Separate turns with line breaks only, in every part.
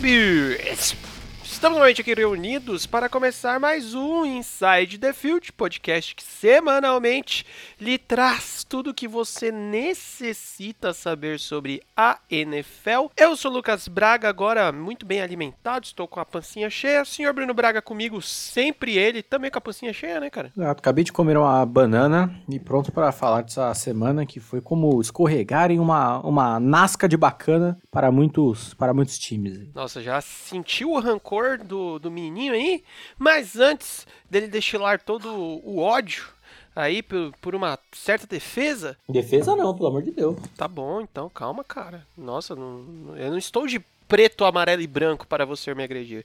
Debut Estamos novamente aqui reunidos para começar mais um Inside the Field, podcast que semanalmente lhe traz tudo o que você necessita saber sobre a NFL. Eu sou o Lucas Braga, agora muito bem alimentado, estou com a pancinha cheia. Senhor Bruno Braga comigo, sempre ele, também com a pancinha cheia, né, cara?
Exato, acabei de comer uma banana e pronto para falar dessa semana que foi como escorregar em uma, uma nasca de bacana para muitos, para muitos times.
Nossa, já sentiu o rancor do, do menininho aí, mas antes dele destilar todo o ódio aí por, por uma certa defesa.
Defesa não, pelo amor de Deus.
Tá bom, então calma, cara. Nossa, não, eu não estou de preto, amarelo e branco para você me agredir.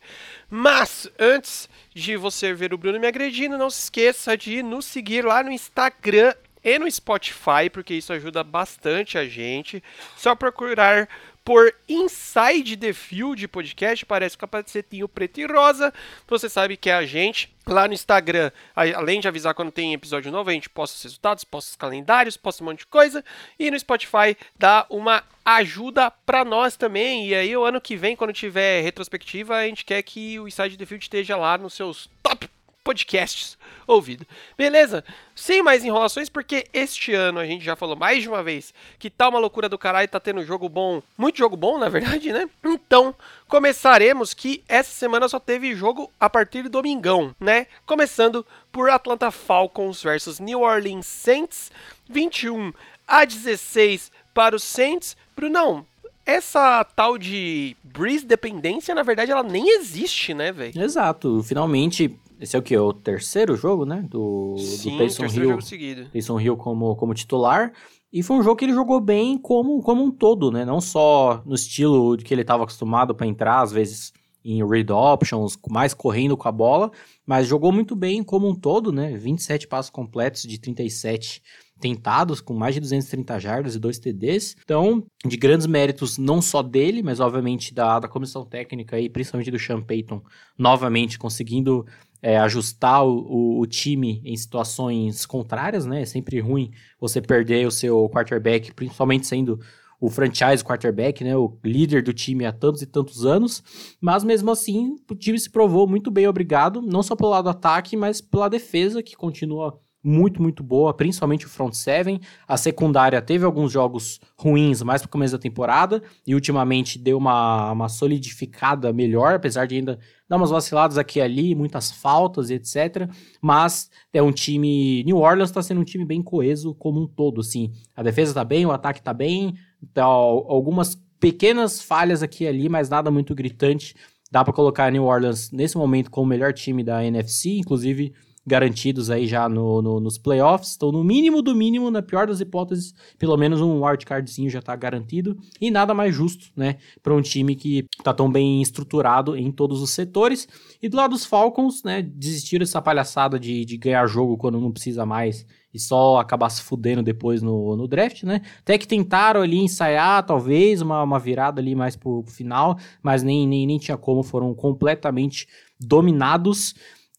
Mas antes de você ver o Bruno me agredindo, não se esqueça de nos seguir lá no Instagram e no Spotify, porque isso ajuda bastante a gente. Só procurar por Inside the Field Podcast, parece um capacetinho preto e rosa. Você sabe que é a gente. Lá no Instagram, além de avisar quando tem episódio novo, a gente posta os resultados, posta os calendários, posta um monte de coisa. E no Spotify dá uma ajuda para nós também. E aí, o ano que vem, quando tiver retrospectiva, a gente quer que o Inside the Field esteja lá nos seus top podcasts ouvido. Beleza? Sem mais enrolações, porque este ano a gente já falou mais de uma vez que tá uma loucura do caralho, tá tendo jogo bom, muito jogo bom, na verdade, né? Então, começaremos que essa semana só teve jogo a partir do domingão, né? Começando por Atlanta Falcons versus New Orleans Saints, 21 a 16 para os Saints. Brunão, essa tal de Breeze dependência, na verdade, ela nem existe, né, velho?
Exato. Finalmente, esse é o que? O terceiro jogo, né? Do,
Sim,
do
terceiro
Hill.
jogo seguido.
Taysom Hill como, como titular. E foi um jogo que ele jogou bem como, como um todo, né? Não só no estilo que ele estava acostumado para entrar, às vezes em read options, mais correndo com a bola, mas jogou muito bem como um todo, né? 27 passos completos de 37 tentados, com mais de 230 jardas e dois TDs. Então, de grandes méritos, não só dele, mas obviamente da, da comissão técnica e principalmente do Sean Payton, novamente conseguindo é, ajustar o, o, time em situações contrárias, né? É sempre ruim você perder o seu quarterback, principalmente sendo o franchise quarterback, né? O líder do time há tantos e tantos anos. Mas mesmo assim, o time se provou muito bem, obrigado. Não só pelo lado do ataque, mas pela defesa, que continua muito, muito boa, principalmente o front seven. A secundária teve alguns jogos ruins mais para o começo da temporada e ultimamente deu uma, uma solidificada melhor, apesar de ainda dar umas vaciladas aqui e ali, muitas faltas e etc. Mas é um time. New Orleans está sendo um time bem coeso como um todo, assim. A defesa está bem, o ataque está bem, então, algumas pequenas falhas aqui e ali, mas nada muito gritante. Dá para colocar New Orleans nesse momento como o melhor time da NFC, inclusive garantidos aí já no, no, nos playoffs. Então, no mínimo do mínimo, na pior das hipóteses, pelo menos um wildcardzinho já está garantido. E nada mais justo, né, para um time que está tão bem estruturado em todos os setores. E do lado dos Falcons, né, desistiram dessa palhaçada de, de ganhar jogo quando não precisa mais e só acabar se fudendo depois no, no draft, né? Até que tentaram ali ensaiar, talvez, uma, uma virada ali mais pro, pro final, mas nem, nem, nem tinha como, foram completamente dominados.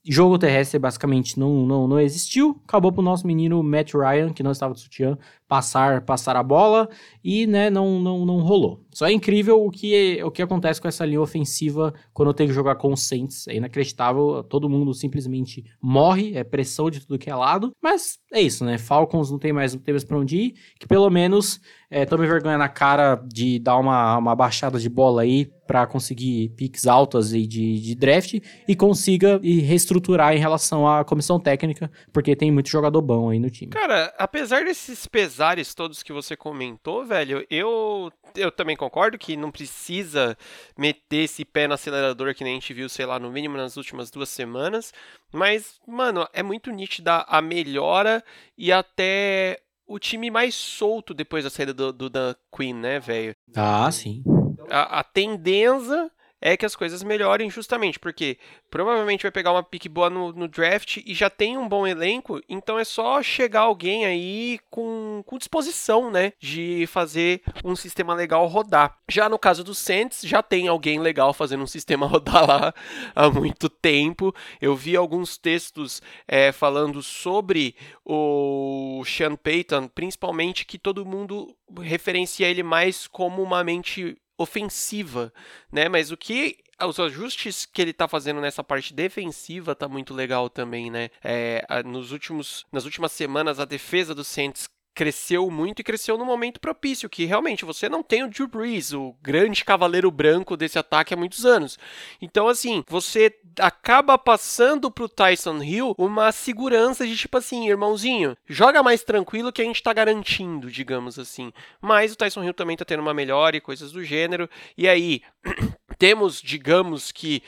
Jogo terrestre basicamente não, não, não existiu. Acabou pro nosso menino Matt Ryan, que não estava de sutiã, passar passar a bola e né, não, não, não rolou. Só é incrível o que, o que acontece com essa linha ofensiva quando tem que jogar com o Saints. É inacreditável, todo mundo simplesmente morre, é pressão de tudo que é lado. Mas é isso, né? Falcons não tem mais, não tem mais pra onde ir, que pelo menos é, tome vergonha na cara de dar uma, uma baixada de bola aí para conseguir picks altas aí de, de draft e consiga e reestruturar em relação à comissão técnica, porque tem muito jogador bom aí no time.
Cara, apesar desses pesares todos que você comentou, velho, eu, eu também concordo que não precisa meter esse pé no acelerador que nem a gente viu, sei lá, no mínimo nas últimas duas semanas, mas, mano, é muito nítida a melhora e até o time mais solto depois da saída do, do da Queen, né, velho?
Ah, sim.
A, a tendência é que as coisas melhorem justamente porque provavelmente vai pegar uma pick boa no, no, draft e já tem um bom elenco, então é só chegar alguém aí com, com disposição, né, de fazer um sistema legal rodar. Já no caso do Saints, já tem alguém legal fazendo um sistema rodar lá há muito tempo. Eu vi alguns textos é, falando sobre o Sean Payton, principalmente que todo mundo referencia ele mais como uma mente ofensiva, né? Mas o que os ajustes que ele tá fazendo nessa parte defensiva tá muito legal também, né? É, nos últimos, nas últimas semanas, a defesa do Saints cresceu muito e cresceu no momento propício, que realmente você não tem o Drew Brees, o grande cavaleiro branco desse ataque há muitos anos. Então, assim, você acaba passando pro Tyson Hill uma segurança de tipo assim, irmãozinho, joga mais tranquilo que a gente tá garantindo, digamos assim. Mas o Tyson Hill também tá tendo uma melhora e coisas do gênero. E aí, temos, digamos que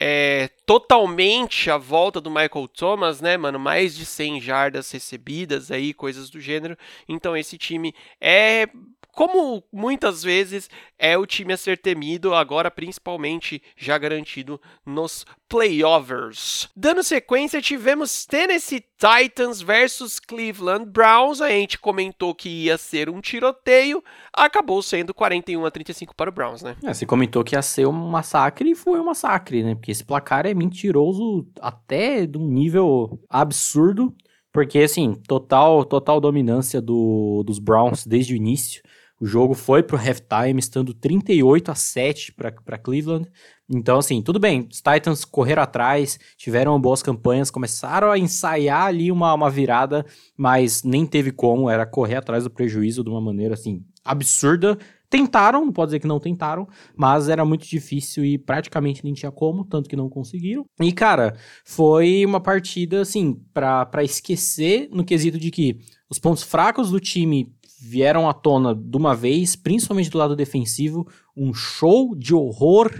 é, totalmente a volta do Michael Thomas, né, mano? Mais de 100 jardas recebidas aí, coisas do gênero. Então esse time é como muitas vezes é o time a ser temido, agora principalmente já garantido nos playoffs. Dando sequência, tivemos Tennessee Titans versus Cleveland Browns. A gente comentou que ia ser um tiroteio, acabou sendo 41 a 35 para o Browns, né?
É, você comentou que ia ser um massacre e foi um massacre, né? Porque esse placar é mentiroso até de um nível absurdo. Porque, assim, total, total dominância do, dos Browns desde o início. O jogo foi pro halftime, estando 38 a 7 para Cleveland. Então, assim, tudo bem, os Titans correram atrás, tiveram boas campanhas, começaram a ensaiar ali uma, uma virada, mas nem teve como, era correr atrás do prejuízo de uma maneira, assim, absurda. Tentaram, não pode dizer que não tentaram, mas era muito difícil e praticamente nem tinha como, tanto que não conseguiram. E, cara, foi uma partida, assim, para esquecer no quesito de que os pontos fracos do time vieram à tona de uma vez, principalmente do lado defensivo, um show de horror.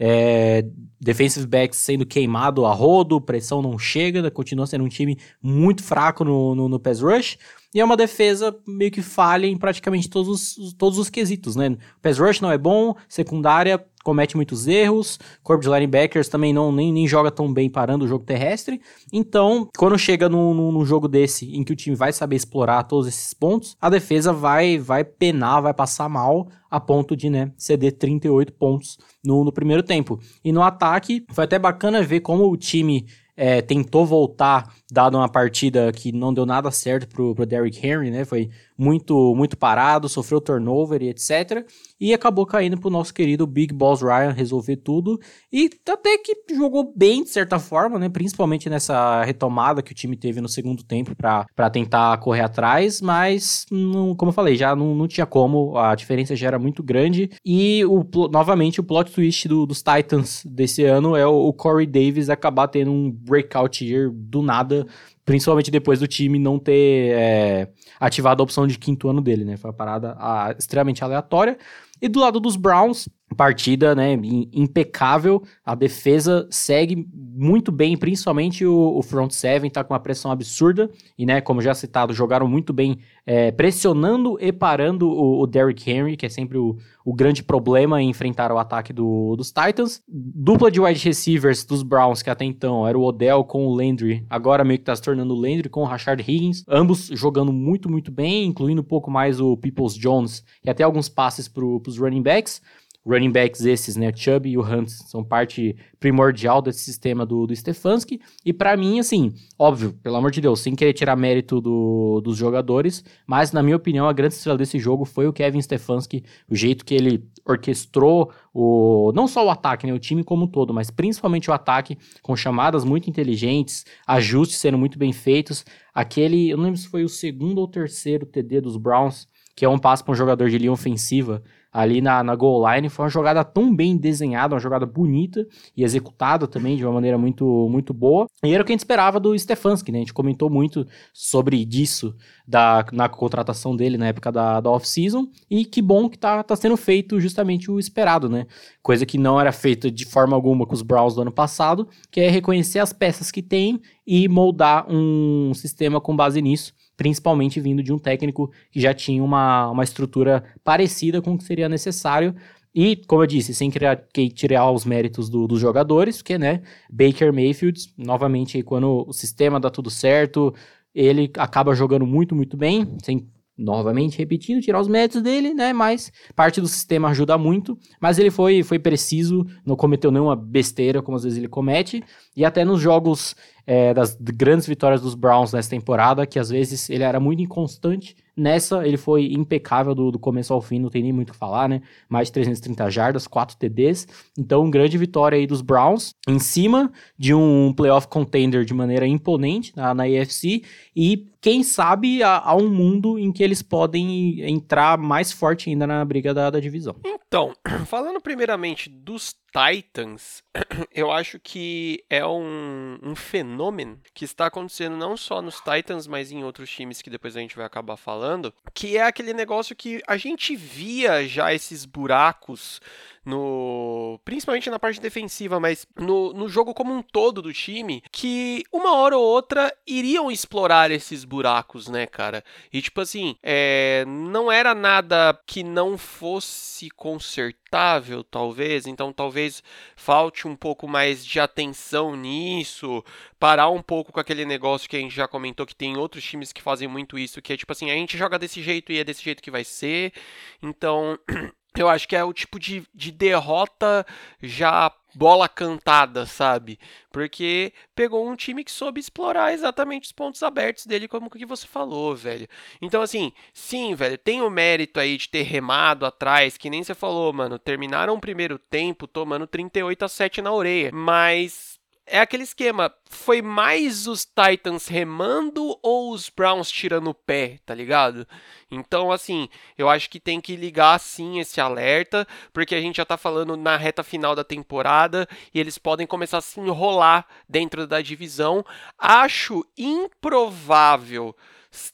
É, defensive backs sendo queimado a rodo, pressão não chega, continua sendo um time muito fraco no, no, no pass rush. E é uma defesa meio que falha em praticamente todos os, todos os quesitos, né? Pass rush não é bom, secundária comete muitos erros, corpo de linebackers também não nem, nem joga tão bem parando o jogo terrestre. Então, quando chega num, jogo desse, em que o time vai saber explorar todos esses pontos, a defesa vai vai penar, vai passar mal a ponto de né, ceder 38 pontos no, no primeiro tempo. E no ataque, foi até bacana ver como o time é, tentou voltar, dado uma partida que não deu nada certo pro, pro Derrick Henry, né? Foi muito, muito parado, sofreu turnover e etc. E acabou caindo pro nosso querido Big Boss Ryan resolver tudo. E até que jogou bem, de certa forma, né? Principalmente nessa retomada que o time teve no segundo tempo para tentar correr atrás. Mas, não, como eu falei, já não, não tinha como. A diferença já era muito grande. E, o, novamente, o plot twist do, dos Titans desse ano é o, o Corey Davis acabar tendo um breakout year do nada Principalmente depois do time não ter é, ativado a opção de quinto ano dele, né? Foi uma parada a, extremamente aleatória. E do lado dos Browns, partida, né, impecável. A defesa segue muito bem, principalmente o, o, front seven tá com uma pressão absurda e, né, como já citado, jogaram muito bem é, pressionando e parando o, o Derrick Henry, que é sempre o, o grande problema em enfrentar o ataque do, dos Titans. Dupla de wide receivers dos Browns, que até então era o Odell com o Landry, agora meio que tá se tornando o Landry com o Rashard Higgins, ambos jogando muito, muito bem, incluindo um pouco mais o Peoples Jones e até alguns passes para os running backs running backs esses, né, Chubb e o Hunt, são parte primordial desse sistema do, do Stefanski. E para mim, assim, óbvio, pelo amor de Deus, sem querer tirar mérito do, dos jogadores, mas na minha opinião, a grande estrela desse jogo foi o Kevin Stefanski, o jeito que ele orquestrou o não só o ataque, né, o time como um todo, mas principalmente o ataque com chamadas muito inteligentes, ajustes sendo muito bem feitos. Aquele, eu não lembro se foi o segundo ou terceiro TD dos Browns, que é um passo para um jogador de linha ofensiva, ali na, na goal line. Foi uma jogada tão bem desenhada, uma jogada bonita e executada também de uma maneira muito, muito boa. E era o que a gente esperava do Stefanski, né? A gente comentou muito sobre disso da, na contratação dele na época da, da off-season. E que bom que tá, tá sendo feito justamente o esperado, né? Coisa que não era feita de forma alguma com os Browns do ano passado, que é reconhecer as peças que tem e moldar um sistema com base nisso principalmente vindo de um técnico que já tinha uma, uma estrutura parecida com o que seria necessário. E, como eu disse, sem criar, tirar os méritos do, dos jogadores, porque, né, Baker Mayfield, novamente, quando o sistema dá tudo certo, ele acaba jogando muito, muito bem, sem novamente repetindo, tirar os méritos dele, né? Mas parte do sistema ajuda muito. Mas ele foi, foi preciso, não cometeu nenhuma besteira, como às vezes ele comete. E até nos jogos é, das grandes vitórias dos Browns nessa temporada, que às vezes ele era muito inconstante Nessa, ele foi impecável do, do começo ao fim, não tem nem muito o que falar, né? Mais de 330 jardas, 4 TDs. Então, grande vitória aí dos Browns, em cima de um playoff contender de maneira imponente na, na AFC. E quem sabe há, um mundo em que eles podem entrar mais forte ainda na briga da, da divisão.
Então, falando primeiramente dos Titans, eu acho que é um, um, fenômeno que está acontecendo não só nos Titans, mas em outros times que depois a gente vai acabar falando, que é aquele negócio que a gente via já esses buracos no principalmente na parte defensiva, mas no, no jogo como um todo do time, que uma hora ou outra iriam explorar esses buracos, né, cara? E tipo assim, é, não era nada que não fosse consertável, talvez, então talvez falte um pouco mais de atenção nisso, parar um pouco com aquele negócio que a gente já comentou que tem outros times que fazem muito isso, que é tipo assim, a gente joga desse jeito e é desse jeito que vai ser. Então, eu acho que é o tipo de, de derrota já bola cantada, sabe? Porque pegou um time que soube explorar exatamente os pontos abertos dele, como que você falou, velho. Então, assim, sim, velho, tem o mérito aí de ter remado atrás, que nem você falou, mano. Terminaram o primeiro tempo tomando 38 a 7 na orelha. Mas é aquele esquema. Foi mais os Titans remando ou os Browns tirando o pé, tá ligado? Então, assim, eu acho que tem que ligar sim esse alerta, porque a gente já tá falando na reta final da temporada e eles podem começar a se enrolar dentro da divisão. Acho improvável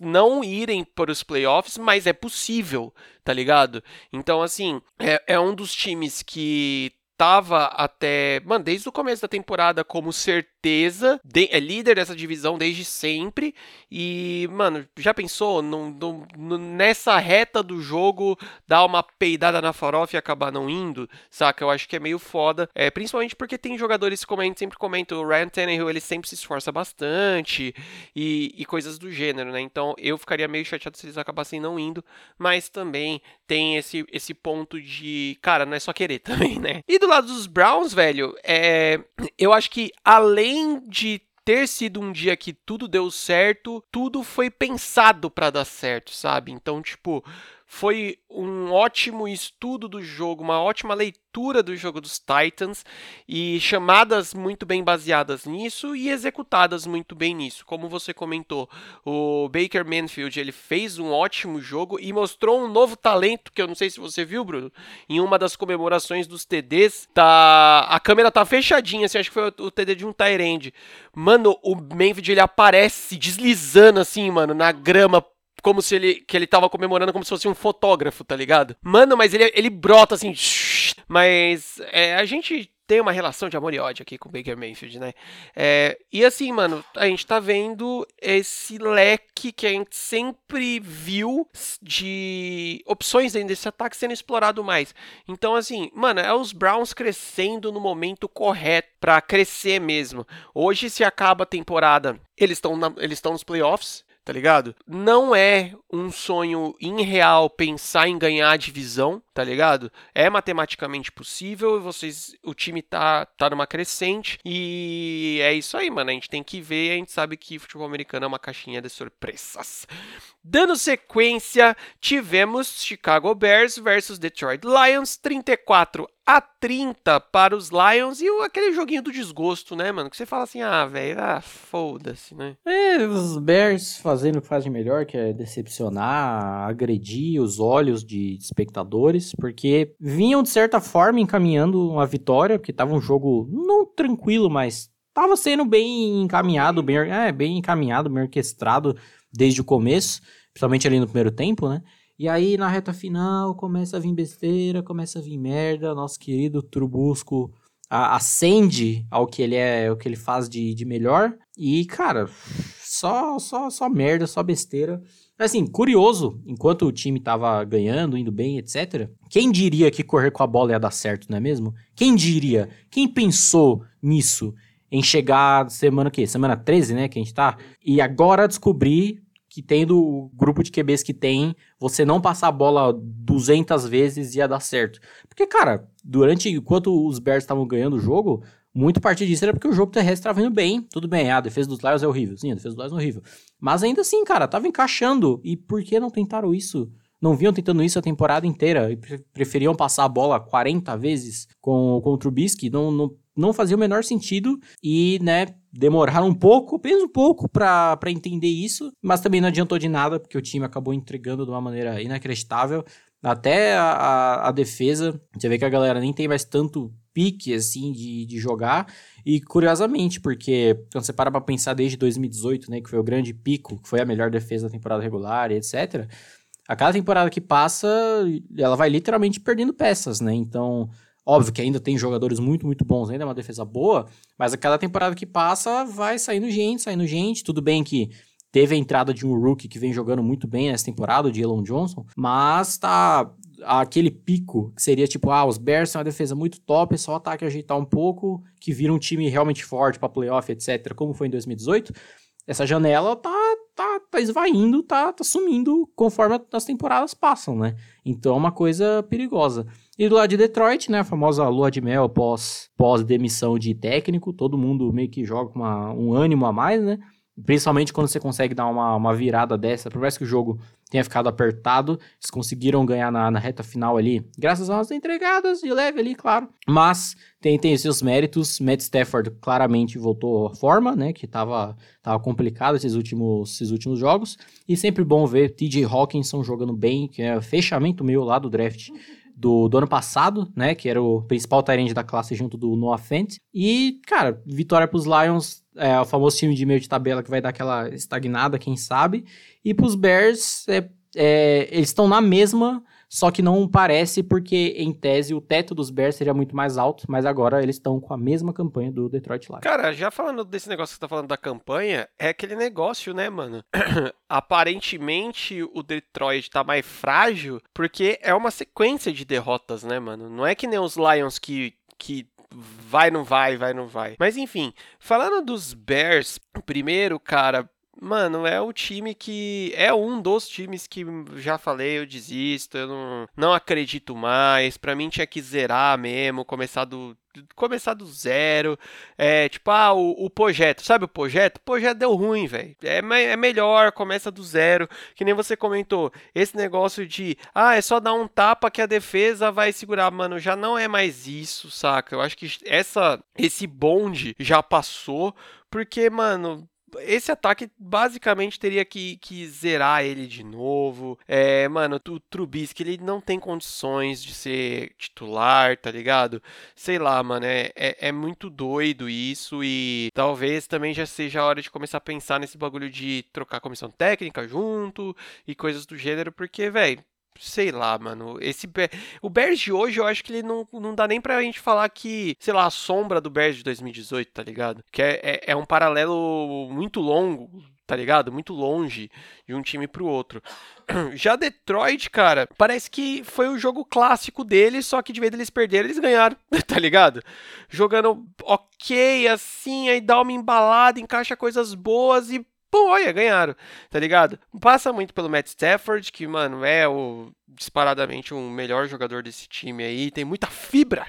não irem para os playoffs, mas é possível, tá ligado? Então, assim, é, é um dos times que tava até, mano, desde o começo da temporada como certeza, de, é líder dessa divisão desde sempre. E, mano, já pensou nessa reta do jogo dar uma peidada na farofa e acabar não indo? Saca? Eu acho que é meio foda. É, principalmente porque tem jogadores, a gente sempre comenta, o Ryan Tannehill, ele sempre se esforça bastante e, e coisas do gênero, né? Então eu ficaria meio chateado se eles acabassem não indo, mas também tem esse, esse ponto de, cara, não é só querer também, né? E do lado dos Browns, velho, é, eu acho que além de ter sido um dia que tudo deu certo, tudo foi pensado para dar certo, sabe? Então, tipo, foi um ótimo estudo do jogo, uma ótima leitura do jogo dos Titans e chamadas muito bem baseadas nisso e executadas muito bem nisso. Como você comentou, o Baker Manfield ele fez um ótimo jogo e mostrou um novo talento que eu não sei se você viu, Bruno, em uma das comemorações dos TDs, tá a câmera tá fechadinha, assim, acho que foi o TD de um Tyrande. Mano, o Manfield ele aparece deslizando assim, mano, na grama como se ele que ele tava comemorando como se fosse um fotógrafo, tá ligado? Mano, mas ele, ele brota assim. Mas é, a gente tem uma relação de amor e ódio aqui com o Baker Mayfield, né? É, e assim, mano, a gente tá vendo esse leque que a gente sempre viu de opções dentro desse ataque sendo explorado mais. Então, assim, mano, é os Browns crescendo no momento correto para crescer mesmo. Hoje se acaba a temporada, eles estão eles estão nos playoffs tá ligado? Não é um sonho irreal pensar em ganhar a divisão, tá ligado? É matematicamente possível, vocês, o time tá, tá numa crescente e é isso aí, mano. A gente tem que ver, a gente sabe que futebol americano é uma caixinha de surpresas. Dando sequência, tivemos Chicago Bears versus Detroit Lions, 34 a 30 para os Lions e aquele joguinho do desgosto, né, mano? Que você fala assim, ah, velho, ah, foda-se, né?
É, os Bears fazendo o que fazem melhor, que é decepcionar, agredir os olhos de espectadores, porque vinham de certa forma encaminhando uma vitória, porque tava um jogo não tranquilo, mas tava sendo bem encaminhado, bem, é, bem encaminhado, bem orquestrado desde o começo, principalmente ali no primeiro tempo, né? E aí na reta final começa a vir besteira, começa a vir merda, nosso querido Trubusco acende ao que ele é, o que ele faz de, de melhor. E, cara, só, só, só merda, só besteira. Assim, curioso, enquanto o time tava ganhando, indo bem, etc. Quem diria que correr com a bola ia dar certo, não é mesmo? Quem diria? Quem pensou nisso? Em chegar semana que? Semana 13, né? Que a gente tá. E agora descobrir que tendo o grupo de QBs que tem, você não passar a bola 200 vezes ia dar certo. Porque, cara, durante enquanto os Bears estavam ganhando o jogo, muito parte disso era porque o jogo terrestre estava indo bem. Tudo bem, a defesa dos Lions é horrível. Sim, a defesa dos Lions é horrível. Mas ainda assim, cara, tava encaixando. E por que não tentaram isso? Não vinham tentando isso a temporada inteira e preferiam passar a bola 40 vezes com, com o Trubisky? Não, não, não fazia o menor sentido e, né, demoraram um pouco, apenas um pouco, para entender isso, mas também não adiantou de nada, porque o time acabou entregando de uma maneira inacreditável. Até a, a, a defesa, você vê que a galera nem tem mais tanto pique, assim, de, de jogar. E curiosamente, porque quando você para pra pensar desde 2018, né, que foi o grande pico, que foi a melhor defesa da temporada regular e etc., a cada temporada que passa, ela vai literalmente perdendo peças, né? Então, óbvio que ainda tem jogadores muito, muito bons, ainda é uma defesa boa, mas a cada temporada que passa, vai saindo gente, saindo gente. Tudo bem que teve a entrada de um rookie que vem jogando muito bem nessa temporada, o Elon Johnson, mas tá aquele pico que seria tipo, ah, os Bears são uma defesa muito top, é só o ataque ajeitar um pouco, que vira um time realmente forte para playoff, etc, como foi em 2018. Essa janela tá tá, tá esvaindo, tá, tá sumindo conforme as temporadas passam, né? Então é uma coisa perigosa. E do lado de Detroit, né, a famosa lua de mel pós, pós demissão de técnico, todo mundo meio que joga com uma, um ânimo a mais, né? Principalmente quando você consegue dar uma, uma virada dessa, por mais que o jogo tenha ficado apertado, eles conseguiram ganhar na, na reta final ali, graças umas entregadas de leve ali, claro. Mas tem, tem seus méritos. Matt Stafford claramente voltou à forma, né? Que tava, tava complicado esses últimos, esses últimos jogos. E sempre bom ver TJ Hawkinson jogando bem, que é fechamento meu lá do draft do, do ano passado, né? Que era o principal Tyrande da classe junto do Noah Fent. E, cara, vitória pros Lions é o famoso time de meio de tabela que vai dar aquela estagnada, quem sabe. E pros Bears, é, é, eles estão na mesma, só que não parece, porque em tese o teto dos Bears seria muito mais alto, mas agora eles estão com a mesma campanha do Detroit Lions.
Cara, já falando desse negócio que você tá falando da campanha, é aquele negócio, né, mano? Aparentemente o Detroit tá mais frágil, porque é uma sequência de derrotas, né, mano? Não é que nem os Lions que que vai, não vai, vai, não vai. Mas enfim, falando dos Bears, primeiro, cara, Mano, é o time que. É um dos times que já falei, eu desisto, eu não, não acredito mais. Pra mim tinha que zerar mesmo, começar do. Começar do zero. É tipo, ah, o, o projeto. Sabe o projeto? O projeto deu ruim, velho. É, é melhor, começa do zero. Que nem você comentou. Esse negócio de, ah, é só dar um tapa que a defesa vai segurar. Mano, já não é mais isso, saca? Eu acho que essa, esse bonde já passou. Porque, mano, esse ataque basicamente teria que, que zerar ele de novo. É, mano, o Trubisky, ele não tem condições de ser titular, tá ligado? Sei lá, mano, é, é, é, muito doido isso e talvez também já seja a hora de começar a pensar nesse bagulho de trocar comissão técnica junto e coisas do gênero, porque, velho, sei lá, mano. Esse o Bears de hoje eu acho que ele não, não dá nem pra gente falar que, sei lá, a sombra do Bears de 2018, tá ligado? Que é, é, é um paralelo muito longo, tá ligado? Muito longe de um time pro outro. Já Detroit, cara, parece que foi o jogo clássico deles, só que de vez deles perderem, eles ganharam, tá ligado? Jogando ok, assim, aí dá uma embalada, encaixa coisas boas e pô, olha, ganharam, tá ligado? Passa muito pelo Matt Stafford, que, mano, é o disparadamente um melhor jogador desse time aí, tem muita fibra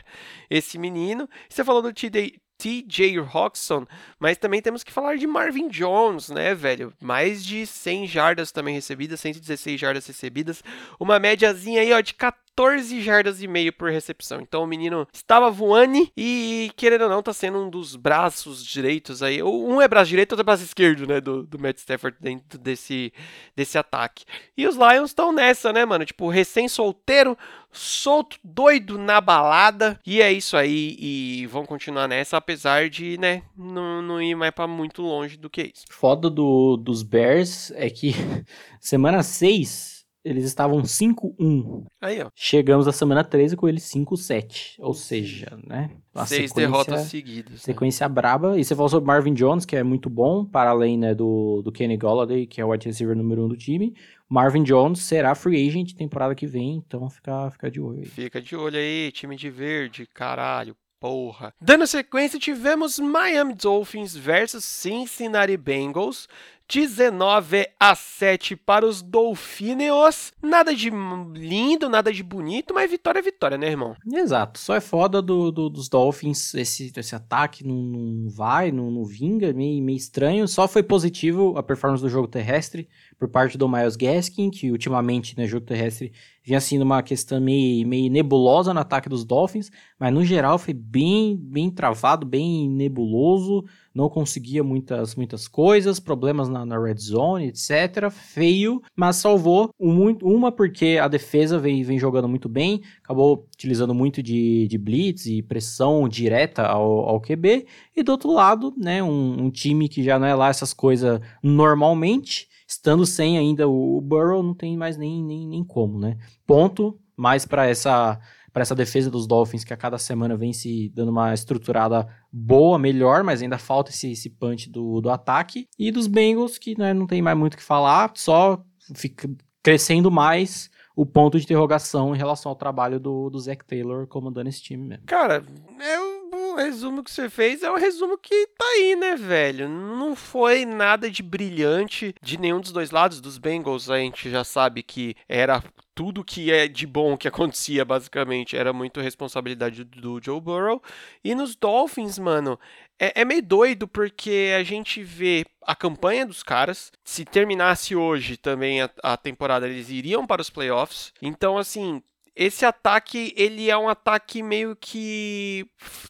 esse menino. Você falou do TJ, TJ Hawkinson, mas também temos que falar de Marvin Jones, né, velho? Mais de 100 jardas também recebidas, 116 jardas recebidas, uma médiazinha aí, ó, de 14 14 jardas e meio por recepção. Então o menino estava voando e, querendo ou não, tá sendo um dos braços direitos aí. Um é braço direito, outro é braço esquerdo, né? Do, do Matt Stafford dentro desse, desse ataque. E os Lions estão nessa, né, mano? Tipo, recém-solteiro, solto, doido na balada. E é isso aí. E vão continuar nessa, apesar de, né, não, não ir mais para muito longe do que isso.
Foda do, dos Bears é que semana 6 eles estavam 5-1.
Aí, ó.
Chegamos à semana 13 com eles 5-7. Ou seja, né?
Seis derrotas seguidas. Né?
Sequência né? braba. E você falou sobre Marvin Jones, que é muito bom, para além né, do, do Kenny Golladay, que é o wide receiver número 1 um do time. Marvin Jones será free agent temporada que vem, então fica, fica de olho aí.
Fica de olho aí, time de verde, caralho. Porra. Dando sequência, tivemos Miami Dolphins versus Cincinnati Bengals. 19 a 7 para os Dolphinios. Nada de lindo, nada de bonito, mas vitória é vitória, né, irmão?
Exato. Só é foda do, do dos Dolphins esse, esse ataque não, não vai, não, não vinga, meio, meio estranho. Só foi positivo a performance do jogo terrestre por parte do Miles Gaskin, que ultimamente né, jogo terrestre vinha sendo uma questão meio, meio nebulosa no ataque dos Dolphins, mas no geral foi bem, bem travado, bem nebuloso, não conseguia muitas, muitas coisas, problemas na, na red zone, etc. Feio, mas salvou um, uma porque a defesa vem, vem jogando muito bem, acabou utilizando muito de, de blitz e pressão direta ao, ao QB, e do outro lado, né, um, um time que já não é lá essas coisas normalmente, estando sem ainda o Burrow, não tem mais nem, nem, nem como, né? Ponto mais para essa para essa defesa dos Dolphins que a cada semana vem se dando uma estruturada boa, melhor, mas ainda falta esse, esse punch do, do ataque. E dos Bengals, que né, não tem mais muito o que falar, só fica crescendo mais o ponto de interrogação em relação ao trabalho do, do Zach Taylor comandando esse time mesmo.
Cara, eu resumo que você fez é o resumo que tá aí, né, velho? Não foi nada de brilhante de nenhum dos dois lados. Dos Bengals, a gente já sabe que era tudo que é de bom que acontecia, basicamente, era muito responsabilidade do Joe Burrow. E nos Dolphins, mano, é, é, meio doido porque a gente vê a campanha dos caras. Se terminasse hoje também a, a temporada, eles iriam para os playoffs. Então, assim, esse ataque, ele é um ataque meio que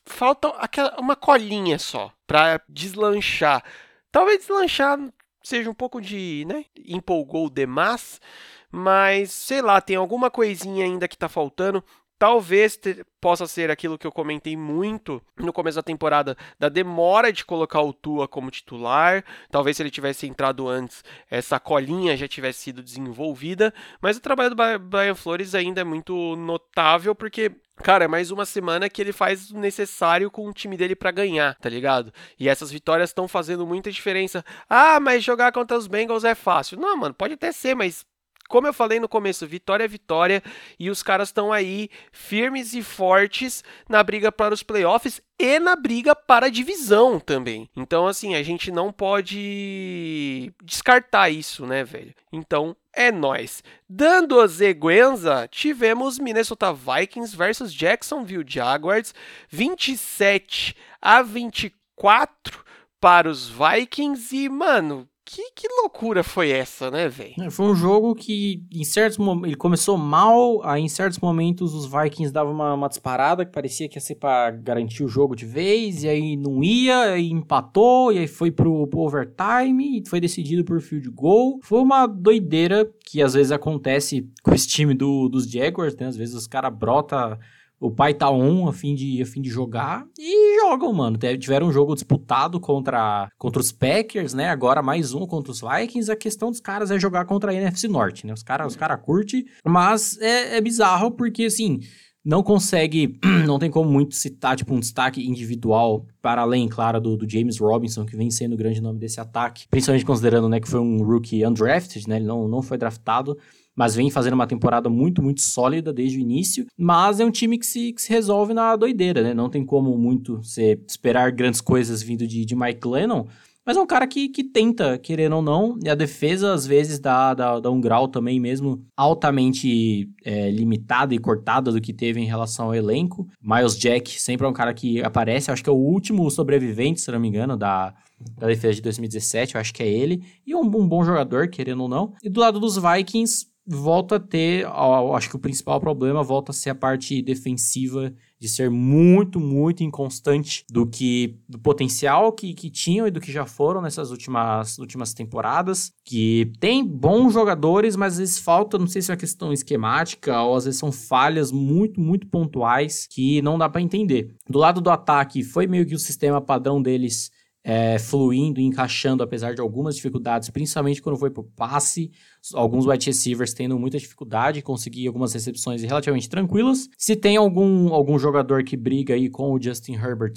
falta aquela, uma colinha só para deslanchar. Talvez deslanchar seja um pouco de, né, empolgou demais, mas sei lá, tem alguma coisinha ainda que tá faltando. Talvez te, possa ser aquilo que eu comentei muito no começo da temporada, da demora de colocar o Tua como titular. Talvez se ele tivesse entrado antes, essa colinha já tivesse sido desenvolvida. Mas o trabalho do Brian Flores ainda é muito notável, porque Cara, é mais uma semana que ele faz o necessário com o time dele para ganhar, tá ligado? E essas vitórias estão fazendo muita diferença. Ah, mas jogar contra os Bengals é fácil. Não, mano, pode até ser, mas como eu falei no começo, vitória é vitória e os caras estão aí firmes e fortes na briga para os playoffs e na briga para a divisão também. Então, assim, a gente não pode descartar isso, né, velho? Então, é nós. Dando a Zeguenza, tivemos Minnesota Vikings versus Jacksonville Jaguars, 27 a 24 para os Vikings e, mano, que, que loucura foi essa, né, velho?
É, foi um jogo que, em certos momentos, ele começou mal, aí em certos momentos os Vikings davam uma, uma disparada que parecia que ia ser pra garantir o jogo de vez, e aí não ia, aí empatou, e aí foi pro, pro overtime, e foi decidido por field goal. Foi uma doideira que às vezes acontece com esse time do, dos Jaguars, né? Às vezes os caras brota o pai tá on a fim de, a fim de jogar e jogam, mano. Tiveram um jogo disputado contra, contra os Packers, né? Agora mais um contra os Vikings. A questão dos caras é jogar contra a NFC Norte, né? Os caras os cara curtem, mas é, é bizarro porque, assim, não consegue, não tem como muito citar, tipo, um destaque individual, para além, claro, do, do, James Robinson, que vem sendo o grande nome desse ataque, principalmente considerando, né, que foi um rookie undrafted, né, ele não, não foi draftado, mas vem fazendo uma temporada muito, muito sólida desde o início. Mas é um time que se, que se resolve na doideira, né? Não tem como muito você esperar grandes coisas vindo de, de Mike Lennon. Mas é um cara que, que tenta, querendo ou não, e a defesa às vezes dá, dá, dá um grau também mesmo altamente é, limitada e cortada do que teve em relação ao elenco. Miles Jack sempre é um cara que aparece, acho que é o último sobrevivente, se não me engano, da, da defesa de 2017, eu acho que é ele. E um, um bom jogador, querendo ou não. E do lado dos Vikings, volta a ter, acho que o principal problema volta a ser a parte defensiva de ser muito, muito inconstante do que do potencial que, que tinham e do que já foram nessas últimas, últimas temporadas, que tem bons jogadores, mas às vezes falta, não sei se é uma questão esquemática ou às vezes são falhas muito, muito pontuais que não dá para entender. Do lado do ataque, foi meio que o sistema padrão deles é, fluindo, encaixando, apesar de algumas dificuldades, principalmente quando foi o passe. Alguns wide receivers tendo muita dificuldade, conseguir algumas recepções relativamente tranquilas. Se tem algum, algum jogador que briga aí com o Justin Herbert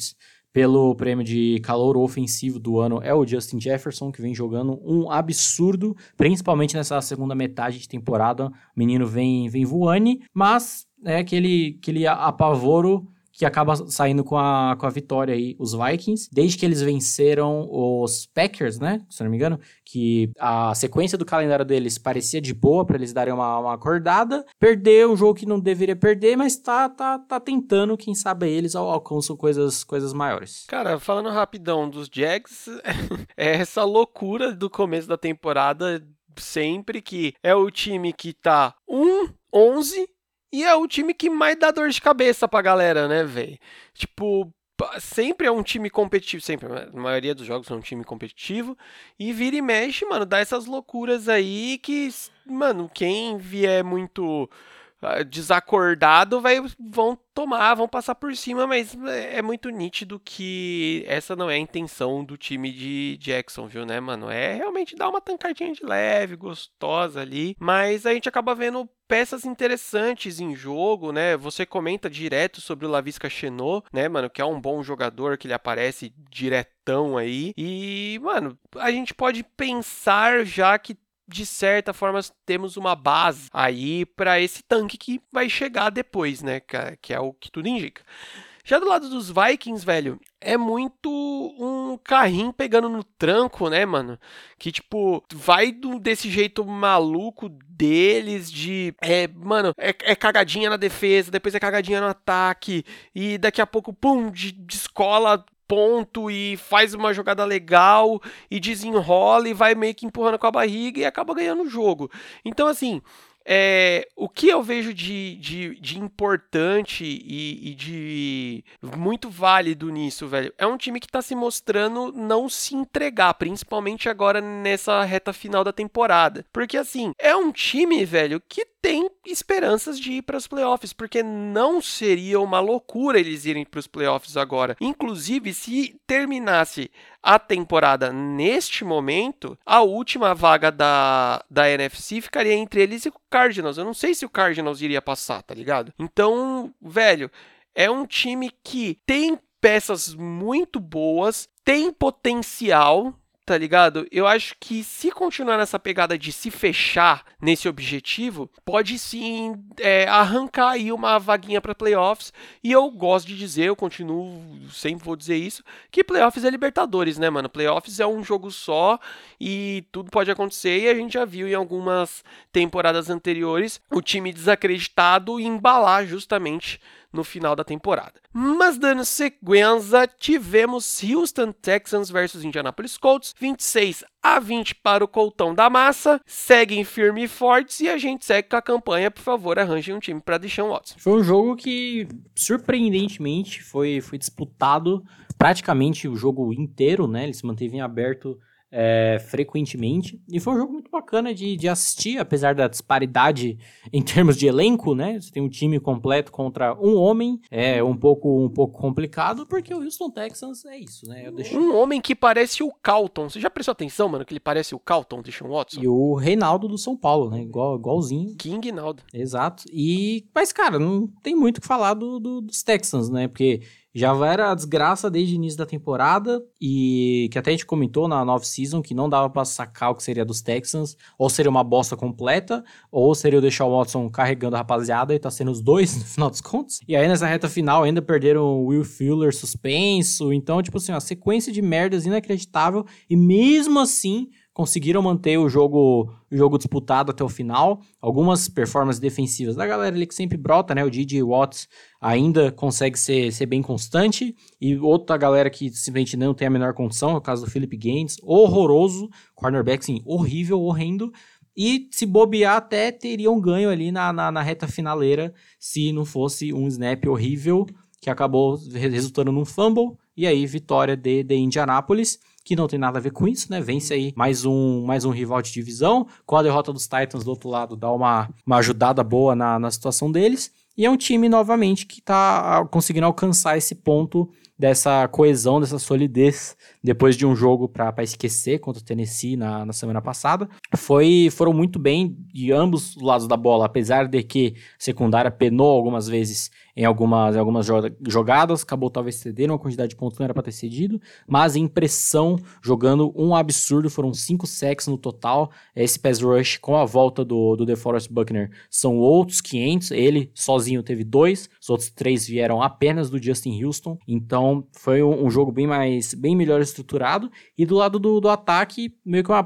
pelo prêmio de calor ofensivo do ano é o Justin Jefferson, que vem jogando um absurdo, principalmente nessa segunda metade de temporada. O menino vem, vem voando, mas é aquele, aquele apavoro que acaba saindo com a, com a vitória aí, os Vikings, desde que eles venceram os Packers, né? Se não me engano, que a sequência do calendário deles parecia de boa para eles darem uma, uma acordada. Perdeu um jogo que não deveria perder, mas tá, tá, tá tentando, quem sabe eles alcançam coisas, coisas maiores.
Cara, falando rapidão dos Jags, é essa loucura do começo da temporada sempre que é o time que tá 1 11 e é o time que mais dá dor de cabeça pra galera, né, velho? Tipo, sempre é um time competitivo, sempre, a maioria dos jogos é um time competitivo, e vira e mexe, mano, dá essas loucuras aí que, mano, quem vier muito desacordado vai, vão tomar, vão passar por cima, mas é muito nítido que essa não é a intenção do time de Jackson, viu, né, mano? É realmente dar uma tancadinha de leve, gostosa ali, mas a gente acaba vendo peças interessantes em jogo, né? Você comenta direto sobre o Lavisca Chenot, né, mano, que é um bom jogador que ele aparece diretão aí. E, mano, a gente pode pensar já que de certa forma temos uma base aí para esse tanque que vai chegar depois, né? Que é o que tudo indica. Já do lado dos Vikings, velho, é muito um carrinho pegando no tranco, né, mano? Que, tipo, vai desse jeito maluco deles de. É, mano, é, é, cagadinha na defesa, depois é cagadinha no ataque, e daqui a pouco, pum, de, descola ponto e faz uma jogada legal e desenrola e vai meio que empurrando com a barriga e acaba ganhando o jogo. Então, assim, é, o que eu vejo de, de, de importante e, e, de muito válido nisso, velho, é um time que tá se mostrando não se entregar, principalmente agora nessa reta final da temporada. Porque, assim, é um time, velho, que tem esperanças de ir para os playoffs, porque não seria uma loucura eles irem para os playoffs agora. Inclusive, se terminasse a temporada neste momento, a última vaga da, da NFC ficaria entre eles e o Cardinals. Eu não sei se o Cardinals iria passar, tá ligado? Então, velho, é um time que tem peças muito boas, tem potencial, tá ligado? Eu acho que se continuar nessa pegada de se fechar nesse objetivo, pode sim é, arrancar aí uma vaguinha para playoffs. E eu gosto de dizer, eu continuo, sempre vou dizer isso, que playoffs é Libertadores, né, mano? Playoffs é um jogo só e tudo pode acontecer. E a gente já viu em algumas temporadas anteriores o time desacreditado embalar justamente no final da temporada. Mas dando sequência, tivemos Houston Texans versus Indianapolis Colts, 26 a 20 para o Coltão da Massa. Seguem firme e fortes e a gente segue com a campanha. Por favor, arranjem um time para deixar Watson.
Foi um jogo que, surpreendentemente, foi, foi disputado praticamente o jogo inteiro, né? Ele se manteve em aberto é, frequentemente. E foi um jogo muito bacana de, de assistir, apesar da disparidade em termos de elenco, né? Você tem um time completo contra um homem, é um pouco, um pouco complicado, porque o Houston Texans é isso, né?
Deixo... Um homem que parece o Calton. Você já prestou atenção, mano, que ele parece o Calton, Deshaun Watson?
E o Reinaldo do São Paulo, né? Igual, igualzinho.
King Naldo.
Exato. E, mas, cara, não tem muito o que falar do, do, dos Texans, né? Porque já era a desgraça desde o início da temporada e que até a gente comentou na nova season que não dava para sacar o que seria dos Texans, ou seria uma bosta completa, ou seria deixar o Watson carregando a rapaziada e tá sendo os dois no final dos contos. E aí nessa reta final ainda perderam o Will Fuller suspenso, então tipo assim, uma sequência de merdas inacreditável. E mesmo assim conseguiram manter o jogo, o jogo disputado até o final. Algumas performances defensivas da galera ali que sempre brota, né? O DJ Watts ainda consegue ser, ser bem constante. E outra galera que simplesmente não tem a menor condição, é o caso do Philip Gaines, horroroso. Cornerback, sim, horrível, horrendo. E se bobear, até teria um ganho ali na, na, na reta finaleira se não fosse um snap horrível que acabou resultando num fumble. E aí, vitória de, de Indianápolis que não tem nada a ver com isso, né? Vence aí mais um, mais um rival de divisão. Com a derrota dos Titans do outro lado, dá uma, uma ajudada boa na, na situação deles. E é um time, novamente, que está conseguindo alcançar esse ponto dessa coesão, dessa solidez, depois de um jogo para esquecer contra o Tennessee na, na semana passada. Foi, foram muito bem de ambos os lados da bola, apesar de que a secundária penou algumas vezes em algumas, em algumas jogadas, acabou talvez cedendo uma quantidade de pontos não era para ter cedido, mas em pressão, jogando um absurdo, foram cinco sacks no total. Esse pass rush com a volta do, do DeForest Buckner são outros 500, ele sozinho teve dois, os outros três vieram apenas do Justin Houston, então foi um, um jogo bem mais, bem melhor estruturado, e do lado do, do ataque, meio que uma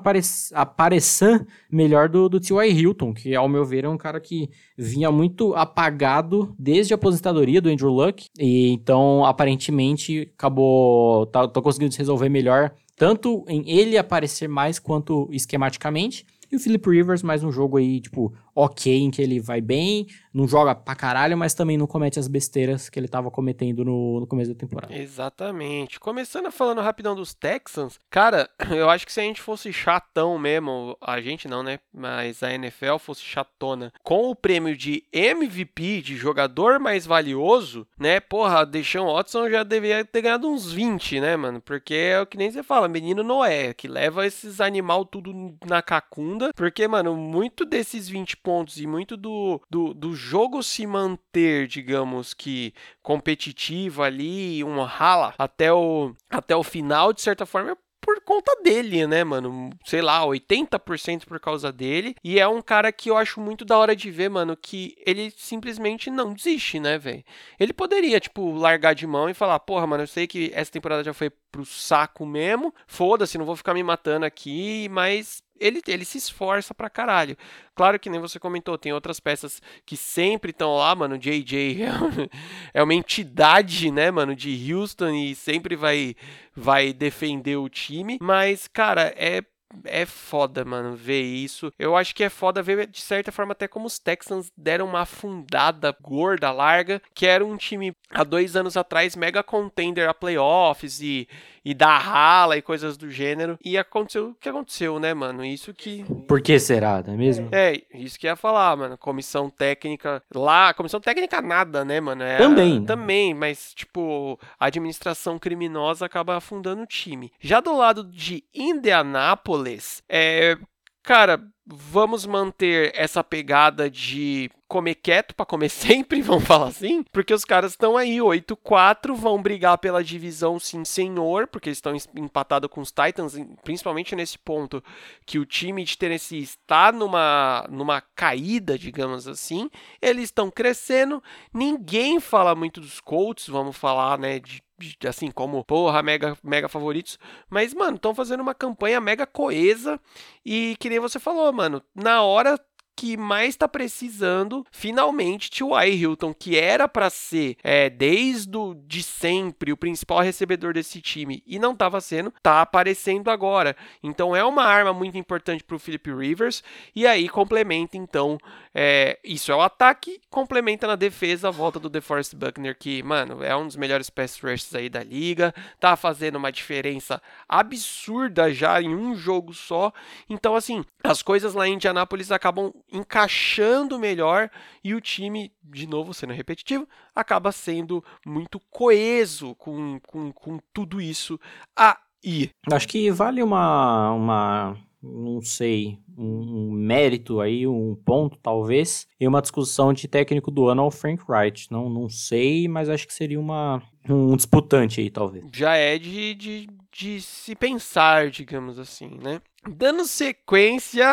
aparição melhor do, do T.Y. Hilton, que ao meu ver é um cara que vinha muito apagado desde a aposentadoria do Andrew Luck, e então aparentemente acabou, tá, tô conseguindo resolver melhor, tanto em ele aparecer mais quanto esquematicamente, e o Philip Rivers, mais um jogo aí, tipo, ok, em que ele vai bem, não joga pra caralho, mas também não comete as besteiras que ele tava cometendo no, no começo da temporada.
Exatamente. Começando falando rapidão dos Texans, cara, eu acho que se a gente fosse chatão mesmo, a gente não, né? Mas a NFL fosse chatona, com o prêmio de MVP, de jogador mais valioso, né? Porra, Deshaun Watson já deveria ter ganhado uns 20, né, mano? Porque é o que nem você fala, menino Noé, que leva esses animal tudo na cacunda, porque, mano, muito desses 20 pontos e muito do, do, do jogo se manter, digamos que competitivo ali, um rala até o, até o final, de certa forma, é por conta dele, né, mano? Sei lá, 80% por causa dele. E é um cara que eu acho muito da hora de ver, mano, que ele simplesmente não desiste, né, velho? Ele poderia, tipo, largar de mão e falar: porra, mano, eu sei que essa temporada já foi pro saco mesmo. Foda-se, não vou ficar me matando aqui, mas ele, ele se esforça pra caralho. Claro que nem você comentou, tem outras peças que sempre estão lá, mano. JJ é uma entidade, né, mano, de Houston e sempre vai, vai defender o time. Mas, cara, é é foda, mano, ver isso. Eu acho que é foda ver, de certa forma, até como os Texans deram uma afundada gorda, larga, que era um time há dois anos atrás mega contender a playoffs e, e da rala e coisas do gênero. E aconteceu o que aconteceu, né, mano? Isso que.
Por que será, não é mesmo?
É, isso que ia falar, mano. Comissão técnica lá, comissão técnica nada, né, mano? É,
também.
Também, mas, tipo, a administração criminosa acaba afundando o time. Já do lado de Indianápolis, é. Cara, vamos manter essa pegada de comer quieto para comer sempre, vamos falar assim, porque os caras estão aí 8-4, vão brigar pela divisão sim, senhor, porque eles estão empatados com os Titans, principalmente nesse ponto que o time de Tennessee está numa numa caída, digamos assim. Eles estão crescendo, ninguém fala muito dos Colts, vamos falar, né, de assim como, porra, mega, mega favoritos. Mas, mano, estão fazendo uma campanha mega coesa. E que nem você falou, mano, na hora que mais está precisando, finalmente, T.Y. Hilton, que era para ser é, desde o, de sempre o principal recebedor desse time e não estava sendo, tá aparecendo agora. Então é uma arma muito importante para o Philip Rivers e aí complementa então é, isso é o ataque, complementa na defesa a volta do DeForest Buckner que, mano, é um dos melhores pass rushes aí da liga, tá fazendo uma diferença absurda já em um jogo só. Então assim, as coisas lá em Indianápolis acabam encaixando melhor e o time, de novo sendo repetitivo, acaba sendo muito coeso com, com, com tudo isso aí.
Acho que vale uma, uma não sei, um, mérito aí, um ponto talvez, e uma discussão de técnico do ano ao Frank Wright. Não, não sei, mas acho que seria uma, um disputante aí, talvez.
Já é de, de, de se pensar, digamos assim, né? Dando sequência,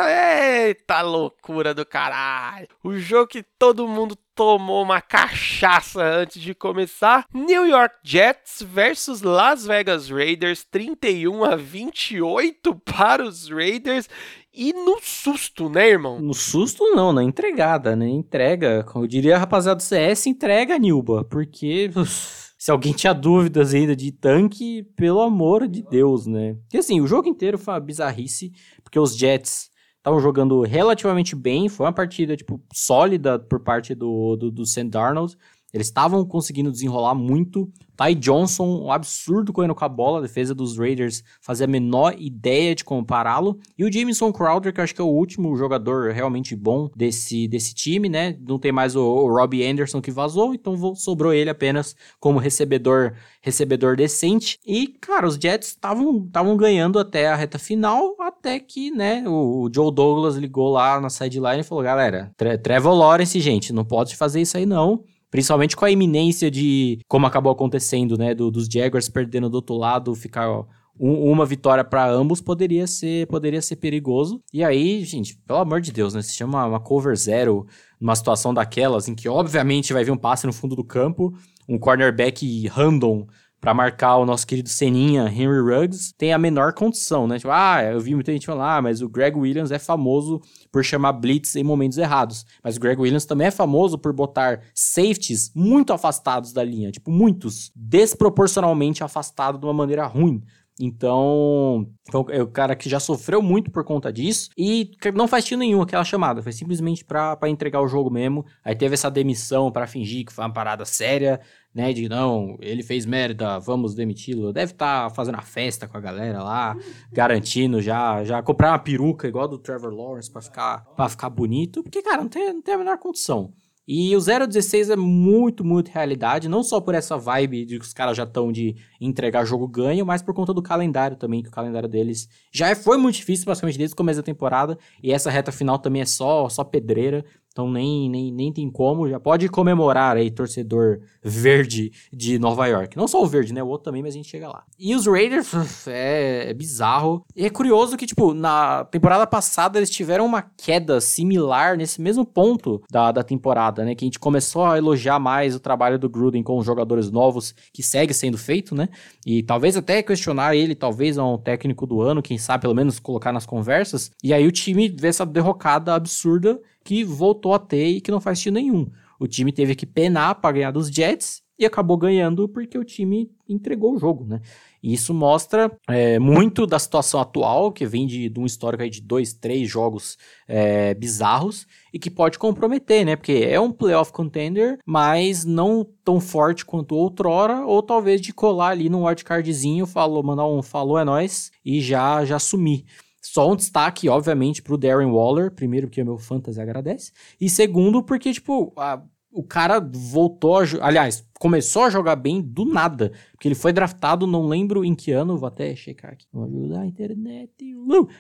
eita loucura do caralho. O jogo que todo mundo tomou uma cachaça antes de começar. New York Jets versus Las Vegas Raiders, 31 a 28 para os Raiders. E no susto, né, irmão?
No susto não, na entregada, né? Entrega. Eu diria, rapaziada do CS, entrega, Nilba. Porque se alguém tinha dúvidas ainda de tanque, pelo amor de Deus, né? E assim, o jogo inteiro foi uma bizarrice, porque os Jets estavam jogando relativamente bem, foi uma partida, tipo, sólida por parte do, do, do Sam Darnold. Eles estavam conseguindo desenrolar muito. Ty Johnson, um absurdo correndo com a bola. A defesa dos Raiders fazia a menor ideia de compará-lo. E o Jameson Crowder, que eu acho que é o último jogador realmente bom desse, desse time, né? Não tem mais o, o Robbie Anderson que vazou, então sobrou ele apenas como recebedor recebedor decente. E, cara, os Jets estavam ganhando até a reta final, até que, né, o, o Joe Douglas ligou lá na sideline e falou: galera, Trevor Lawrence, gente, não pode fazer isso aí não Principalmente com a iminência de, como acabou acontecendo, né? Do, dos Jaguars perdendo do outro lado, ficar ó, um, uma vitória para ambos poderia ser, poderia ser perigoso. E aí, gente, pelo amor de Deus, né? Se chama uma cover zero numa situação daquelas, em que obviamente vai vir um passe no fundo do campo, um cornerback random para marcar o nosso querido Seninha, Henry Ruggs, tem a menor condição, né? Tipo, ah, eu vi muita gente falar, ah, mas o Greg Williams é famoso por chamar blitz em momentos errados. Mas o Greg Williams também é famoso por botar safeties muito afastados da linha, tipo, muitos, desproporcionalmente afastados de uma maneira ruim. Então, é o cara que já sofreu muito por conta disso e não faz tiro nenhum aquela chamada, foi simplesmente para entregar o jogo mesmo. Aí teve essa demissão para fingir que foi uma parada séria, né? De não, ele fez merda, vamos demiti-lo. Deve estar tá fazendo a festa com a galera lá, garantindo já, já comprar uma peruca igual do Trevor Lawrence para ficar, pra ficar bonito, porque, cara, não tem, não tem a menor condição. E o 016 é muito, muito realidade, não só por essa vibe de que os caras já estão de entregar jogo ganho, mas por conta do calendário também, que o calendário deles já é, foi muito difícil, basicamente, desde o começo da temporada, e essa reta final também é só, só pedreira. Então nem, nem, nem tem como. Já pode comemorar aí, torcedor verde de Nova York. Não só o verde, né? O outro também, mas a gente chega lá. E os Raiders, é, é bizarro. E é curioso que, tipo, na temporada passada eles tiveram uma queda similar nesse mesmo ponto da, da temporada, né? Que a gente começou a elogiar mais o trabalho do Gruden com os jogadores novos, que segue sendo feito, né? E talvez até questionar ele, talvez é um técnico do ano, quem sabe pelo menos colocar nas conversas. E aí o time vê essa derrocada absurda que voltou a ter e que não faz sentido nenhum. O time teve que penar para ganhar dos Jets e acabou ganhando porque o time entregou o jogo, né? E isso mostra é, muito da situação atual, que vem de, de um histórico aí de dois, três jogos é, bizarros e que pode comprometer, né? Porque é um playoff contender, mas não tão forte quanto outrora, ou talvez de colar ali no wildcardzinho, falou, mandar um falou é nós e já já sumir. Só um destaque, obviamente, pro Darren Waller. Primeiro, porque o meu fantasy agradece. E segundo, porque, tipo, a, o cara voltou a. Aliás, começou a jogar bem do nada. Porque ele foi draftado, não lembro em que ano, vou até checar aqui. Vou ajudar a internet.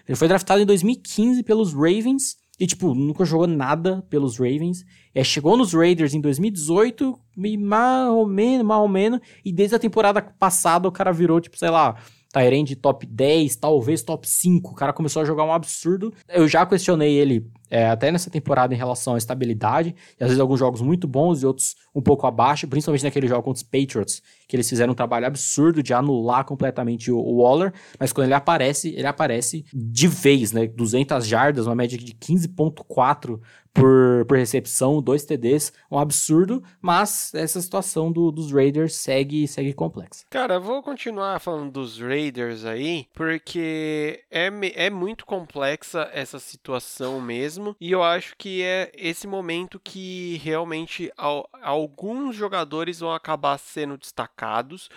Ele foi draftado em 2015 pelos Ravens. E, tipo, nunca jogou nada pelos Ravens. É, chegou nos Raiders em 2018, mais ou menos, mais ou menos. E desde a temporada passada o cara virou, tipo, sei lá, Tyrande top 10, talvez top 5. O cara começou a jogar um absurdo. Eu já questionei ele é, até nessa temporada em relação à estabilidade. E às vezes alguns jogos muito bons e outros um pouco abaixo, principalmente naquele jogo contra os Patriots, que eles fizeram um trabalho absurdo de anular completamente o, o Waller. Mas quando ele aparece, ele aparece de vez, né? 200 jardas, uma média de 15,4 por, por recepção, dois TDs, um absurdo, mas essa situação do, dos Raiders segue, segue complexa.
Cara, vou continuar falando dos Raiders aí, porque é, é muito complexa essa situação mesmo, e eu acho que é esse momento que realmente alguns jogadores vão acabar sendo destacados,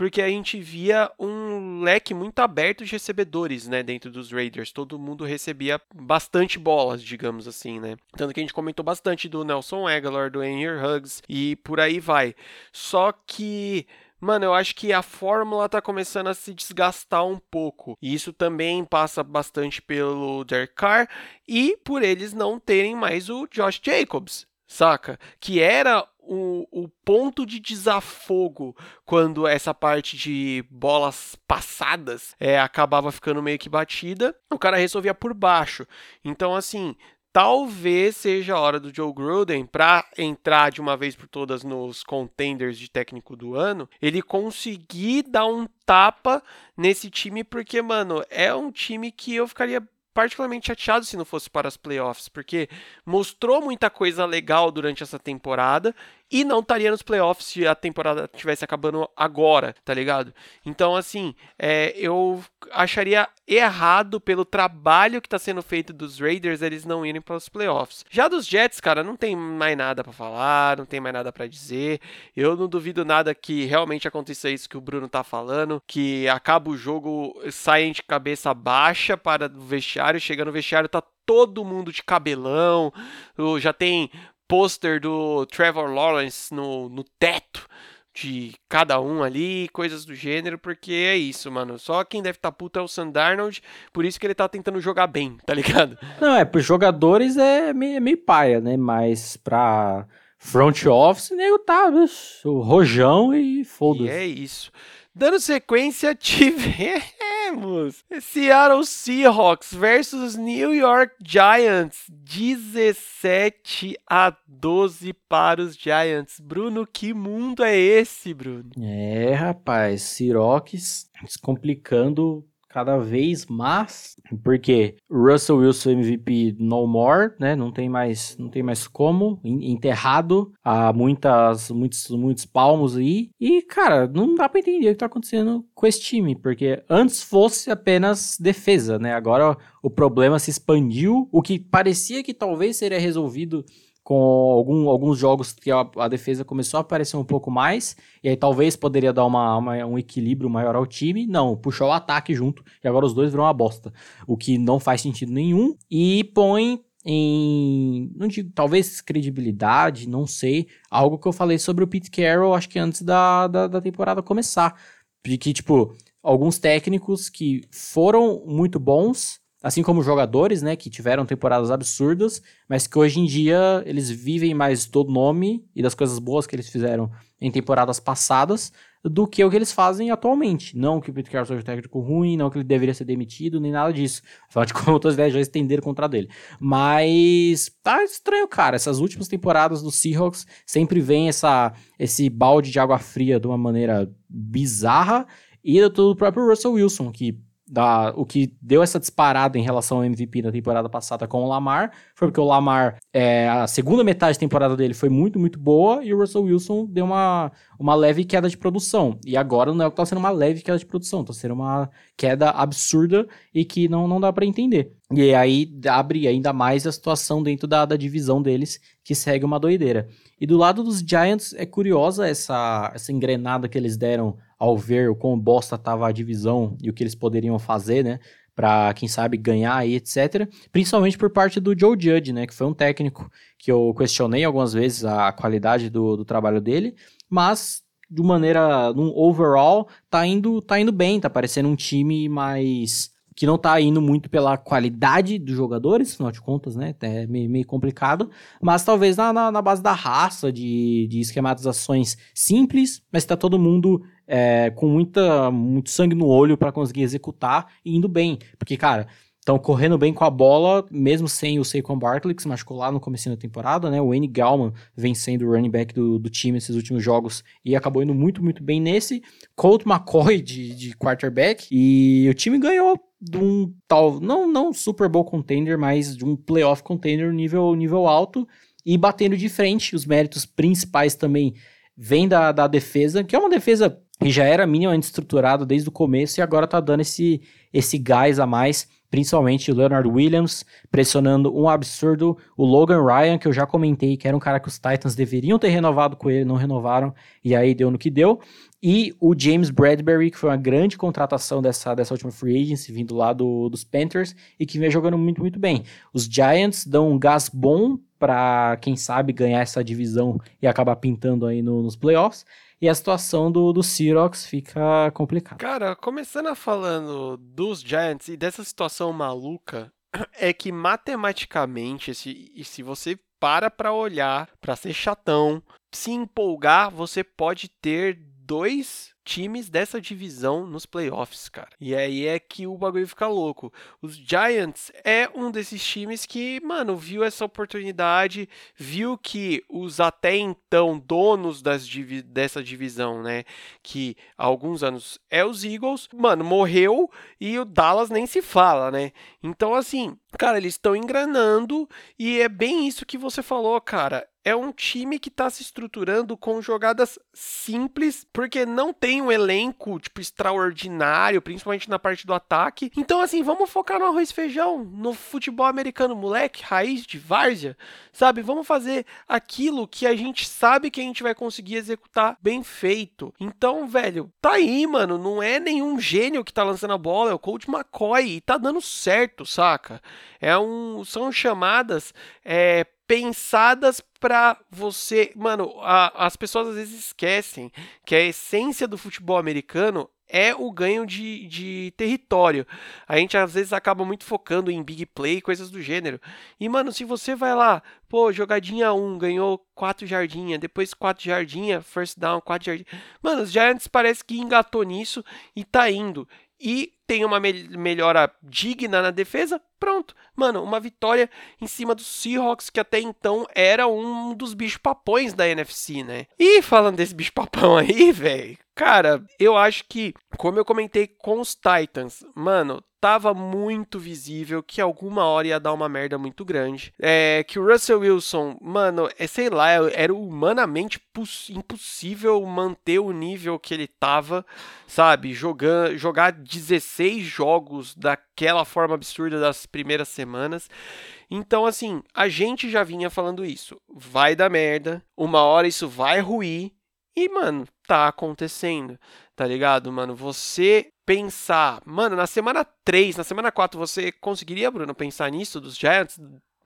porque a gente via um leque muito aberto de recebedores, né, dentro dos Raiders. Todo mundo recebia bastante bolas, digamos assim, né? Tanto que a gente comentou bastante do Nelson Aguilar, do Henry Huggs e por aí vai. Só que Mano, eu acho que a fórmula tá começando a se desgastar um pouco. E isso também passa bastante pelo Derek Carr e por eles não terem mais o Josh Jacobs, saca? Que era o, o ponto de desafogo quando essa parte de bolas passadas é, acabava ficando meio que batida, o cara resolvia por baixo. Então, assim, talvez seja a hora do Joe Gruden para entrar de uma vez por todas nos contenders de técnico do ano, ele conseguir dar um tapa nesse time, porque, mano, é um time que eu ficaria particularmente chateado se não fosse para as playoffs, porque mostrou muita coisa legal durante essa temporada e não estaria nos playoffs se a temporada tivesse acabando agora, tá ligado? Então, assim, é, eu acharia errado pelo trabalho que está sendo feito dos Raiders eles não irem para os playoffs. Já dos Jets, cara, não tem mais nada para falar, não tem mais nada para dizer. Eu não duvido nada que realmente aconteça isso que o Bruno tá falando, que acaba o jogo, saem de cabeça baixa para o vestiário, chega no vestiário, tá todo mundo de cabelão, já tem pôster do Trevor Lawrence no, no teto de cada um ali, coisas do gênero, porque é isso, mano. Só quem deve estar tá puto é o Sandarnold, por isso que ele tá tentando jogar bem, tá ligado?
Não, é, pros jogadores é meio, é meio paia, né? Mas pra front office, nego tá, o rojão e foda-se.
É isso. Dando sequência, tivemos Seattle Seahawks versus New York Giants, 17 a 12 para os Giants. Bruno, que mundo é esse, Bruno?
É, rapaz, Seahawks descomplicando cada vez mais, porque Russell Wilson MVP no more, né? Não tem mais, não tem mais como, enterrado há muitas, muitos, muitos palmos aí. E cara, não dá para entender o que tá acontecendo com esse time, porque antes fosse apenas defesa, né? Agora o problema se expandiu, o que parecia que talvez seria resolvido com algum, alguns jogos que a, a, defesa começou a aparecer um pouco mais, e aí talvez poderia dar uma, uma, um equilíbrio maior ao time. Não, puxou o ataque junto, e agora os dois viram uma bosta. O que não faz sentido nenhum, e põe em, não digo, talvez credibilidade, não sei, algo que eu falei sobre o Pete Carroll, acho que antes da, da, da temporada começar. De que, tipo, alguns técnicos que foram muito bons assim como jogadores, né, que tiveram temporadas absurdas, mas que hoje em dia eles vivem mais do nome e das coisas boas que eles fizeram em temporadas passadas do que o que eles fazem atualmente. Não que o Pete Carroll seja um técnico ruim, não que ele deveria ser demitido, nem nada disso. Afinal de contas, ideias já estenderam contra dele. Mas tá estranho, cara. Essas últimas temporadas do Seahawks sempre vem essa, esse balde de água fria de uma maneira bizarra e do próprio Russell Wilson, que da, o que deu essa disparada em relação ao MVP na temporada passada com o Lamar foi porque o Lamar, é, a segunda metade da temporada dele foi muito, muito boa e o Russell Wilson deu uma, uma leve queda de produção. E agora não é que tá sendo uma leve queda de produção, tá sendo uma queda absurda e que não, não dá para entender. E aí abre ainda mais a situação dentro da, da divisão deles, que segue uma doideira. E do lado dos Giants é curiosa essa, essa engrenada que eles deram ao ver o quão bosta tava a divisão e o que eles poderiam fazer, né? Para quem sabe ganhar aí, etc. Principalmente por parte do Joe Judge, né? Que foi um técnico que eu questionei algumas vezes a qualidade do, do trabalho dele, mas de maneira, num overall, tá indo, tá indo bem, tá parecendo um time mais que não tá indo muito pela qualidade dos jogadores, afinal de contas, né? É meio, meio complicado. Mas talvez na, na, na, base da raça, de, de esquematizações simples, mas tá todo mundo é, com muita, muito sangue no olho para conseguir executar e indo bem. Porque, cara, estão correndo bem com a bola, mesmo sem o Saquon Barkley, que se machucou lá no começo da temporada, né? O Wayne Gallman vem sendo o running back do, do time nesses últimos jogos e acabou indo muito, muito bem nesse. Colt McCoy de, de quarterback e o time ganhou de um tal, não, não Super Bowl contender, mas de um playoff contender nível, nível alto e batendo de frente. Os méritos principais também vêm da, da defesa, que é uma defesa que já era minimamente estruturada desde o começo e agora tá dando esse, esse gás a mais, principalmente o Leonard Williams pressionando um absurdo, o Logan Ryan, que eu já comentei que era um cara que os Titans deveriam ter renovado com ele, não renovaram, e aí deu no que deu, e o James Bradbury, que foi uma grande contratação dessa, dessa última free agency, vindo lá do, dos Panthers, e que vem jogando muito, muito bem. Os Giants dão um gás bom para quem sabe ganhar essa divisão e acabar pintando aí no, nos playoffs e a situação do, do Seahawks fica complicada.
Cara, começando a falando dos Giants e dessa situação maluca, é que matematicamente, se, se você para para olhar, para ser chatão, se empolgar, você pode ter dois times dessa divisão nos playoffs, cara. E aí é que o bagulho fica louco. Os Giants é um desses times que, mano, viu essa oportunidade, viu que os até então donos das divi dessa divisão, né, que há alguns anos é os Eagles, mano, morreu e o Dallas nem se fala, né? Então, assim, cara, eles estão engranando e é bem isso que você falou, cara é um time que está se estruturando com jogadas simples, porque não tem um elenco, tipo, extraordinário, principalmente na parte do ataque. Então, assim, vamos focar no arroz e feijão, no futebol americano, moleque, raiz de várzea, sabe? Vamos fazer aquilo que a gente sabe que a gente vai conseguir executar bem feito. Então, velho, tá aí, mano, não é nenhum gênio que tá lançando a bola, é o coach McCoy e tá dando certo, saca? É um, são chamadas é, pensadas para você. Mano, a, as pessoas às vezes esquecem que a essência do futebol americano é o ganho de, de território. A gente às vezes acaba muito focando em big play, coisas do gênero. E, mano, se você vai lá, pô, jogadinha 1, ganhou 4 jardinha, depois 4 jardinha, first down, 4 jardinha. Mano, os Giants parece que engatou nisso e tá indo. E tem uma me melhora digna na defesa, pronto. Mano, uma vitória em cima dos Seahawks, que até então era um dos bichos papões da NFC, né? E falando desse bicho papão aí, velho, cara, eu acho que, como eu comentei com os Titans, mano, tava muito visível que alguma hora ia dar uma merda muito grande. É, que o Russell Wilson, mano, é, sei lá, era humanamente impossível manter o nível que ele tava, sabe? Jogar, jogar 16 jogos daquela forma absurda das primeiras semanas. Então, assim, a gente já vinha falando isso. Vai dar merda, uma hora isso vai ruir. E, mano, tá acontecendo, tá ligado, mano? Você pensar, mano, na semana 3, na semana 4, você conseguiria, Bruno, pensar nisso dos Giants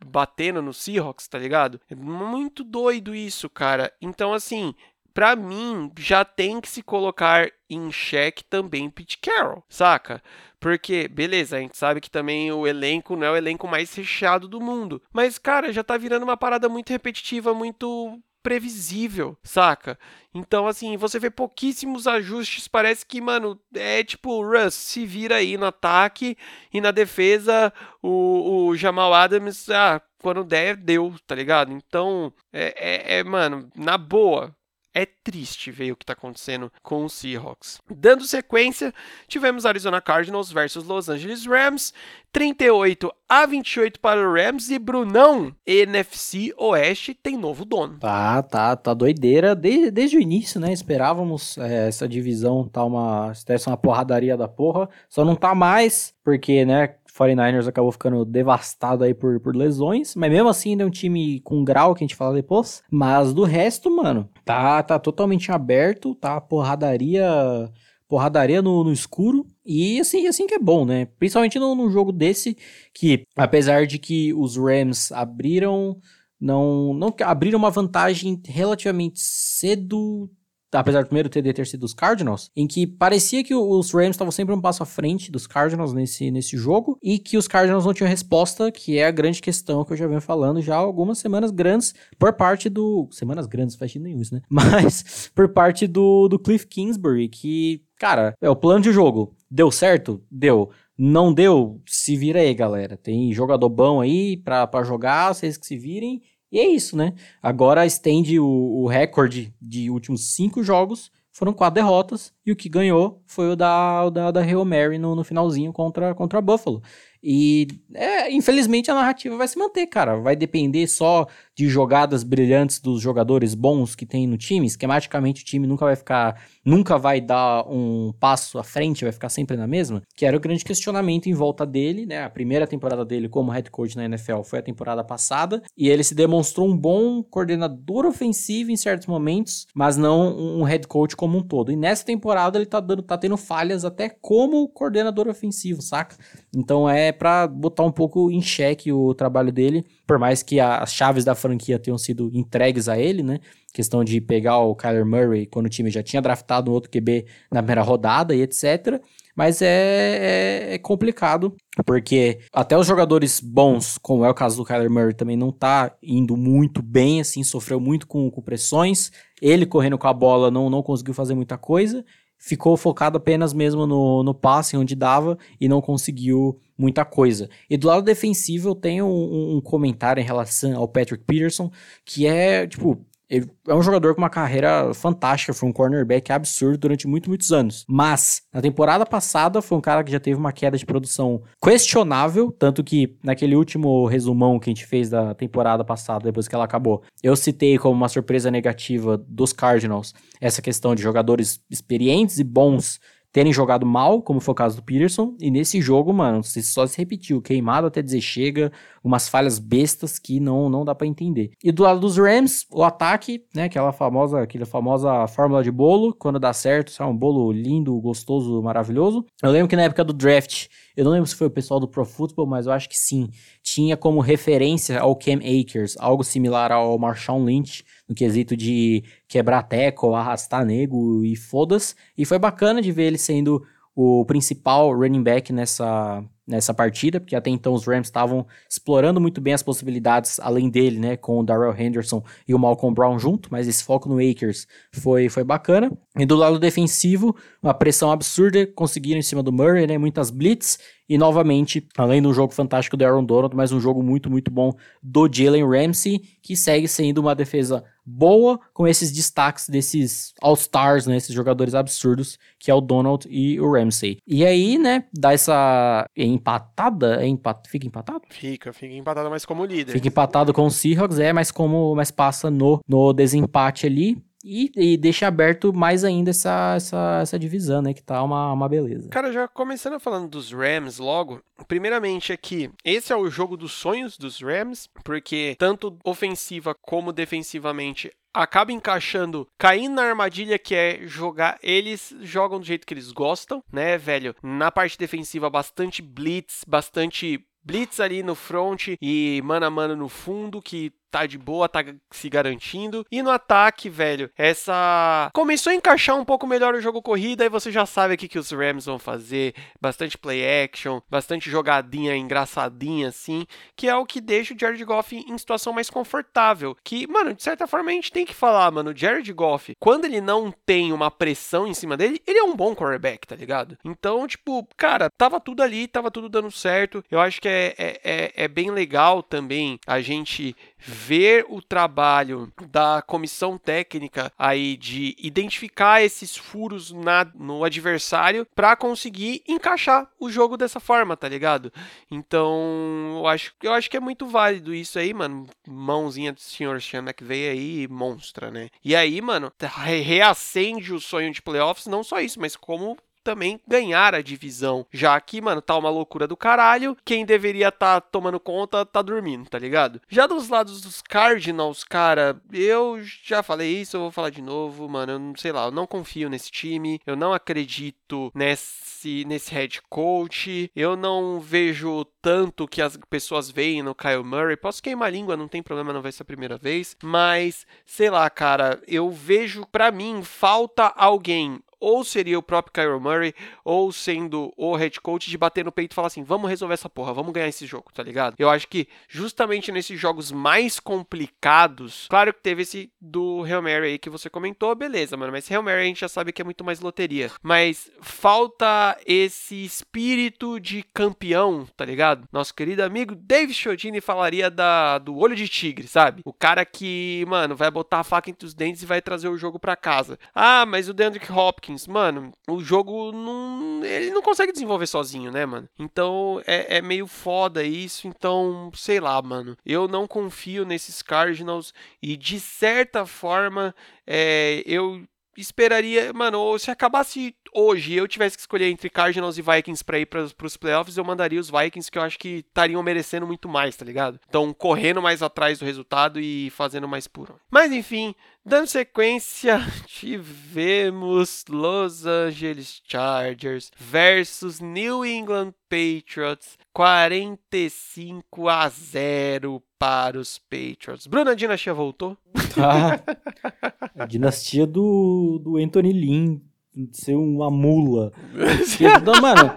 batendo no Seahawks, tá ligado? É muito doido isso, cara. Então, assim, para mim, já tem que se colocar em xeque também Pete Carroll, saca? Porque, beleza, a gente sabe que também o elenco não é o elenco mais recheado do mundo. Mas, cara, já tá virando uma parada muito repetitiva, muito previsível, saca? Então, assim, você vê pouquíssimos ajustes. Parece que, mano, é tipo, Russ, se vira aí no ataque e na defesa o, o Jamal Adams, ah, quando der, deu, tá ligado? Então, é, é, é mano, na boa, é triste ver o que está acontecendo com os Seahawks. Dando sequência, tivemos Arizona Cardinals versus Los Angeles Rams, 38 a 28 para o Rams e Brunão, NFC Oeste tem novo dono.
Tá, tá, tá doideira desde, desde o início, né? Esperávamos é, essa divisão tá uma, tivesse uma porradaria da porra, só não tá mais, porque, né, 49ers acabou ficando devastado aí por, por lesões, mas mesmo assim ainda é um time com grau que a gente fala depois. Mas do resto, mano, tá, tá totalmente aberto, tá porradaria, porradaria no, no escuro. E assim, assim que é bom, né? Principalmente num, jogo desse que, apesar de que os Rams abriram não, não abriram uma vantagem relativamente cedo apesar do primeiro TD ter sido dos Cardinals, em que parecia que os Rams estavam sempre um passo à frente dos Cardinals nesse, nesse jogo e que os Cardinals não tinham resposta, que é a grande questão que eu já venho falando já há algumas semanas grandes por parte do. Semanas grandes, faz nenhum isso, né? Mas por parte do, do Cliff Kingsbury, que, cara, é o plano de jogo. Deu certo? Deu. Não deu? Se vira aí, galera. Tem jogador bom aí pra, pra jogar, vocês que se virem. E é isso, né? Agora estende o, o recorde de últimos cinco jogos. Foram quatro derrotas. E o que ganhou foi o da, o da, da Hail Mary no, no finalzinho contra, contra Buffalo. E, é, infelizmente, a narrativa vai se manter, cara. Vai depender só de jogadas brilhantes dos jogadores bons que tem no time. Esquematicamente, o time nunca vai ficar, nunca vai dar um passo à frente, vai ficar sempre na mesma. Que era o grande questionamento em volta dele, né? A primeira temporada dele como head coach na NFL foi a temporada passada. E ele se demonstrou um bom coordenador ofensivo em certos momentos, mas não um head coach como um todo. E nessa temporada ele tá, dando, tá tendo falhas até como coordenador ofensivo, saca? Então é para botar um pouco em xeque o trabalho dele, por mais que as chaves da franquia tenham sido entregues a ele, né? Questão de pegar o Kyler Murray quando o time já tinha draftado um outro QB na primeira rodada e etc. Mas é, é, é, complicado, porque até os jogadores bons, como é o caso do Kyler Murray, também não tá indo muito bem, assim, sofreu muito com, com pressões. Ele correndo com a bola não, não conseguiu fazer muita coisa ficou focado apenas mesmo no, no passe, onde dava, e não conseguiu muita coisa. E do lado defensivo eu tenho um, um comentário em relação ao Patrick Peterson, que é, tipo, ele é um jogador com uma carreira fantástica, foi um cornerback absurdo durante muito, muitos anos. Mas, na temporada passada, foi um cara que já teve uma queda de produção questionável, tanto que naquele último resumão que a gente fez da temporada passada, depois que ela acabou, eu citei como uma surpresa negativa dos Cardinals essa questão de jogadores experientes e bons terem jogado mal, como foi o caso do Peterson, e nesse jogo, mano, só se repetiu, queimado até dizer chega, umas falhas bestas que não não dá para entender. E do lado dos Rams, o ataque, né, aquela famosa, aquela famosa fórmula de bolo, quando dá certo, é um bolo lindo, gostoso, maravilhoso. Eu lembro que na época do draft, eu não lembro se foi o pessoal do Pro Football, mas eu acho que sim, tinha como referência ao Cam Akers, algo similar ao Marshawn Lynch, no quesito de quebrar teco, arrastar nego e foda-se. E foi bacana de ver ele sendo o principal running back nessa, nessa partida, porque até então os Rams estavam explorando muito bem as possibilidades além dele, né, com o Darrell Henderson e o Malcolm Brown junto, mas esse foco no Akers foi, foi bacana. E do lado defensivo, uma pressão absurda, conseguiram em cima do Murray, né, muitas blitz, e novamente, além do jogo fantástico do Aaron Donald, mas um jogo muito, muito bom do Jalen Ramsey, que segue sendo uma defesa boa com esses destaques desses All-Stars, né, esses jogadores absurdos, que é o Donald e o Ramsey. E aí, né, dá essa empatada, é empat... fica empatado?
Fica, fica empatado, mas como líder.
Fica empatado com o Seahawks, é, mas como, mas passa no, no desempate ali. E, e, deixa aberto mais ainda essa, essa, essa divisão, né? Que tá uma, uma beleza.
Cara, já começando falando dos Rams logo, primeiramente aqui, esse é o jogo dos sonhos dos Rams, porque tanto ofensiva como defensivamente acaba encaixando, caindo na armadilha que é jogar. Eles jogam do jeito que eles gostam, né, velho? Na parte defensiva, bastante blitz, bastante blitz ali no front e mano a mano no fundo, que tá de boa, tá se garantindo. E no ataque, velho, essa. Começou a encaixar um pouco melhor o jogo corrida, e você já sabe o que, que os Rams vão fazer. Bastante play action, bastante jogadinha engraçadinha, assim. Que é o que deixa o Jared Goff em situação mais confortável. Que, mano, de certa forma a gente tem que falar, mano, o Jared Goff, quando ele não tem uma pressão em cima dele, ele é um bom quarterback, tá ligado? Então, tipo, cara, tava tudo ali, tava tudo dando certo. Eu acho que é, é, é, é bem legal também a gente ver o trabalho da comissão técnica aí de identificar esses furos na, no adversário para conseguir encaixar o jogo dessa forma, tá ligado? Então, eu acho, eu acho que é muito válido isso aí, mano. Mãozinha do senhor Sean McVay aí, monstra, né? E aí, mano, reacende o sonho de playoffs, não só isso, mas como também ganhar a divisão. Já que, mano, tá uma loucura do caralho. Quem deveria tá tomando conta tá dormindo, tá ligado? Já dos lados dos Cardinals, cara, eu já falei isso, eu vou falar de novo, mano. Eu não sei lá, eu não confio nesse time. Eu não acredito nesse, nesse head coach. Eu não vejo tanto que as pessoas veem no Kyle Murray. Posso queimar a língua, não tem problema, não vai ser a primeira vez. Mas, sei lá, cara, eu vejo, para mim, falta alguém ou seria o próprio Kyro Murray, ou sendo o head coach de bater no peito e falar assim: vamos resolver essa porra, vamos ganhar esse jogo, tá ligado? Eu acho que justamente nesses jogos mais complicados, claro que teve esse do Hail Mary aí que você comentou, beleza, mano, mas Hail Mary a gente já sabe que é muito mais loteria. Mas falta esse espírito de campeão, tá ligado? Nosso querido amigo Dave Chodini falaria da, do olho de tigre, sabe? O cara que, mano, vai botar a faca entre os dentes e vai trazer o jogo para casa. Ah, mas o DeAndre Hopkins Mano, o jogo não. Ele não consegue desenvolver sozinho, né, mano? Então é, é meio foda isso. Então, sei lá, mano. Eu não confio nesses Cardinals e de certa forma é, eu esperaria, mano, se acabasse hoje eu tivesse que escolher entre Cardinals e Vikings para ir para os playoffs, eu mandaria os Vikings que eu acho que estariam merecendo muito mais, tá ligado? Então, correndo mais atrás do resultado e fazendo mais puro. Mas enfim, dando sequência, tivemos Los Angeles Chargers versus New England Patriots, 45 a 0 para os Patriots. Bruna Dinastia voltou?
Ah, a dinastia do, do Anthony Lynn ser uma mula. Porque, mano,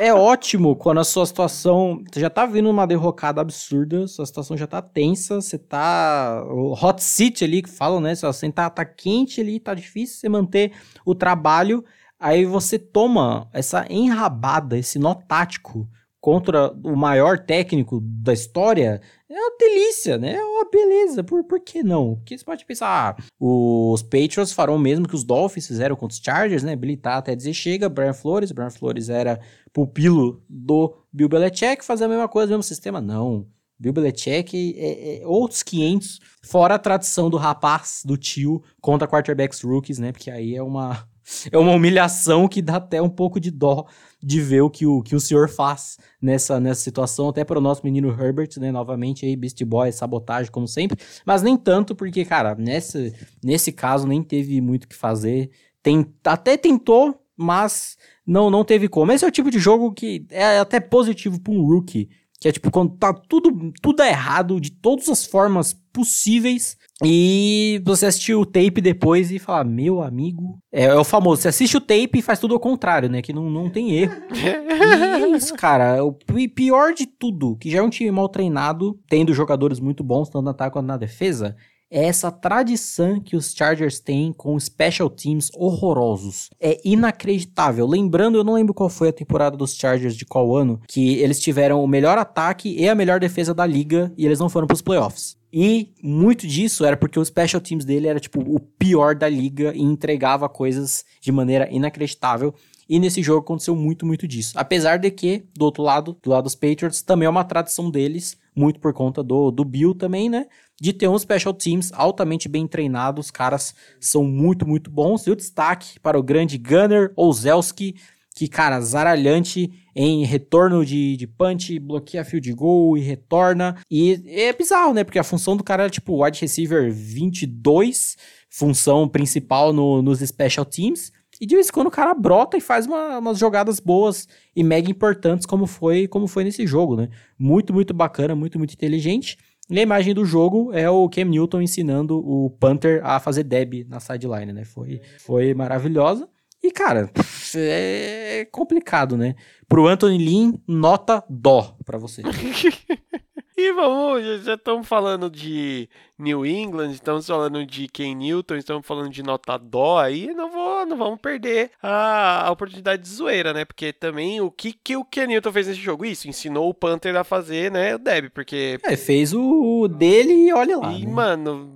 é ótimo quando a sua situação. Você já tá vindo uma derrocada absurda, sua situação já tá tensa, você tá. O hot seat ali que falam, né? Você tá, tá quente ali, tá difícil você manter o trabalho. Aí você toma essa enrabada, esse nó tático contra o maior técnico da história, é uma delícia, né? É uma beleza. Por, por que não? Porque você pode pensar, ah, os Patriots farão o mesmo que os Dolphins fizeram contra os Chargers, né? Habilitar até dizer chega, Brian Flores. Brian Flores era pupilo do Bill Belichick, fazer a mesma coisa, o mesmo sistema. Não. Bill Belichick é, é, outros 500, fora a tradição do rapaz, do tio, contra quarterbacks rookies, né? Porque aí é uma, é uma humilhação que dá até um pouco de dó de ver o que o, que o senhor faz nessa, nessa situação, até para o nosso menino Herbert, né? Novamente aí, Beast Boy, sabotagem, como sempre. Mas nem tanto, porque, cara, nesse, nesse caso nem teve muito o que fazer. Tem, até tentou, mas não, não teve como. Esse é o tipo de jogo que é até positivo para um rookie que é tipo quando tá tudo, tudo errado de todas as formas possíveis e você assistir o tape depois e falar, meu amigo. É, é, o famoso, você assiste o tape e faz tudo ao contrário, né? Que não, não tem erro. e é isso, cara. O pior de tudo, que já é um time mal treinado, tendo jogadores muito bons, tanto no ataque quanto na defesa, é essa tradição que os Chargers têm com special teams horrorosos. É inacreditável. Lembrando, eu não lembro qual foi a temporada dos Chargers de qual ano, que eles tiveram o melhor ataque e a melhor defesa da liga e eles não foram para os playoffs. E muito disso era porque o special teams dele era tipo o pior da liga e entregava coisas de maneira inacreditável. E nesse jogo aconteceu muito, muito disso. Apesar de que, do outro lado, do lado dos Patriots, também é uma tradição deles, muito por conta do, do Bill também, né? De ter um special teams altamente bem treinados. Os caras são muito, muito bons. E o destaque para o grande Gunner Olzelski, que, cara, zaralhante em retorno de, de punch, bloqueia field goal e retorna. E é bizarro, né? Porque a função do cara é tipo wide receiver 22, função principal no, nos special teams. E de vez em quando o cara brota e faz uma, umas jogadas boas e mega importantes, como foi, como foi nesse jogo, né? Muito, muito bacana, muito, muito inteligente. E a imagem do jogo é o Cam Newton ensinando o Panther a fazer deb na sideline, né? Foi, foi maravilhosa. E, cara, é complicado, né? Pro Anthony Lynn, nota dó pra você.
e vamos, já estamos falando de New England, estamos falando de Ken Newton, estamos falando de nota dó aí, não vou, não vamos perder a, a oportunidade de zoeira, né? Porque também o que, que o Ken Newton fez nesse jogo? Isso, ensinou o Panther a fazer, né, o Deb, porque...
É, fez o dele e olha lá,
E,
né?
mano,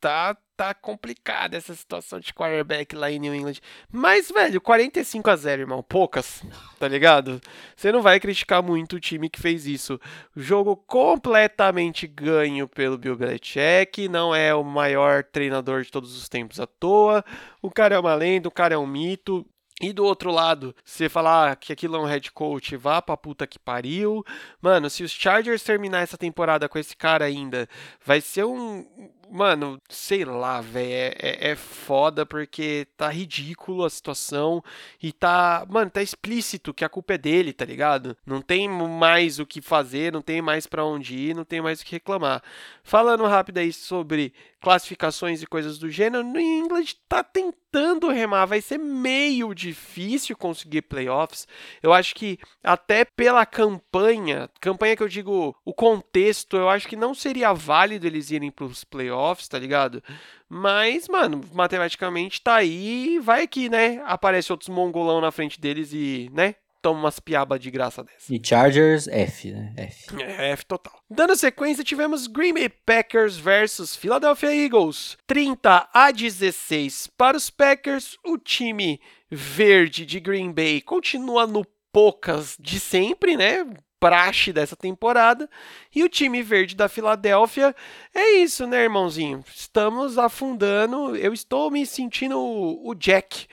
tá tá complicada essa situação de quarterback lá em New England. Mas, velho, 45 a 0, irmão, poucas, tá ligado? Você não vai criticar muito o time que fez isso. Jogo completamente ganho pelo Bill Belichick, não é o maior treinador de todos os tempos à toa. O cara é uma lenda, o cara é um mito. E do outro lado, você falar que aquilo é um head coach, vá pra puta que pariu. Mano, se os Chargers terminar essa temporada com esse cara ainda, vai ser um, Mano, sei lá, velho. É, é, é, foda porque tá ridículo a situação. E tá. Mano, tá explícito que a culpa é dele, tá ligado? Não tem mais o que fazer, não tem mais para onde ir, não tem mais o que reclamar. Falando rápido aí sobre classificações e coisas do gênero, New England tá tentando remar, vai ser meio difícil conseguir playoffs. Eu acho que até pela campanha, campanha que eu digo o contexto, eu acho que não seria válido eles irem para os playoffs, tá ligado? Mas, mano, matematicamente tá aí, vai que, né, aparece outros mongolão na frente deles e, né, toma umas piabas de graça dessa.
E Chargers, F, né?
F. É, F total. Dando sequência, tivemos Green Bay Packers versus Philadelphia Eagles. 30 a 16 para os Packers. O time verde de Green Bay continua no poucas de sempre, né? praxe dessa temporada. E o time verde da Filadélfia é isso, né, irmãozinho? Estamos afundando. Eu estou me sentindo o Jack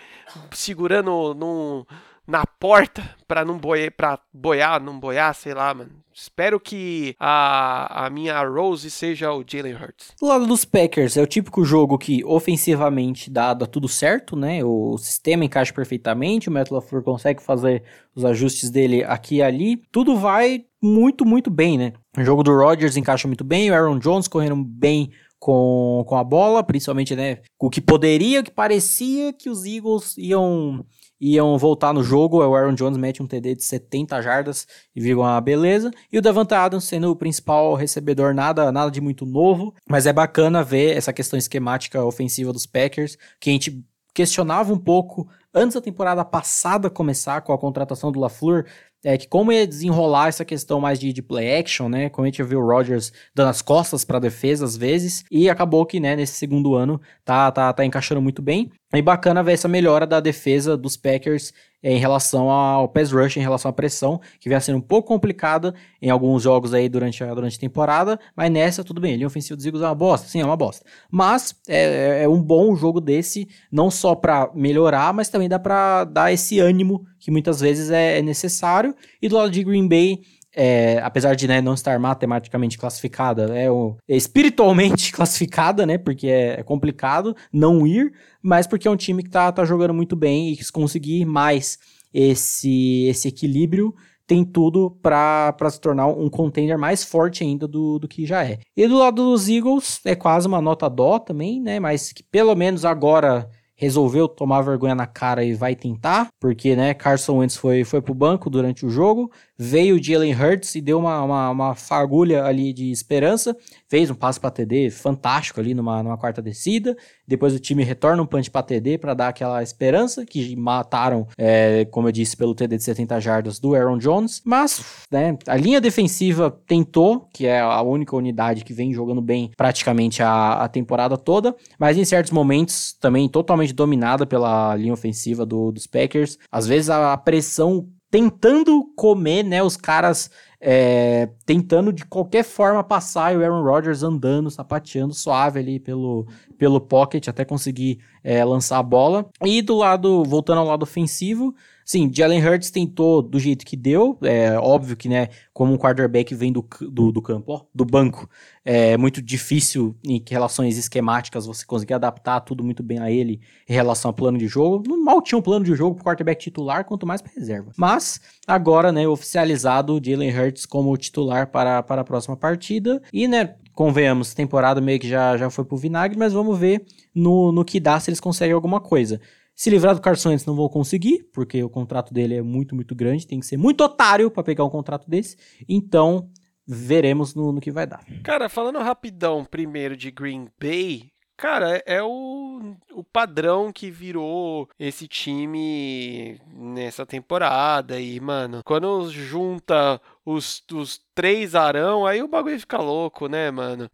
segurando num na porta para não boiar, para boiar, não boiar, sei lá, mano. Espero que a, a minha Rose seja o Jalen Hurts.
Do lado dos Packers, é o típico jogo que ofensivamente dá, dá tudo certo, né? O sistema encaixa perfeitamente, o Matt LaFleur consegue fazer os ajustes dele aqui e ali. Tudo vai muito, muito bem, né? O jogo do Rodgers encaixa muito bem, o Aaron Jones correndo bem com, com a bola, principalmente, né? O que poderia, o que parecia que os Eagles iam iam voltar no jogo. O Aaron Jones mete um TD de 70 jardas e vira uma beleza. E o Davante Adams sendo o principal recebedor, nada, nada de muito novo. Mas é bacana ver essa questão esquemática ofensiva dos Packers, que a gente questionava um pouco antes da temporada passada começar com a contratação do LaFleur, é que como ia desenrolar essa questão mais de, de play action, né? Como a gente viu o Rodgers dando as costas para a defesa às vezes, e acabou que, né, nesse segundo ano tá, tá, tá encaixando muito bem. E bacana ver essa melhora da defesa dos Packers em relação ao pass rush, em relação à pressão, que vem sendo um pouco complicada em alguns jogos aí durante a, durante a temporada, mas nessa tudo bem, linha ofensiva dos Eagles é uma bosta, sim, é uma bosta. Mas é, é um bom jogo desse, não só para melhorar, mas também dá para dar esse ânimo que muitas vezes é, é necessário. E do lado de Green Bay, é, apesar de né, não estar matematicamente classificada, é, o, é espiritualmente classificada, né? Porque é, é, complicado não ir, mas porque é um time que tá, tá jogando muito bem e quis conseguir mais esse, esse equilíbrio tem tudo para se tornar um contender mais forte ainda do, do que já é. E do lado dos Eagles, é quase uma nota dó também, né? Mas que pelo menos agora resolveu tomar vergonha na cara e vai tentar, porque, né, Carson Wentz foi, foi pro banco durante o jogo, veio o Jalen Hurts e deu uma, uma, uma fagulha ali de esperança, fez um passe para TD fantástico ali numa, numa quarta descida, depois o time retorna um punch para TD para dar aquela esperança, que mataram, é, como eu disse, pelo TD de 70 jardas do Aaron Jones, mas, né, a linha defensiva tentou, que é a única unidade que vem jogando bem praticamente a, a temporada toda, mas em certos momentos também totalmente dominada pela linha ofensiva do, dos Packers. Às vezes a pressão tentando comer, né, os caras é, tentando de qualquer forma passar e o Aaron Rodgers andando, sapateando suave ali pelo, pelo pocket até conseguir é, lançar a bola. E do lado, voltando ao lado ofensivo, Sim, Jalen Hurts tentou do jeito que deu. É óbvio que, né, como um quarterback vem do, do, do campo, ó, do banco, é muito difícil em relações esquemáticas você conseguir adaptar tudo muito bem a ele em relação ao plano de jogo. Mal tinha um plano de jogo pro quarterback titular, quanto mais para reserva. Mas, agora, né, oficializado Jalen Hurts como titular para, para a próxima partida. E, né, convenhamos, temporada meio que já, já foi pro vinagre, mas vamos ver no, no que dá se eles conseguem alguma coisa. Se livrar do Carson Wentz não vou conseguir, porque o contrato dele é muito, muito grande. Tem que ser muito otário para pegar um contrato desse. Então, veremos no, no que vai dar.
Cara, falando rapidão primeiro de Green Bay, Cara, é o, o padrão que virou esse time nessa temporada. E, mano, quando junta os, os três Arão, aí o bagulho fica louco, né, mano?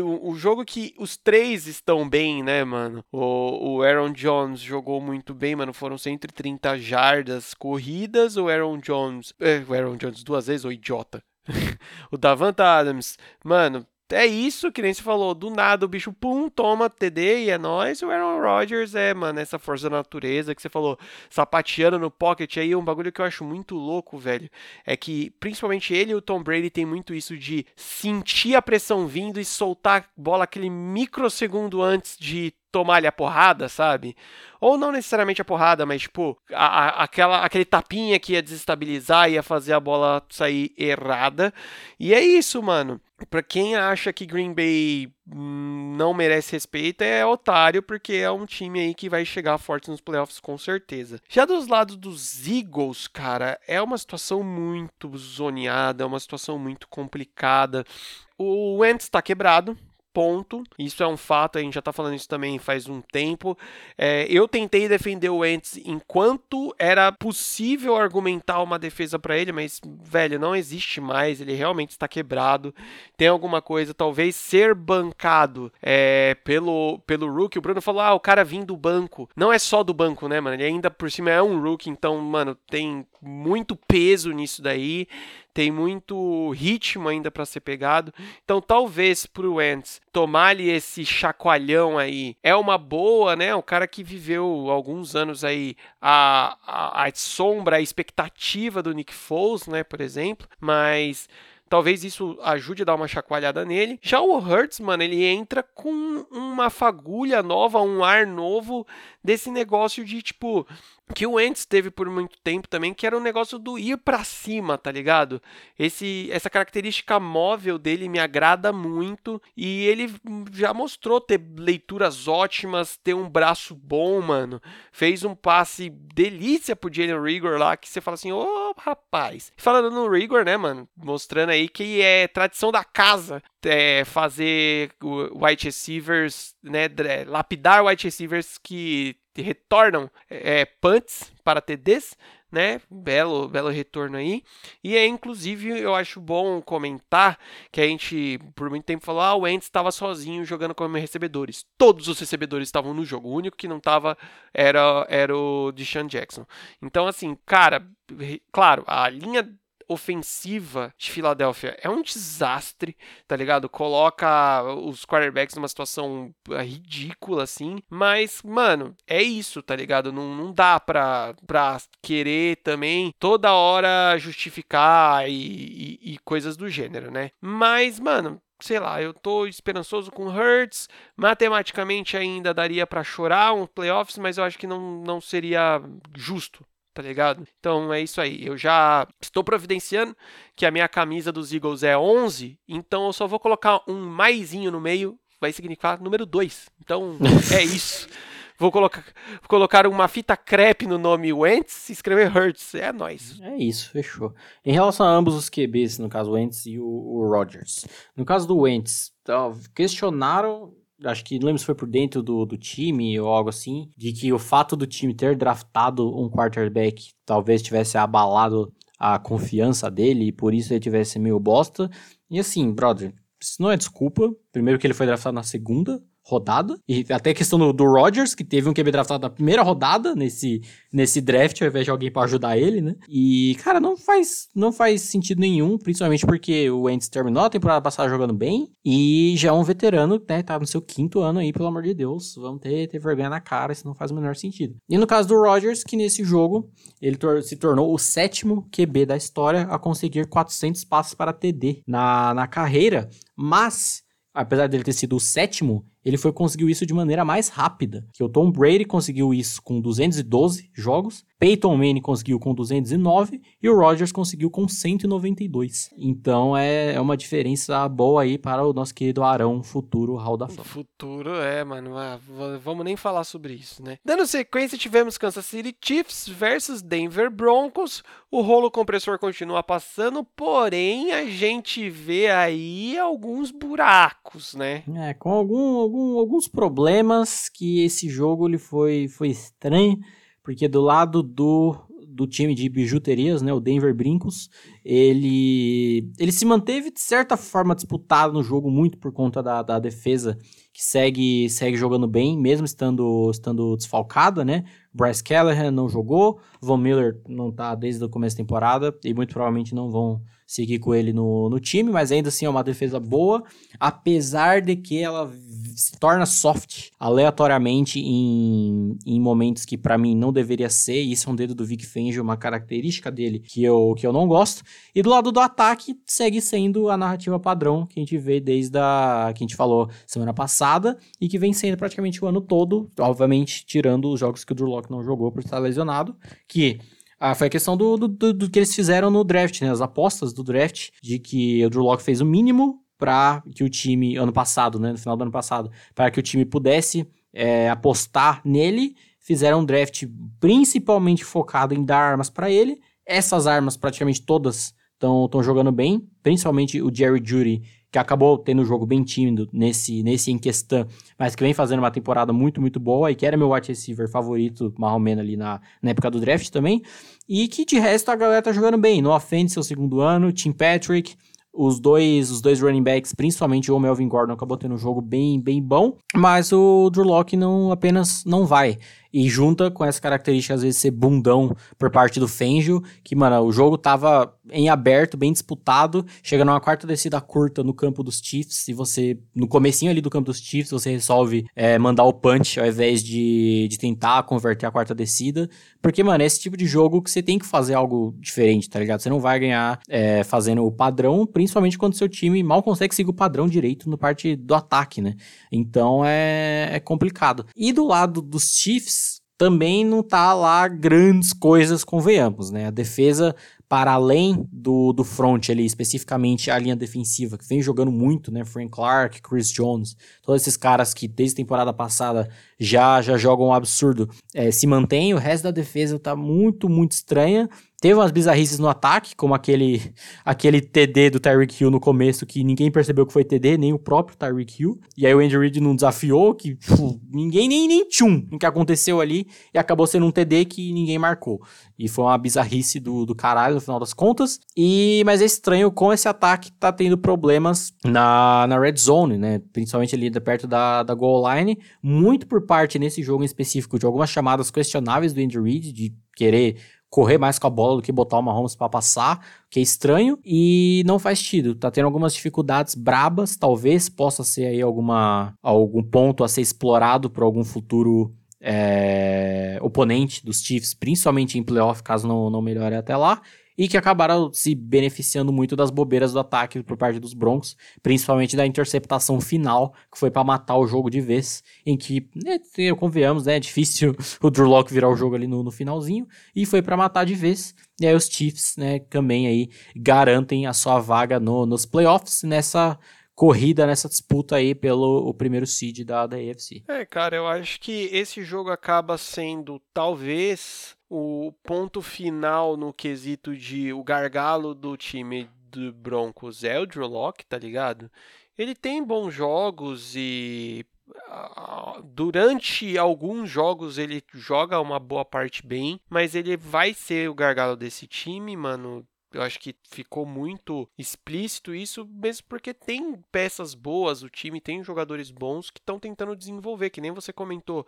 O, o jogo que os três estão bem, né, mano? O, o Aaron Jones jogou muito bem, mano. Foram 130 jardas corridas. O Aaron Jones. É, o Aaron Jones duas vezes, idiota. o Davanta Adams, mano, é isso, que nem se falou, do nada o bicho, pum, toma TD e é nóis. O Aaron Rodgers é, mano, essa força da natureza que você falou, sapateando no pocket aí, um bagulho que eu acho muito louco, velho. É que, principalmente ele e o Tom Brady tem muito isso de sentir a pressão vindo e soltar a bola aquele microsegundo antes de tomar-lhe a porrada, sabe? Ou não necessariamente a porrada, mas tipo, a, a, aquela, aquele tapinha que ia desestabilizar, ia fazer a bola sair errada. E é isso, mano. Pra quem acha que Green Bay hum, não merece respeito, é otário, porque é um time aí que vai chegar forte nos playoffs com certeza. Já dos lados dos Eagles, cara, é uma situação muito zoneada, é uma situação muito complicada. O Wentz tá quebrado, ponto. Isso é um fato, a gente já tá falando isso também faz um tempo. É, eu tentei defender o Wentz enquanto era possível argumentar uma defesa para ele, mas, velho, não existe mais. Ele realmente está quebrado. Tem alguma coisa, talvez ser bancado é, pelo, pelo rookie. O Bruno falou: ah, o cara vindo do banco. Não é só do banco, né, mano? Ele ainda por cima é um rookie, então, mano, tem muito peso nisso daí tem muito ritmo ainda para ser pegado. Então, talvez pro Wentz tomar-lhe esse chacoalhão aí é uma boa, né? O cara que viveu alguns anos aí a, a, a sombra, a expectativa do Nick Foles, né, por exemplo, mas Talvez isso ajude a dar uma chacoalhada nele. Já o Hurts, mano, ele entra com uma fagulha nova, um ar novo desse negócio de tipo que o Ents teve por muito tempo também, que era um negócio do ir para cima, tá ligado? Esse, essa característica móvel dele me agrada muito e ele já mostrou ter leituras ótimas, ter um braço bom, mano. Fez um passe delícia pro Jalen Rigor lá, que você fala assim, ô oh, rapaz. Falando no Rigor, né, mano? Mostrando aí que é tradição da casa é, fazer wide receivers, né, lapidar wide receivers que retornam é, punts para TDs, né? Belo, belo retorno aí. E é inclusive eu acho bom comentar que a gente por muito tempo falou: "Ah, o Wentz estava sozinho jogando como recebedores". Todos os recebedores estavam no jogo. O único que não estava era era o Deshaun Jackson. Então assim, cara, claro, a linha ofensiva de Filadélfia é um desastre, tá ligado? Coloca os quarterbacks numa situação ah, ridícula, assim. Mas, mano, é isso, tá ligado? Não, não dá pra, pra querer também toda hora justificar e, e, e coisas do gênero, né? Mas, mano, sei lá, eu tô esperançoso com Hurts. Matematicamente ainda daria para chorar um playoffs, mas eu acho que não, não seria justo tá ligado? Então é isso aí. Eu já estou providenciando que a minha camisa dos Eagles é 11, então eu só vou colocar um maisinho no meio, vai significar número 2. Então é isso. Vou colocar, colocar uma fita crepe no nome Wentz e escrever Hurts. É nóis.
É isso, fechou. Em relação a ambos os QBs, no caso o Wentz e o, o Rodgers. No caso do Wentz, questionaram acho que não lembro se foi por dentro do, do time ou algo assim, de que o fato do time ter draftado um quarterback talvez tivesse abalado a confiança dele e por isso ele tivesse meio bosta. E assim, brother, isso não é desculpa. Primeiro que ele foi draftado na segunda, rodada. E até a questão do, do Rodgers, que teve um QB draftado na primeira rodada nesse, nesse draft, ao invés de alguém para ajudar ele, né? E, cara, não faz, não faz sentido nenhum, principalmente porque o Wentz terminou a temporada passada jogando bem e já é um veterano, né? Tá no seu quinto ano aí, pelo amor de Deus. Vamos ter, ter vergonha na cara, isso não faz o menor sentido. E no caso do Rodgers, que nesse jogo ele tor se tornou o sétimo QB da história a conseguir 400 passes para TD na, na carreira, mas apesar dele ter sido o sétimo, ele foi conseguiu isso de maneira mais rápida. Que o Tom Brady conseguiu isso com 212 jogos, Peyton Manning conseguiu com 209 e o Rodgers conseguiu com 192. Então é, é uma diferença boa aí para o nosso querido Arão futuro Hall da Fama.
Futuro é, mano, ah, vamos nem falar sobre isso, né? Dando sequência, tivemos Kansas City Chiefs versus Denver Broncos. O rolo compressor continua passando, porém a gente vê aí alguns buracos, né?
É, com algum, algum, alguns problemas que esse jogo ele foi, foi estranho porque do lado do, do time de bijuterias, né, o Denver Brincos, ele, ele se manteve de certa forma disputado no jogo muito por conta da, da defesa que segue, segue jogando bem, mesmo estando, estando desfalcada, né? Bryce Callahan não jogou, Von Miller não tá desde o começo da temporada e muito provavelmente não vão seguir com ele no, no time, mas ainda assim é uma defesa boa, apesar de que ela se torna soft aleatoriamente em, em momentos que para mim não deveria ser, e isso é um dedo do Vic Fangio, uma característica dele que eu, que eu não gosto. E do lado do ataque, segue sendo a narrativa padrão que a gente vê desde a que a gente falou semana passada e que vem sendo praticamente o ano todo, obviamente tirando os jogos que o Drew Locke não jogou por estar lesionado, que ah, foi a questão do, do, do, do, que eles fizeram no draft, né? As apostas do draft, de que o Drew Locke fez o mínimo para que o time, ano passado, né? No final do ano passado, para que o time pudesse é, apostar nele. Fizeram um draft principalmente focado em dar armas para ele. Essas armas, praticamente todas, estão jogando bem, principalmente o Jerry Judy, que acabou tendo um jogo bem tímido nesse, nesse em questão, mas que vem fazendo uma temporada muito, muito boa e que era meu wide receiver favorito, menos ali na, na época do draft também. E que de resto a galera tá jogando bem. No offense, seu segundo ano, Tim Patrick, os dois, os dois running backs, principalmente o Melvin Gordon, acabou tendo um jogo bem, bem bom, mas o Drew Locke não apenas não vai. E junta com essa característica, às vezes, ser bundão por parte do Fangio, que, mano, o jogo tava em aberto, bem disputado, chega numa quarta descida curta no campo dos Chiefs, e você, no comecinho ali do campo dos Chiefs, você resolve é, mandar o punch ao invés de, de tentar converter a quarta descida, porque, mano, é esse tipo de jogo que você tem que fazer algo diferente, tá ligado? Você não vai ganhar é, fazendo o padrão, principalmente quando seu time mal consegue seguir o padrão direito no parte do ataque, né? Então é, é complicado. E do lado dos Chiefs, também não tá lá grandes coisas, convenhamos, né? A defesa, para além do, do front ali, especificamente a linha defensiva, que vem jogando muito, né? Frank Clark, Chris Jones, todos esses caras que desde a temporada passada já, já jogam um absurdo, é, se mantém. O resto da defesa tá muito, muito estranha. Teve umas bizarrices no ataque, como aquele, aquele TD do Tyreek Hill no começo, que ninguém percebeu que foi TD, nem o próprio Tyreek Hill. E aí o Andy Reid não desafiou, que ninguém nem, nem tchum no que aconteceu ali, e acabou sendo um TD que ninguém marcou. E foi uma bizarrice do, do caralho no final das contas. E Mas é estranho como esse ataque tá tendo problemas na, na red zone, né? Principalmente ali perto da, da goal line. Muito por parte nesse jogo em específico de algumas chamadas questionáveis do Andy Reid, de querer correr mais com a bola do que botar o Mahomes para passar, que é estranho e não faz sentido. Tá tendo algumas dificuldades brabas, talvez possa ser aí alguma algum ponto a ser explorado por algum futuro é, oponente dos Chiefs, principalmente em playoff, caso não, não melhore até lá. E que acabaram se beneficiando muito das bobeiras do ataque por parte dos Broncos, principalmente da interceptação final, que foi para matar o jogo de vez, em que, né, convenhamos, né, é difícil o Drew Locke virar o jogo ali no, no finalzinho, e foi para matar de vez, e aí os Chiefs, né, também aí garantem a sua vaga no, nos playoffs nessa corrida nessa disputa aí pelo o primeiro seed da, da AFC.
É, cara, eu acho que esse jogo acaba sendo talvez o ponto final no quesito de o gargalo do time do Broncos é o Drew Locke, tá ligado? Ele tem bons jogos e durante alguns jogos ele joga uma boa parte bem, mas ele vai ser o gargalo desse time, mano. Eu acho que ficou muito explícito isso, mesmo porque tem peças boas, o time tem jogadores bons que estão tentando desenvolver, que nem você comentou.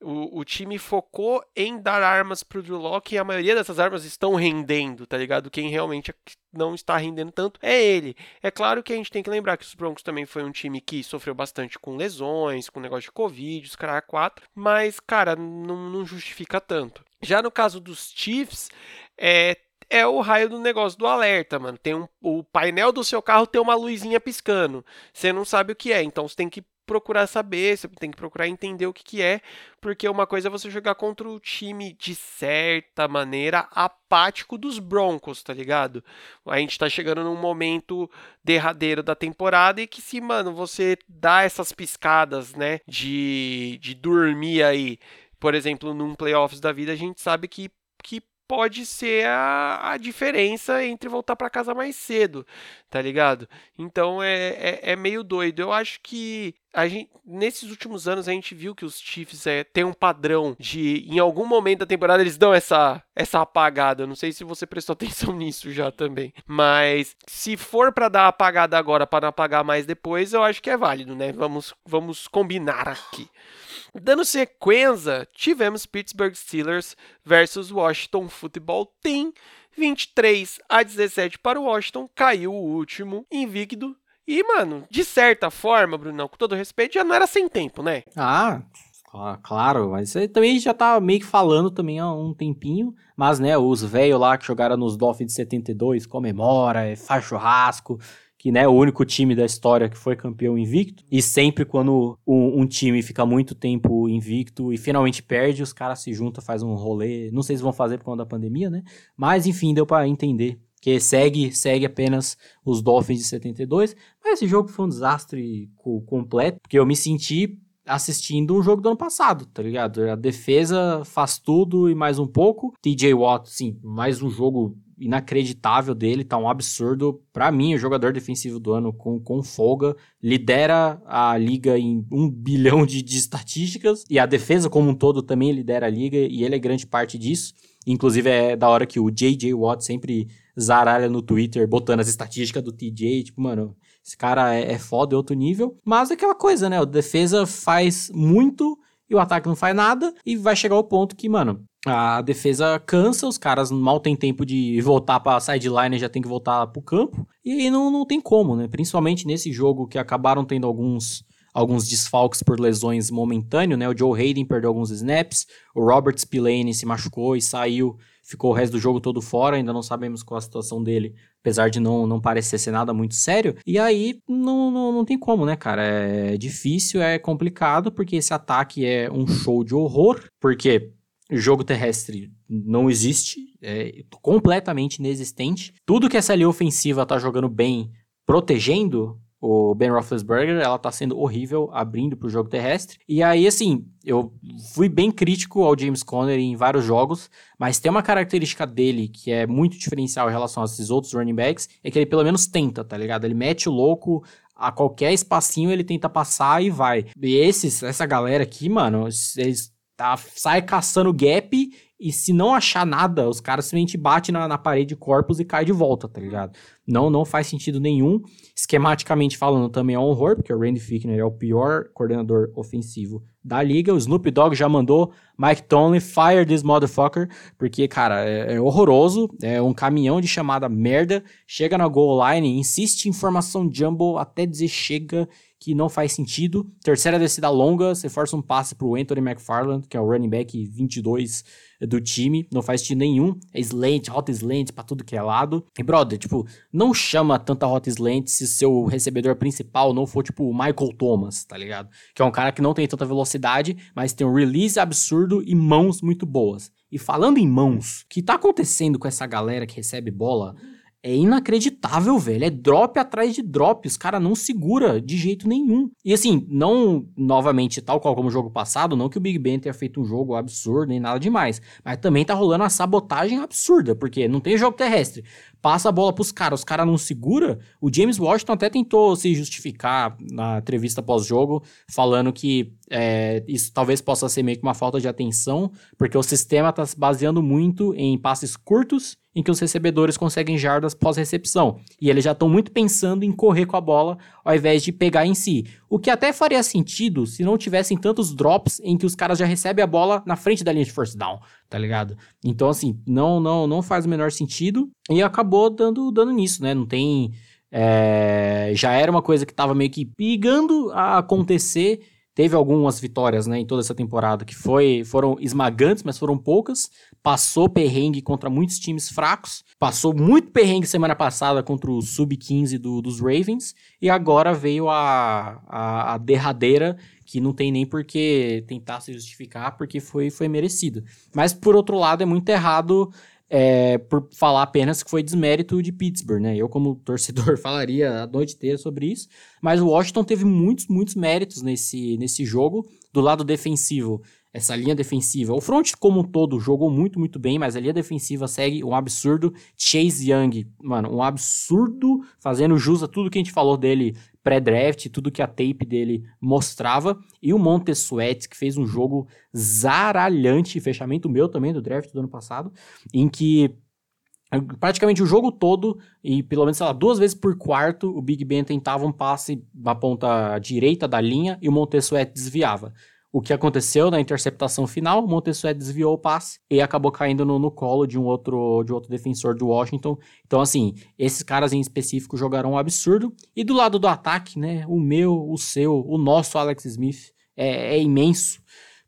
O, o, time focou em dar armas pro Drew Locke e a maioria dessas armas estão rendendo, tá ligado? Quem realmente não está rendendo tanto é ele. É claro que a gente tem que lembrar que os Broncos também foi um time que sofreu bastante com lesões, com negócio de Covid, os caras 4, mas, cara, não, não justifica tanto. Já no caso dos Chiefs, é, é o raio do negócio do alerta, mano. Tem um, o painel do seu carro tem uma luzinha piscando. Você não sabe o que é, então você tem que procurar saber, você tem que procurar entender o que, que é, porque uma coisa é você jogar contra o time de certa maneira apático dos Broncos, tá ligado? A gente tá chegando num momento derradeiro da temporada e que se, mano, você dá essas piscadas, né, de, de dormir aí, por exemplo, num playoffs da vida, a gente sabe que, que pode ser a, a diferença entre voltar para casa mais cedo, tá ligado? Então é, é, é, meio doido. Eu acho que a gente, nesses últimos anos a gente viu que os Chiefs é, têm um padrão de, em algum momento da temporada, eles dão essa, essa apagada. Eu não sei se você prestou atenção nisso já também. Mas se for para dar apagada agora para não apagar mais depois, eu acho que é válido, né? Vamos, vamos combinar aqui. Dando sequência, tivemos Pittsburgh Steelers versus Washington Football Team. 23 a 17 para o Washington, caiu o último invicto. E, mano, de certa forma, Brunão, com todo respeito, já não era sem tempo, né?
Ah, claro, mas aí também já tá meio que falando também há um tempinho. Mas, né, os velhos lá que jogaram nos Dolphins de 72 comemora, faz churrasco que né, é o único time da história que foi campeão invicto. E sempre quando um, um, time fica muito tempo invicto e finalmente perde, os caras se juntam, faz um rolê. Não sei se vão fazer por conta da pandemia, né? Mas enfim, deu para entender. Que segue, segue apenas os Dolphins de 72. Mas esse jogo foi um desastre completo, porque eu me senti assistindo um jogo do ano passado, tá ligado? A defesa faz tudo e mais um pouco. TJ Watt, sim, mais um jogo inacreditável dele, tá um absurdo. Para mim, o jogador defensivo do ano com, com folga, lidera a liga em um bilhão de, de estatísticas, e a defesa como um todo também lidera a liga, e ele é grande parte disso. Inclusive, é da hora que o J.J. Watt sempre zaralha no Twitter, botando as estatísticas do TJ, tipo, mano, esse cara é, é foda, é outro nível. Mas é aquela coisa, né? A defesa faz muito e o ataque não faz nada, e vai chegar ao ponto que, mano, a defesa cansa, os caras mal tem tempo de voltar para sideline e já tem que voltar pro campo. E aí não, não tem como, né? Principalmente nesse jogo que acabaram tendo alguns alguns desfalques por lesões momentâneas, né? O Joe Hayden perdeu alguns snaps, o Robert Spillane se machucou e saiu, ficou o resto do jogo todo fora, ainda não sabemos qual a situação dele, apesar de não, não parecer ser nada muito sério. E aí não, não, não tem como, né, cara? É difícil, é complicado, porque esse ataque é um show de horror, porque jogo terrestre não existe, é completamente inexistente. Tudo que essa linha ofensiva tá jogando bem, protegendo o Ben Roethlisberger, ela tá sendo horrível abrindo pro jogo terrestre. E aí, assim, eu fui bem crítico ao James Conner em vários jogos, mas tem uma característica dele que é muito diferencial em relação a esses outros running backs, é que ele pelo menos tenta, tá ligado? Ele mete o louco, a qualquer espacinho ele tenta passar e vai. E esses, essa galera aqui, mano, eles tá, sai caçando gap e se não achar nada, os caras simplesmente batem na, na parede de corpos e cai de volta, tá ligado? Não, não faz sentido nenhum. Esquematicamente falando, também é um horror, porque o Randy Fickner é o pior coordenador ofensivo da liga. O Snoop Dogg já mandou Mike Tomlin fire this motherfucker, porque, cara, é, é horroroso. É um caminhão de chamada merda. Chega na goal line, insiste em formação jumbo até dizer chega que não faz sentido. Terceira descida longa, você força um passe pro Anthony McFarland, que é o running back 22 do time, não faz sentido nenhum. É slant, hot slant pra tudo que é lado. E, brother, tipo, não chama tanta hot slant se seu recebedor principal não for, tipo, o Michael Thomas, tá ligado? Que é um cara que não tem tanta velocidade, mas tem um release absurdo e mãos muito boas. E falando em mãos, o que tá acontecendo com essa galera que recebe bola é inacreditável, velho. É drop atrás de drop. Os caras não segura de jeito nenhum. E assim, não, novamente, tal qual como o jogo passado, não que o Big Ben tenha feito um jogo absurdo nem nada demais. Mas também tá rolando uma sabotagem absurda, porque não tem jogo terrestre passa a bola pros caras, os caras não segura. O James Washington até tentou se justificar na entrevista pós-jogo, falando que é, isso talvez possa ser meio que uma falta de atenção, porque o sistema está se baseando muito em passes curtos em que os recebedores conseguem jardas pós-recepção. E eles já estão muito pensando em correr com a bola ao invés de pegar em si. O que até faria sentido se não tivessem tantos drops em que os caras já recebem a bola na frente da linha de first down, tá ligado? Então, assim, não não não faz o menor sentido. E acabou dando, dando nisso, né? Não tem. É, já era uma coisa que estava meio que pigando a acontecer teve algumas vitórias, né, em toda essa temporada que foi, foram esmagantes, mas foram poucas. Passou perrengue contra muitos times fracos. Passou muito perrengue semana passada contra o sub-15 do, dos Ravens. E agora veio a, a, a, derradeira, que não tem nem por que tentar se justificar, porque foi, foi merecido. Mas, por outro lado, é muito errado é, por falar apenas que foi desmérito de Pittsburgh, né? Eu, como torcedor, falaria a noite inteira sobre isso. Mas o Washington teve muitos, muitos méritos nesse, nesse jogo. Do lado defensivo, essa linha defensiva. O front como um todo jogou muito, muito bem, mas a linha defensiva segue um absurdo. Chase Young, mano, um absurdo, fazendo jus a tudo que a gente falou dele pré-draft, tudo que a tape dele mostrava. E o Sweat, que fez um jogo zaralhante, fechamento meu também do draft do ano passado, em que praticamente o jogo todo, e pelo menos, sei lá, duas vezes por quarto, o Big Ben tentava um passe na ponta direita da linha e o Sweat desviava o que aconteceu na interceptação final, o Montessuet desviou o passe e acabou caindo no, no, colo de um outro de outro defensor do Washington. Então, assim, esses caras em específico jogaram um absurdo. E do lado do ataque, né, o meu, o seu, o nosso Alex Smith é, é imenso,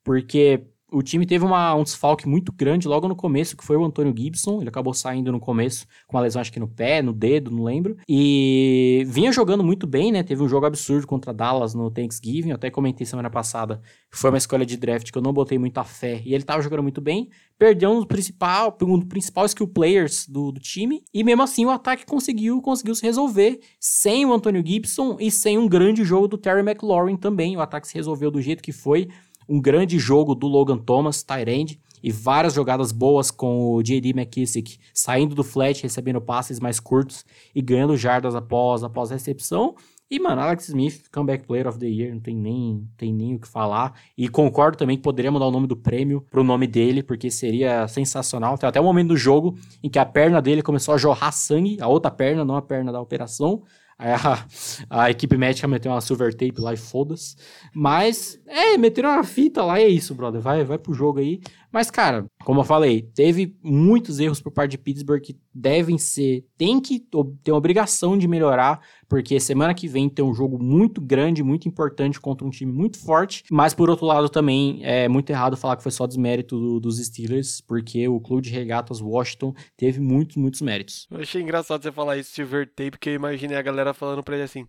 porque o time teve uma, um desfalque muito grande logo no começo, que foi o Antônio Gibson. Ele acabou saindo no começo com uma lesão, acho que no pé, no dedo, não lembro. E vinha jogando muito bem, né? Teve um jogo absurdo contra Dallas no Thanksgiving. Eu até comentei semana passada. Foi uma escolha de draft que eu não botei muita fé. E ele tava jogando muito bem. Perdeu um dos principal, um dos principal skill players do, do time. E mesmo assim o ataque conseguiu, conseguiu se resolver sem o Antônio Gibson e sem um grande jogo do Terry McLaurin também. O ataque se resolveu do jeito que foi um grande jogo do Logan Thomas, Tyrande, e várias jogadas boas com o J.D. McKissick saindo do flat, recebendo passes mais curtos e ganhando jardas após, após a recepção. E, mano, Alex Smith, Comeback Player of the Year, não tem nem, tem nem o que falar. E concordo também que poderia mudar o nome do prêmio pro nome dele, porque seria sensacional. Tem até o momento do jogo em que a perna dele começou a jorrar sangue, a outra perna, não a perna da operação. Aí a, a, equipe médica meteu uma silver tape lá e foda-se. Mas, é, meteram uma fita lá e é isso, brother. Vai, vai pro jogo aí. Mas, cara, como eu falei, teve muitos erros por parte de Pittsburgh que devem ser, tem que ter obrigação de melhorar, porque semana que vem tem um jogo muito grande, muito importante contra um time muito forte. Mas por outro lado também é muito errado falar que foi só desmérito do, dos Steelers, porque o clube de regatas Washington teve muitos, muitos méritos.
Eu achei engraçado você falar isso, Silver Tape, porque eu imaginei a galera falando pra ele assim: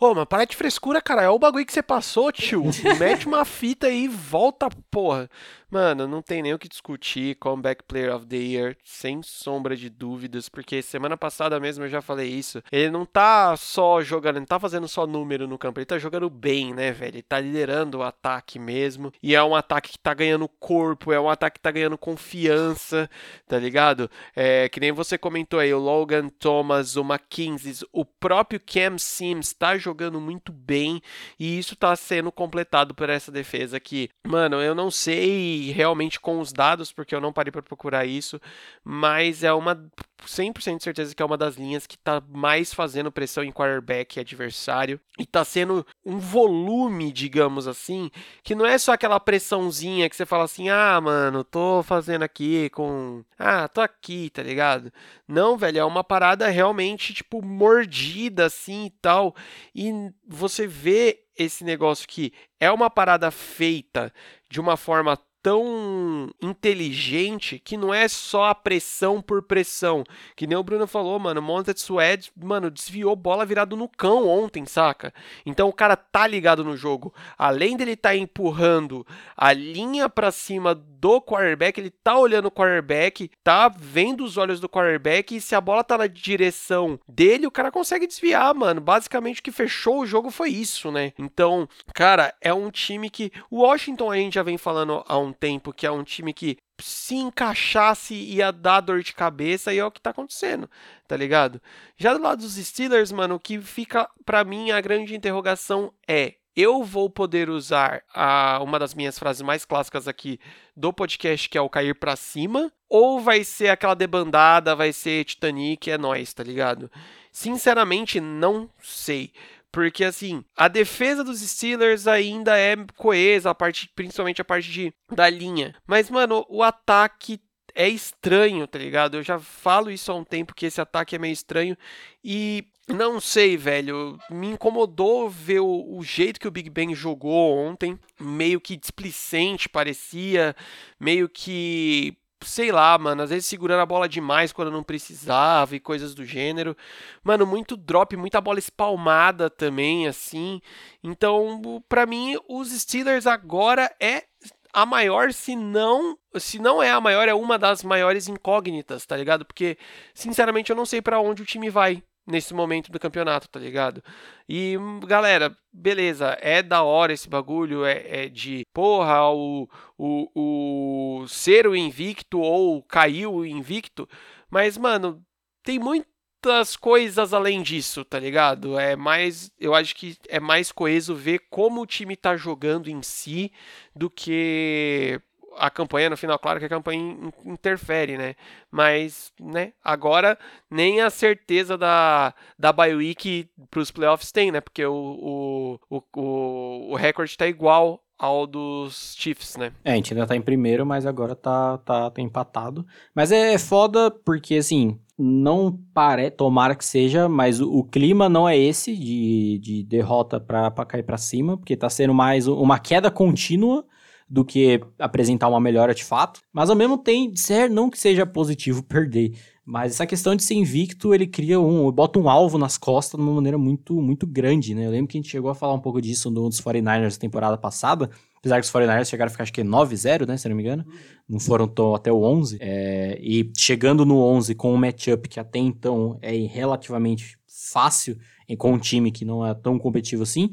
Ô, oh, mas para de frescura, cara, é o bagulho que você passou, tio. Mete uma fita aí e volta, porra. Mano, não tem nem o que discutir. Comeback Player of the Year, sem sombra de dúvidas, porque semana passada mesmo eu já falei isso. Ele não tá só jogando, não tá fazendo só número no campo, ele tá jogando bem, né, velho? Ele tá liderando o ataque mesmo. E é um ataque que tá ganhando corpo, é um ataque que tá ganhando confiança, tá ligado? É que nem você comentou aí, o Logan Thomas, o McKinsey, o próprio Cam Sims tá jogando muito bem e isso tá sendo completado por essa defesa aqui. Mano, eu não sei realmente com os dados, porque eu não parei para procurar isso, mas é uma 100% de certeza que é uma das linhas que tá mais fazendo pressão em quarterback adversário e tá sendo um volume, digamos assim, que não é só aquela pressãozinha que você fala assim: "Ah, mano, tô fazendo aqui com, ah, tô aqui", tá ligado? Não, velho, é uma parada realmente tipo mordida assim e tal. E você vê esse negócio que é uma parada feita de uma forma tão inteligente que não é só a pressão por pressão. Que nem o Bruno falou, mano, Monted Sweat, mano, desviou bola virado no cão ontem, saca? Então o cara tá ligado no jogo. Além dele tá empurrando a linha para cima do quarterback, ele tá olhando o quarterback, tá vendo os olhos do quarterback e se a bola tá na direção dele, o cara consegue desviar, mano. Basicamente o que fechou o jogo foi isso, né? Então, cara, é um time que o Washington a gente já vem falando há um tempo que é um time que se encaixasse ia dar dor de cabeça e é o que tá acontecendo, tá ligado? Já do lado dos Steelers, mano, o que fica para mim a grande interrogação é eu vou poder usar a, uma das minhas frases mais clássicas aqui do podcast, que é o cair para cima, ou vai ser aquela debandada, vai ser Titanic, é nós, tá ligado? Sinceramente, não sei. Porque, assim, a defesa dos Steelers ainda é coesa, a parte, principalmente a parte de, da linha. Mas, mano, o ataque é estranho, tá ligado? Eu já falo isso há um tempo que esse ataque é meio estranho. E não sei, velho. Me incomodou ver o, o, jeito que o Big Ben jogou ontem. Meio que displicente parecia. Meio que sei lá, mano, às vezes segurando a bola demais quando não precisava e coisas do gênero. Mano, muito drop, muita bola espalmada também, assim. Então, para mim, os Steelers agora é a maior, se não, se não é a maior, é uma das maiores incógnitas, tá ligado? Porque, sinceramente, eu não sei para onde o time vai nesse momento do campeonato, tá ligado? E, galera, beleza, é da hora esse bagulho, é, é de, porra, o, o, o ser o invicto ou caiu o invicto, mas, mano, tem muitas coisas além disso, tá ligado? É mais, eu acho que é mais coeso ver como o time tá jogando em si do que a campanha no final, claro que a campanha interfere, né? Mas, né, agora nem a certeza da, da bye week para os playoffs tem, né? Porque o, o, o, o recorde está igual ao dos Chiefs, né?
É, a gente ainda tá em primeiro, mas agora tá, tá, tá empatado. Mas é, é foda porque, assim, não parece, tomara que seja, mas o, o, clima não é esse de, de derrota para cair para cima, porque tá sendo mais uma queda contínua do que apresentar uma melhora de fato. Mas ao mesmo tempo, não que seja positivo perder, mas essa questão de ser invicto, ele cria um, bota um alvo nas costas de uma maneira muito, muito grande, né? Eu lembro que a gente chegou a falar um pouco disso no dos 49ers na temporada passada, apesar que os 49ers chegaram a ficar acho que 9-0, né, se não me engano, não foram tão, até o 11, é, e chegando no 11 com um matchup que até então é relativamente fácil, com um time que não é tão competitivo assim,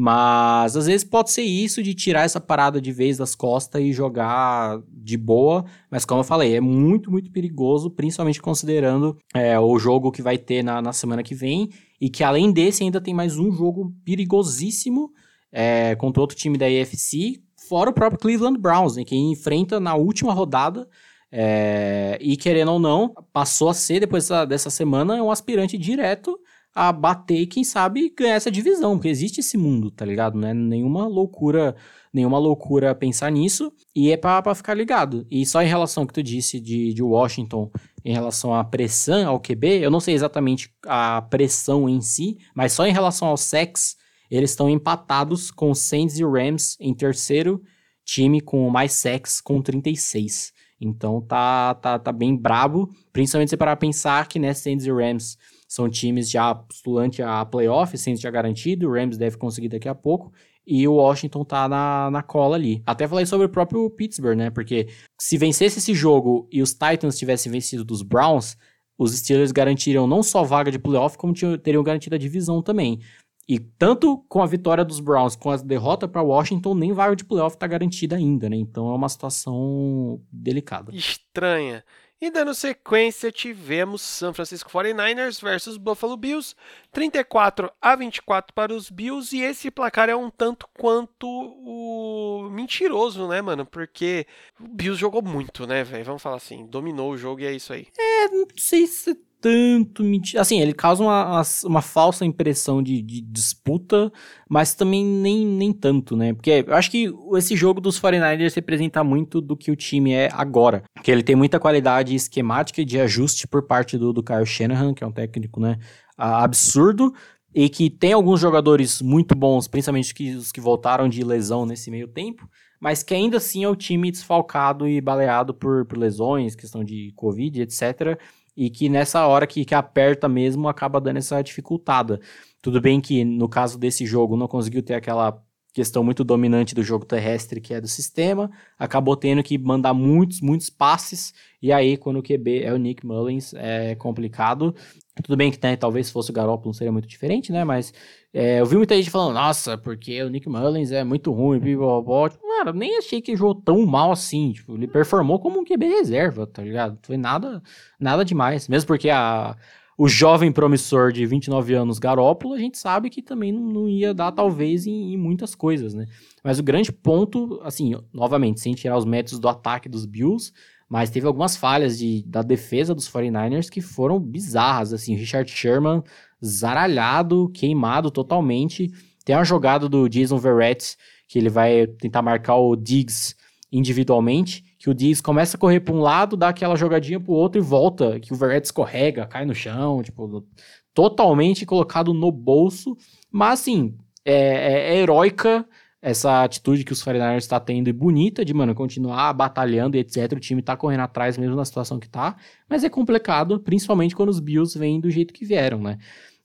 mas às vezes pode ser isso de tirar essa parada de vez das costas e jogar de boa. Mas como eu falei, é muito, muito perigoso, principalmente considerando é, o jogo que vai ter na, na semana que vem. E que além desse ainda tem mais um jogo perigosíssimo é, contra outro time da AFC, fora o próprio Cleveland Browns, né, que enfrenta na última rodada. É, e querendo ou não, passou a ser, depois dessa, dessa semana, um aspirante direto a bater e, quem sabe, ganhar essa divisão, porque existe esse mundo, tá ligado? Não é nenhuma loucura, nenhuma loucura pensar nisso, e é pra ficar ligado. E só em relação ao que tu disse de, de Washington, em relação à pressão, ao QB, eu não sei exatamente a pressão em si, mas só em relação ao sex, eles estão empatados com Saints e Rams em terceiro time com mais sex com 36. Então tá, tá, tá bem brabo, principalmente se parar pensar que né, Saints e Rams são times já postulante a playoff, Saints já garantido, o Rams deve conseguir daqui a pouco, e o Washington tá na, na cola ali. Até falei sobre o próprio Pittsburgh, né? Porque se vencesse esse jogo e os Titans tivessem vencido dos Browns, os Steelers garantiriam não só vaga de playoff, como teriam garantido a divisão também. E tanto com a vitória dos Browns, com a derrota para Washington, nem vaga de playoff tá garantida ainda, né? Então é uma situação delicada.
Estranha. E dando sequência, tivemos San Francisco 49ers versus Buffalo Bills, 34 a 24 para os Bills, e esse placar é um tanto quanto o mentiroso, né, mano? Porque o Bills jogou muito, né, velho? Vamos falar assim, dominou o jogo e é isso aí.
É, não sei se tanto mentira. Assim, ele causa uma, uma falsa impressão de, de, disputa, mas também nem, nem tanto, né? Porque eu acho que esse jogo dos 49ers representa muito do que o time é agora. Que ele tem muita qualidade esquemática e de ajuste por parte do, do Kyle Shanahan, que é um técnico, né? Absurdo. e que tem alguns jogadores muito bons, principalmente os que voltaram de lesão nesse meio tempo, mas que ainda assim é o time desfalcado e baleado por, por lesões, questão de Covid, etc. E que nessa hora que, que aperta mesmo acaba dando essa dificultada. Tudo bem que no caso desse jogo não conseguiu ter aquela questão muito dominante do jogo terrestre que é do sistema, acabou tendo que mandar muitos, muitos passes, e aí quando o QB é o Nick Mullins é complicado. Tudo bem que né, talvez fosse o Garoppolo seria muito diferente, né? Mas é, eu vi muita gente falando, nossa, porque o Nick Mullins é muito ruim, blá, tipo, Cara, nem achei que jogou tão mal assim. Tipo, ele performou como um QB reserva, tá ligado? Foi nada, nada demais. Mesmo porque a, o jovem promissor de 29 anos, Garópolo, a gente sabe que também não, não ia dar, talvez, em, em, muitas coisas, né? Mas o grande ponto, assim, novamente, sem tirar os métodos do ataque dos Bills, mas teve algumas falhas de, da defesa dos 49ers que foram bizarras, assim, o Richard Sherman zaralhado, queimado totalmente. Tem uma jogada do Jason Verrett que ele vai tentar marcar o Diggs individualmente, que o Diggs começa a correr para um lado, dá aquela jogadinha pro outro e volta, que o Verrett escorrega, cai no chão, tipo, totalmente colocado no bolso, mas assim, é, é, é heróica essa atitude que os 49ers está tendo e bonita de, mano, continuar batalhando e etc. O time tá correndo atrás mesmo na situação que tá, mas é complicado, principalmente quando os Bills vêm do jeito que vieram, né?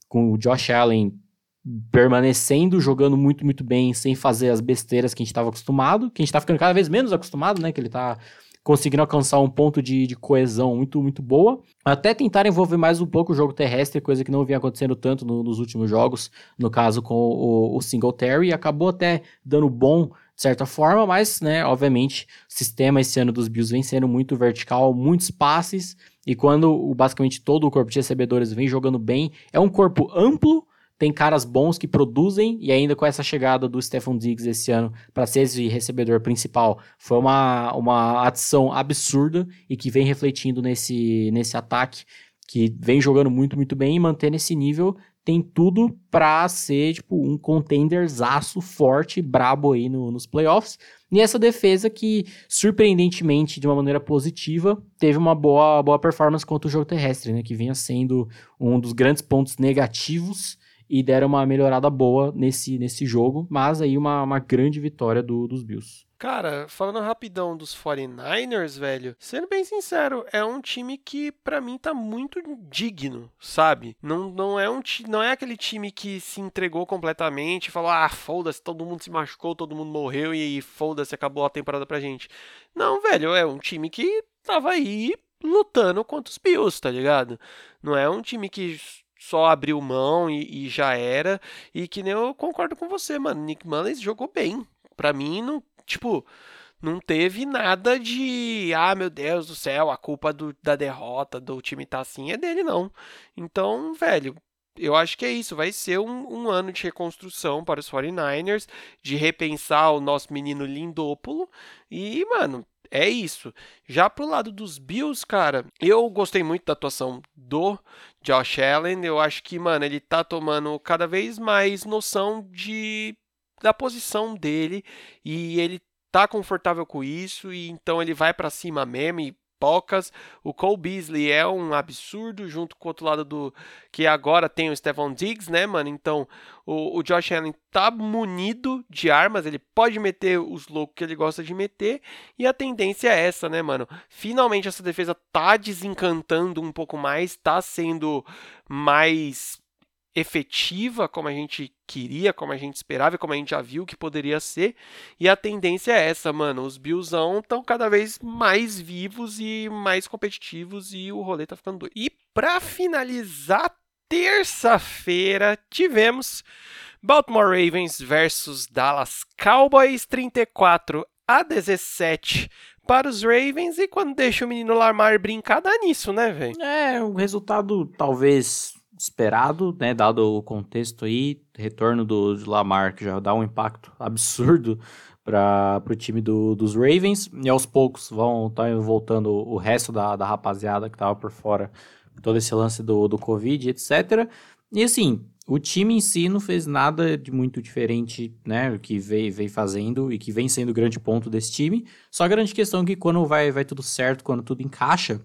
Com o Josh Allen permanecendo, jogando muito, muito bem, sem fazer as besteiras que a gente estava acostumado, que a gente está ficando cada vez menos acostumado, né? Que ele está conseguindo alcançar um ponto de, de, coesão muito, muito boa. Até tentar envolver mais um pouco o jogo terrestre, coisa que não vinha acontecendo tanto no, nos últimos jogos, no caso com o, o Singletary, acabou até dando bom de certa forma, mas, né, obviamente, o sistema esse ano dos Bills vem sendo muito vertical, muitos passes, e quando basicamente todo o corpo de recebedores vem jogando bem, é um corpo amplo, tem caras bons que produzem, e ainda com essa chegada do Stefan Diggs esse ano para ser esse recebedor principal, foi uma, uma adição absurda e que vem refletindo nesse, nesse ataque, que vem jogando muito, muito bem e mantendo esse nível. Tem tudo para ser tipo um contenderzaço forte, brabo aí no, nos playoffs. E essa defesa que, surpreendentemente, de uma maneira positiva, teve uma boa, boa performance contra o jogo terrestre, né? Que vinha sendo um dos grandes pontos negativos e deram uma melhorada boa nesse, nesse jogo, mas aí uma, uma grande vitória do, dos Bills.
Cara, falando rapidão dos 49ers, velho, sendo bem sincero, é um time que para mim tá muito digno, sabe? Não, não, é um não é aquele time que se entregou completamente falou: "Ah, foda-se, todo mundo se machucou, todo mundo morreu e foda-se, acabou a temporada pra gente". Não, velho, é um time que tava aí lutando contra os Bills, tá ligado? Não é um time que só abriu mão e, e, já era. E que nem eu concordo com você, mano. Nick Mullins jogou bem. Pra mim, não, tipo, não teve nada de. Ah, meu Deus do céu, a culpa do, da derrota do time tá assim é dele, não. Então, velho. Eu acho que é isso, vai ser um, um ano de reconstrução para os 49ers, de repensar o nosso menino Lindópolo. E, mano, é isso. Já pro lado dos Bills, cara, eu gostei muito da atuação do Josh Allen. Eu acho que, mano, ele tá tomando cada vez mais noção de da posição dele e ele tá confortável com isso e então ele vai para cima mesmo e pipocas. O Cole Beasley é um absurdo, junto com o outro lado do. Que agora tem o Stephon Diggs, né, mano? Então o, o Josh Allen tá munido de armas, ele pode meter os loucos que ele gosta de meter. E a tendência é essa, né, mano? Finalmente essa defesa tá desencantando um pouco mais, tá sendo mais efetiva como a gente queria, como a gente esperava, como a gente já viu que poderia ser. E a tendência é essa, mano. Os Billsão estão cada vez mais vivos e mais competitivos e o rolê tá ficando doido. E para finalizar, terça-feira tivemos Baltimore Ravens versus Dallas Cowboys 34 a 17 para os Ravens e quando deixa o menino Lamar brincar dá nisso, né, velho?
É, o resultado talvez esperado, né, dado o contexto aí, retorno do Lamar, que já dá um impacto absurdo para o time do, dos Ravens, e aos poucos vão estar tá voltando o resto da, da rapaziada que estava por fora, todo esse lance do, do Covid, etc. E assim, o time em si não fez nada de muito diferente, né, que veio, veio fazendo e que vem sendo o grande ponto desse time, só a grande questão é que quando vai, vai tudo certo, quando tudo encaixa,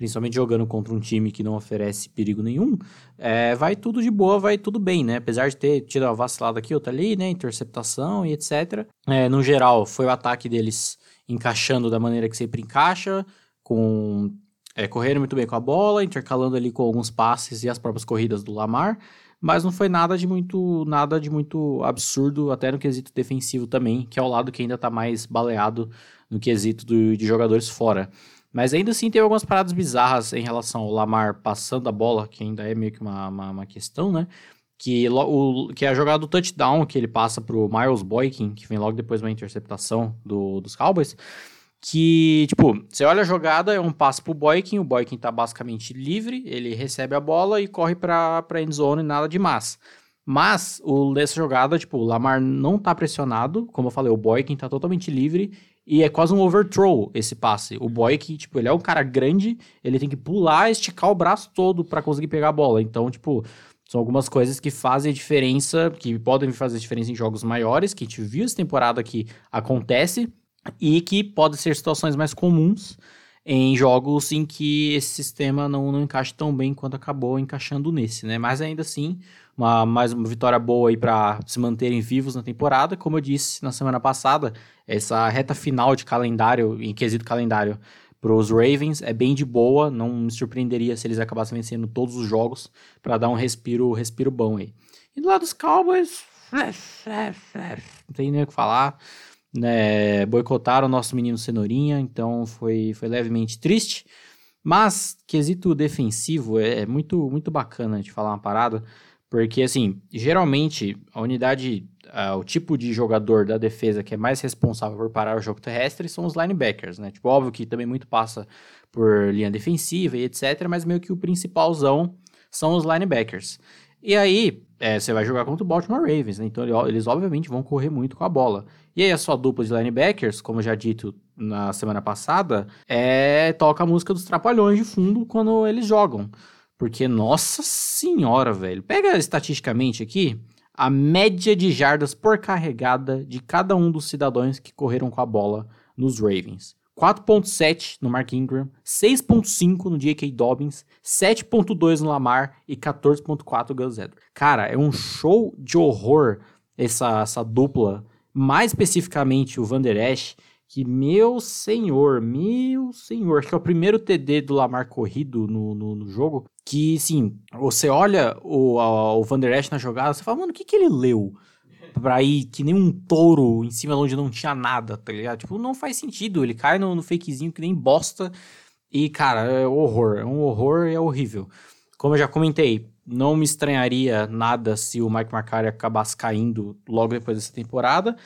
principalmente jogando contra um time que não oferece perigo nenhum, é, vai tudo de boa, vai tudo bem, né? Apesar de ter tido uma vacilada aqui, outra ali, né? Interceptação e etc. É, no geral, foi o ataque deles encaixando da maneira que sempre encaixa, com é, correndo muito bem com a bola, intercalando ali com alguns passes e as próprias corridas do Lamar, mas não foi nada de muito nada de muito absurdo, até no quesito defensivo também, que é o lado que ainda está mais baleado no quesito do, de jogadores fora. Mas ainda assim teve algumas paradas bizarras em relação ao Lamar passando a bola, que ainda é meio que uma, uma, uma questão, né? Que, o, que é a jogada do touchdown que ele passa pro Miles Boykin, que vem logo depois de uma interceptação do, dos Cowboys que, tipo, você olha a jogada, é um passe pro Boykin, o Boykin tá basicamente livre, ele recebe a bola e corre pra, pra endzone, nada demais. Mas, o, nessa jogada, tipo, o Lamar não tá pressionado, como eu falei, o Boykin tá totalmente livre, e é quase um overthrow esse passe. O Boykin, tipo, ele é um cara grande, ele tem que pular, esticar o braço todo para conseguir pegar a bola. Então, tipo, são algumas coisas que fazem diferença, que podem fazer diferença em jogos maiores, que a gente viu essa temporada que acontece, e que podem ser situações mais comuns em jogos em que esse sistema não, não encaixa tão bem quanto acabou encaixando nesse, né? Mas ainda assim, uma, mais uma vitória boa aí para se manterem vivos na temporada. Como eu disse na semana passada, essa reta final de calendário, em quesito calendário, para os Ravens é bem de boa. Não me surpreenderia se eles acabassem vencendo todos os jogos para dar um respiro, respiro bom aí. E do lado dos Cowboys, não tem nem o que falar né, boicotaram o nosso menino Cenourinha, então foi, foi levemente triste. Mas, quesito defensivo, é, é muito, muito bacana de falar uma parada, porque, assim, geralmente a unidade, uh, o tipo de jogador da defesa que é mais responsável por parar o jogo terrestre são os linebackers, né? Tipo, óbvio que também muito passa por linha defensiva e etc, mas meio que o principalzão são os linebackers. E aí, é, você vai jogar contra o Baltimore Ravens, né? Então eles obviamente vão correr muito com a bola. E aí a sua dupla de linebackers, como já dito na semana passada, é toca a música dos Trapalhões de fundo quando eles jogam. Porque, nossa senhora, velho. Pega estatisticamente aqui a média de jardas por carregada de cada um dos cidadãos que correram com a bola nos Ravens. 4.7 no Mark Ingram, 6.5 no J.K. Dobbins, 7.2 no Lamar e 14.4 no Gus Edwards. Cara, é um show de horror essa, essa dupla mais especificamente o Van Der Esch, que, meu senhor, meu senhor, acho que é o primeiro TD do Lamar corrido no, no, no jogo, que, sim, você olha o, a, o Van Der Esch na jogada, você fala, mano, o que que ele leu? Pra ir que nem um touro em cima onde não tinha nada, tá ligado? Tipo, não faz sentido, ele cai no, no fakezinho que nem bosta, e, cara, é horror, é um horror e é horrível. Como eu já comentei, não me estranharia nada se o Mike McCarthy acabasse caindo logo depois dessa temporada.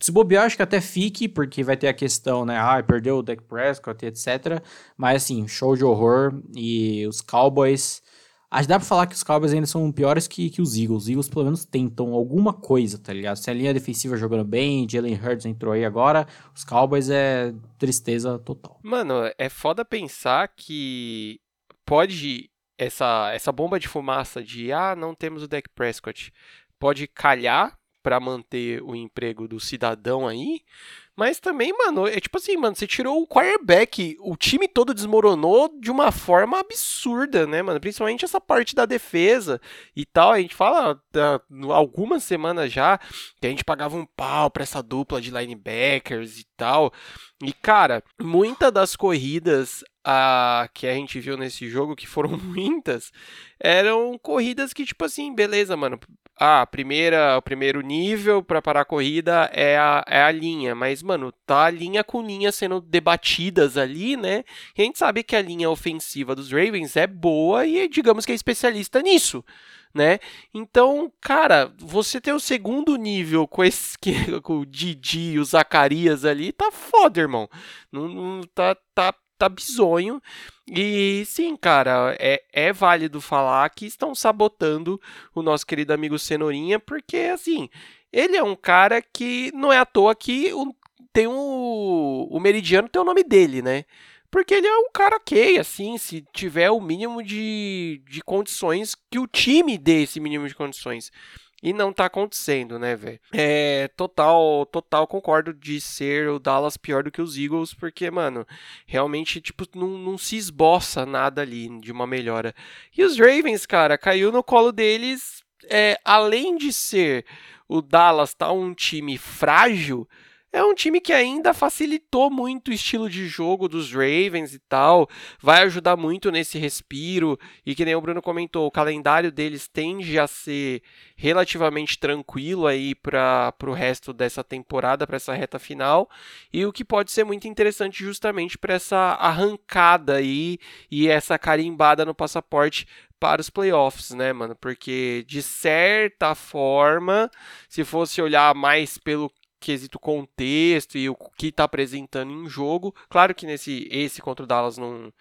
Se bobear, acho que até fique, porque vai ter a questão, né? Ah, perdeu o Dak Prescott, etc. Mas, assim, show de horror. E os Cowboys... Acho que dá pra falar que os Cowboys ainda são piores que, que os Eagles. Os Eagles, pelo menos, tentam alguma coisa, tá ligado? Se a linha defensiva jogando bem, Jalen Hurts entrou aí agora, os Cowboys é tristeza total.
Mano, é foda pensar que pode essa, essa bomba de fumaça de ah, não temos o Dak Prescott pode calhar para manter o emprego do cidadão aí, mas também, mano, é tipo assim, mano, você tirou o quarterback, o time todo desmoronou de uma forma absurda, né, mano? Principalmente essa parte da defesa e tal. A gente fala há algumas semanas já que a gente pagava um pau pra essa dupla de linebackers e tal. E, cara, muitas das corridas a, que a gente viu nesse jogo, que foram muitas, eram corridas que, tipo assim, beleza, mano. Ah, primeira, o primeiro nível para parar a corrida é a, é a linha, mas, mano, tá a linha com linha sendo debatidas ali, né? E a gente sabe que a linha ofensiva dos Ravens é boa e digamos que é especialista nisso né? Então, cara, você ter o segundo nível com esse com o Didi e o Zacarias ali, tá foda, irmão. Não, não tá, tá tá bizonho. E sim, cara, é, é válido falar que estão sabotando o nosso querido amigo Cenourinha, porque assim, ele é um cara que não é à toa que o, tem um, o Meridiano tem o nome dele, né? Porque ele é um cara ok, assim, se tiver o mínimo de, de condições, que o time dê esse mínimo de condições. E não tá acontecendo, né, velho? É, total, total concordo de ser o Dallas pior do que os Eagles, porque, mano, realmente, tipo, não, não se esboça nada ali de uma melhora. E os Ravens, cara, caiu no colo deles, é, além de ser o Dallas tá um time frágil, é um time que ainda facilitou muito o estilo de jogo dos Ravens e tal. Vai ajudar muito nesse respiro. E que nem o Bruno comentou, o calendário deles tende a ser relativamente tranquilo aí para o resto dessa temporada, para essa reta final. E o que pode ser muito interessante justamente para essa arrancada aí e essa carimbada no passaporte para os playoffs, né, mano? Porque de certa forma, se fosse olhar mais pelo quesito contexto e o que está apresentando em jogo. Claro que nesse esse contra o Dallas não,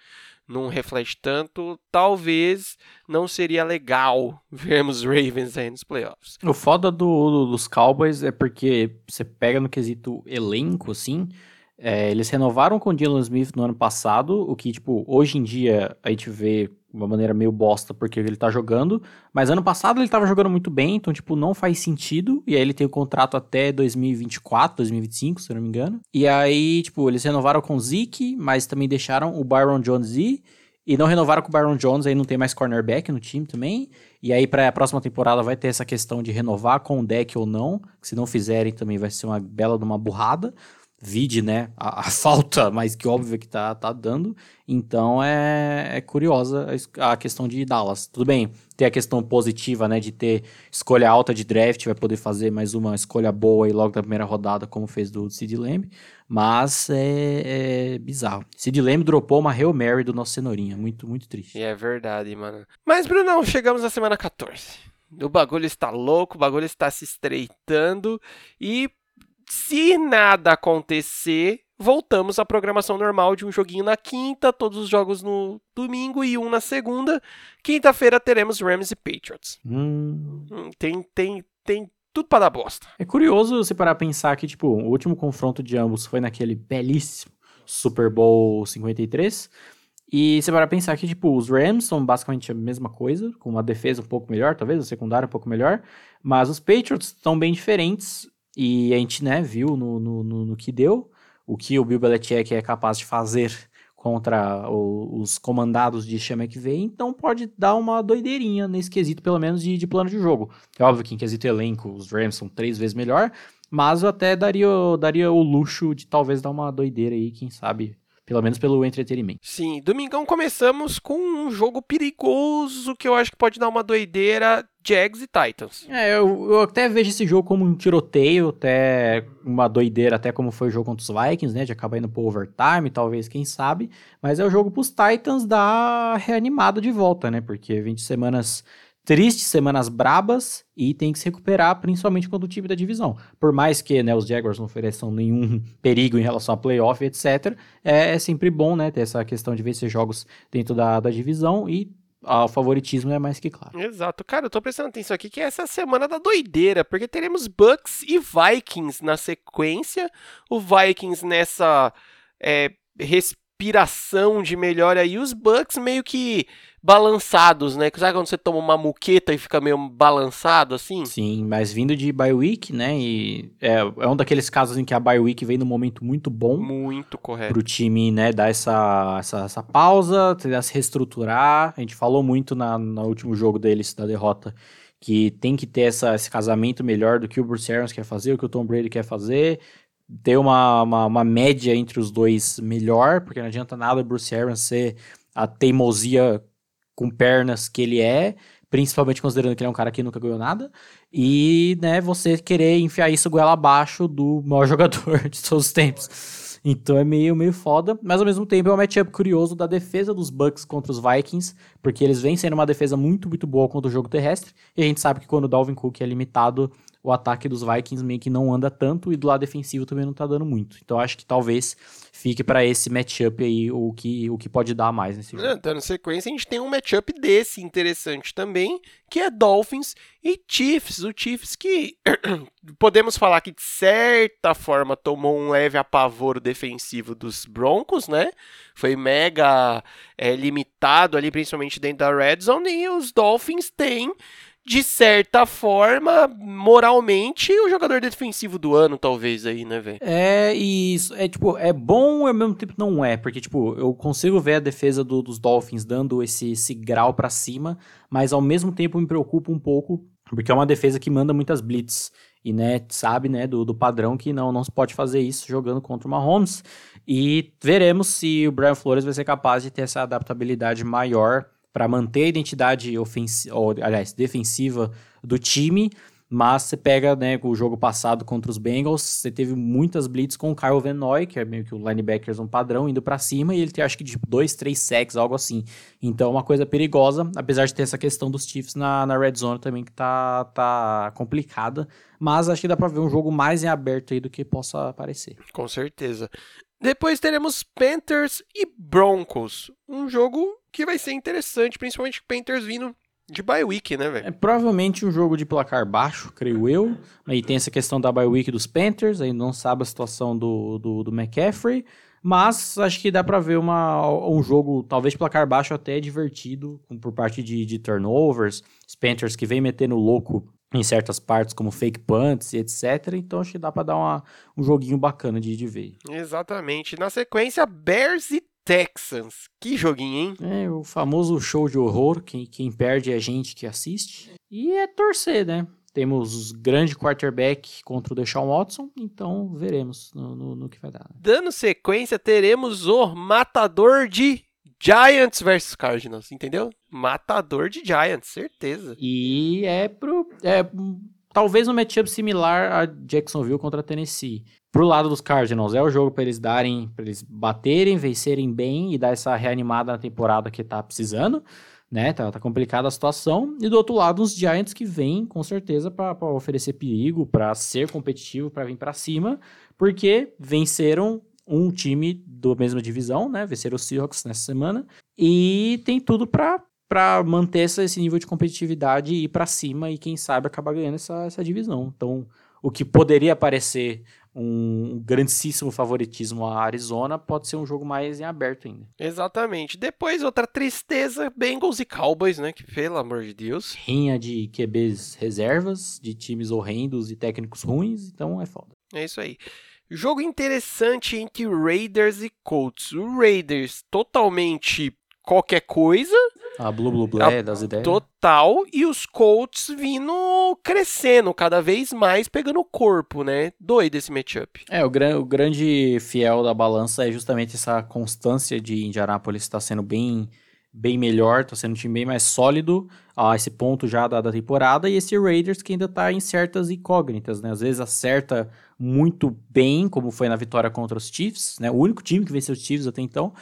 não reflete tanto. Talvez não seria legal vermos Ravens aí nos playoffs.
O foda do, do, dos Cowboys é porque você pega no quesito elenco, assim. É, eles renovaram com o Dylan Smith no ano passado, o que, tipo, hoje em dia a gente vê uma maneira meio bosta porque ele tá jogando, mas ano passado ele tava jogando muito bem, então, tipo, não faz sentido, e aí ele tem o contrato até 2024, 2025, se eu não me engano. E aí, tipo, eles renovaram com o Zeke, mas também deixaram o Byron Jones ir, e não renovaram com o Byron Jones, aí não tem mais cornerback no time também. E aí, para a próxima temporada, vai ter essa questão de renovar com o deck ou não. Se não fizerem, também vai ser uma bela de uma burrada vide, né, a, a, falta mais que óbvia que tá, tá dando. Então é, é curiosa a, a, questão de Dallas. Tudo bem, tem a questão positiva, né, de ter escolha alta de draft, vai poder fazer mais uma escolha boa aí logo da primeira rodada, como fez do Sid Lamb, mas é, é bizarro. Sid Lamb dropou uma Hail Mary do nosso Cenourinha, muito, muito triste.
É verdade, mano. Mas, Brunão, chegamos na semana 14. O bagulho está louco, o bagulho está se estreitando e se nada acontecer, voltamos à programação normal de um joguinho na quinta, todos os jogos no domingo e um na segunda. Quinta-feira teremos Rams e Patriots.
Hum.
hum. Tem, tem, tem tudo para dar bosta.
É curioso você parar a pensar que, tipo, o último confronto de ambos foi naquele belíssimo Super Bowl 53. E você parar a pensar que, tipo, os Rams são basicamente a mesma coisa, com uma defesa um pouco melhor, talvez, a secundária um pouco melhor, mas os Patriots estão bem diferentes e a gente, né, viu no, no, no, no que deu, o que o Bill Belichick é capaz de fazer contra o, os comandados de Chama que vem, então pode dar uma doideirinha nesse quesito, pelo menos de, de plano de jogo. É óbvio que em quesito elenco, os Rams são três vezes melhor, mas eu até daria, daria o luxo de talvez dar uma doideira aí, quem sabe pelo menos pelo entretenimento.
Sim, domingão começamos com um jogo perigoso que eu acho que pode dar uma doideira. Jags e Titans.
É, eu, eu, até vejo esse jogo como um tiroteio, até uma doideira, até como foi o jogo contra os Vikings, né? De acabar indo pro overtime, talvez, quem sabe. Mas é o jogo pros Titans dar reanimada de volta, né? Porque 20 semanas tristes, semanas brabas e tem que se recuperar, principalmente quando o time da divisão. Por mais que né, os Jaguars não ofereçam nenhum perigo em relação a playoff, etc., é, é, sempre bom né, ter essa questão de vencer jogos dentro da, da divisão e o favoritismo é mais que claro.
Exato. Cara, eu tô prestando atenção aqui que é essa semana da doideira, porque teremos Bucks e Vikings na sequência. O Vikings nessa é, respiração de melhora e os Bucks meio que balançados, né? Sabe quando você toma uma muqueta e fica meio balançado assim?
Sim, mas vindo de bye week, né? E é, é um daqueles casos em que a bye week vem num momento muito bom.
Muito correto.
Pro time, né, dar essa, essa, essa pausa, tentar se reestruturar. A gente falou muito na, no último jogo deles, da derrota, que tem que ter essa, esse casamento melhor do que o Bruce Arians quer fazer, o que o Tom Brady quer fazer ter uma, uma, uma, média entre os dois melhor, porque não adianta nada o Bruce Arians ser a teimosia com pernas que ele é, principalmente considerando que ele é um cara que nunca ganhou nada, e, né, você querer enfiar isso goela abaixo do maior jogador de todos os tempos. Então é meio, meio foda, mas ao mesmo tempo é um matchup curioso da defesa dos Bucks contra os Vikings, porque eles vêm sendo uma defesa muito, muito boa contra o jogo terrestre, e a gente sabe que quando o Dalvin Cook é limitado, o ataque dos Vikings meio que não anda tanto e do lado defensivo também não tá dando muito. Então acho que talvez fique para esse matchup aí o que, o que pode dar mais nesse jogo.
Então, na sequência, a gente tem um matchup desse interessante também, que é Dolphins e Chiefs. O Chiefs que podemos falar que de certa forma tomou um leve apavoro defensivo dos Broncos, né? Foi mega é, limitado ali, principalmente dentro da red zone, e os Dolphins têm de certa forma, moralmente, o jogador defensivo do ano, talvez, aí, né, velho?
É, e isso é tipo, é bom e ao mesmo tempo não é, porque, tipo, eu consigo ver a defesa do, dos Dolphins dando esse, esse grau para cima, mas ao mesmo tempo me preocupa um pouco, porque é uma defesa que manda muitas blitz. E, né, sabe, né, do, do padrão que não, não se pode fazer isso jogando contra o Mahomes. E veremos se o Brian Flores vai ser capaz de ter essa adaptabilidade maior para manter a identidade ofensiva, aliás, defensiva do time, mas você pega né, o jogo passado contra os Bengals, você teve muitas blitz com o Kyle Van Noy, que é meio que o linebacker um padrão, indo para cima, e ele tem acho que de dois, três sacks, algo assim. Então é uma coisa perigosa, apesar de ter essa questão dos Chiefs na, na red zone também, que tá, tá complicada. Mas acho que dá para ver um jogo mais em aberto aí do que possa parecer.
Com certeza. Depois teremos Panthers e Broncos. Um jogo que vai ser interessante, principalmente Panthers vindo de bye week, né, velho?
É provavelmente um jogo de placar baixo, creio eu. Aí tem essa questão da bye week dos Panthers, aí não sabe a situação do, do, do McCaffrey. Mas acho que dá para ver uma, um jogo, talvez placar baixo até divertido, por parte de, de turnovers. Os Panthers que vem metendo louco em certas partes, como fake punts e etc. Então acho que dá para dar uma, um joguinho bacana de, de ver.
Exatamente. Na sequência, Bears e Texans. Que joguinho,
hein? É, o famoso show de horror. Quem, quem perde é a gente que assiste. E é torcer, né? Temos grande quarterback contra o Deshaun Watson, então veremos no, no, no que vai dar.
Dando sequência, teremos o matador de Giants versus Cardinals, entendeu? Matador de Giants, certeza.
E é pro. É, talvez um matchup similar a Jacksonville contra Tennessee. Pro lado dos Cardinals, é o jogo para eles darem, para eles baterem, vencerem bem e dar essa reanimada na temporada que tá precisando, né? Tá, tá complicada a situação. E do outro lado, os Giants que vêm com certeza para oferecer perigo, para ser competitivo, para vir para cima, porque venceram um time da mesma divisão, né? Vencer os Seahawks nessa semana. E tem tudo para para manter esse nível de competitividade e ir para cima e quem sabe acabar ganhando essa, essa divisão. Então, o que poderia parecer um grandíssimo favoritismo a Arizona pode ser um jogo mais em aberto ainda.
Exatamente. Depois outra tristeza, Bengals e Cowboys, né, que pelo amor de Deus.
Rinha de QBs reservas, de times horrendos e técnicos ruins, então é foda.
É isso aí. Jogo interessante entre Raiders e Colts. O Raiders totalmente qualquer coisa.
A Blue Blue Blé das ideias.
Total. E os Colts vindo crescendo cada vez mais, pegando o corpo, né? Doido esse matchup.
É, o, gran o grande fiel da balança é justamente essa constância de Indianapolis estar tá sendo bem bem melhor, tá sendo um time bem mais sólido a esse ponto já da, da temporada, e esse Raiders que ainda tá em certas incógnitas, né? Às vezes acerta muito bem, como foi na vitória contra os Chiefs, né? O único time que venceu os Chiefs até então,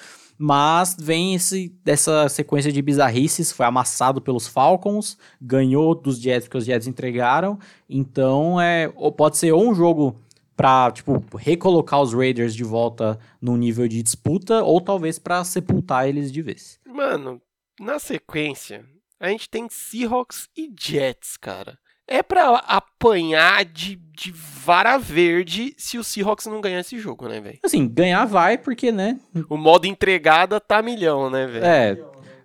mas vem esse, dessa sequência de bizarrices, foi amassado pelos Falcons, ganhou dos Jets que os Jets entregaram, então é, pode ser ou um jogo para tipo recolocar os Raiders de volta no nível de disputa ou talvez para sepultar eles de vez.
Mano, na sequência, a gente tem Seahawks e Jets, cara. É para apanhar de, de vara verde se o Seahawks não ganhar esse jogo, né, velho?
Assim, ganhar vai porque, né?
O modo entregada tá milhão, né, velho?
É,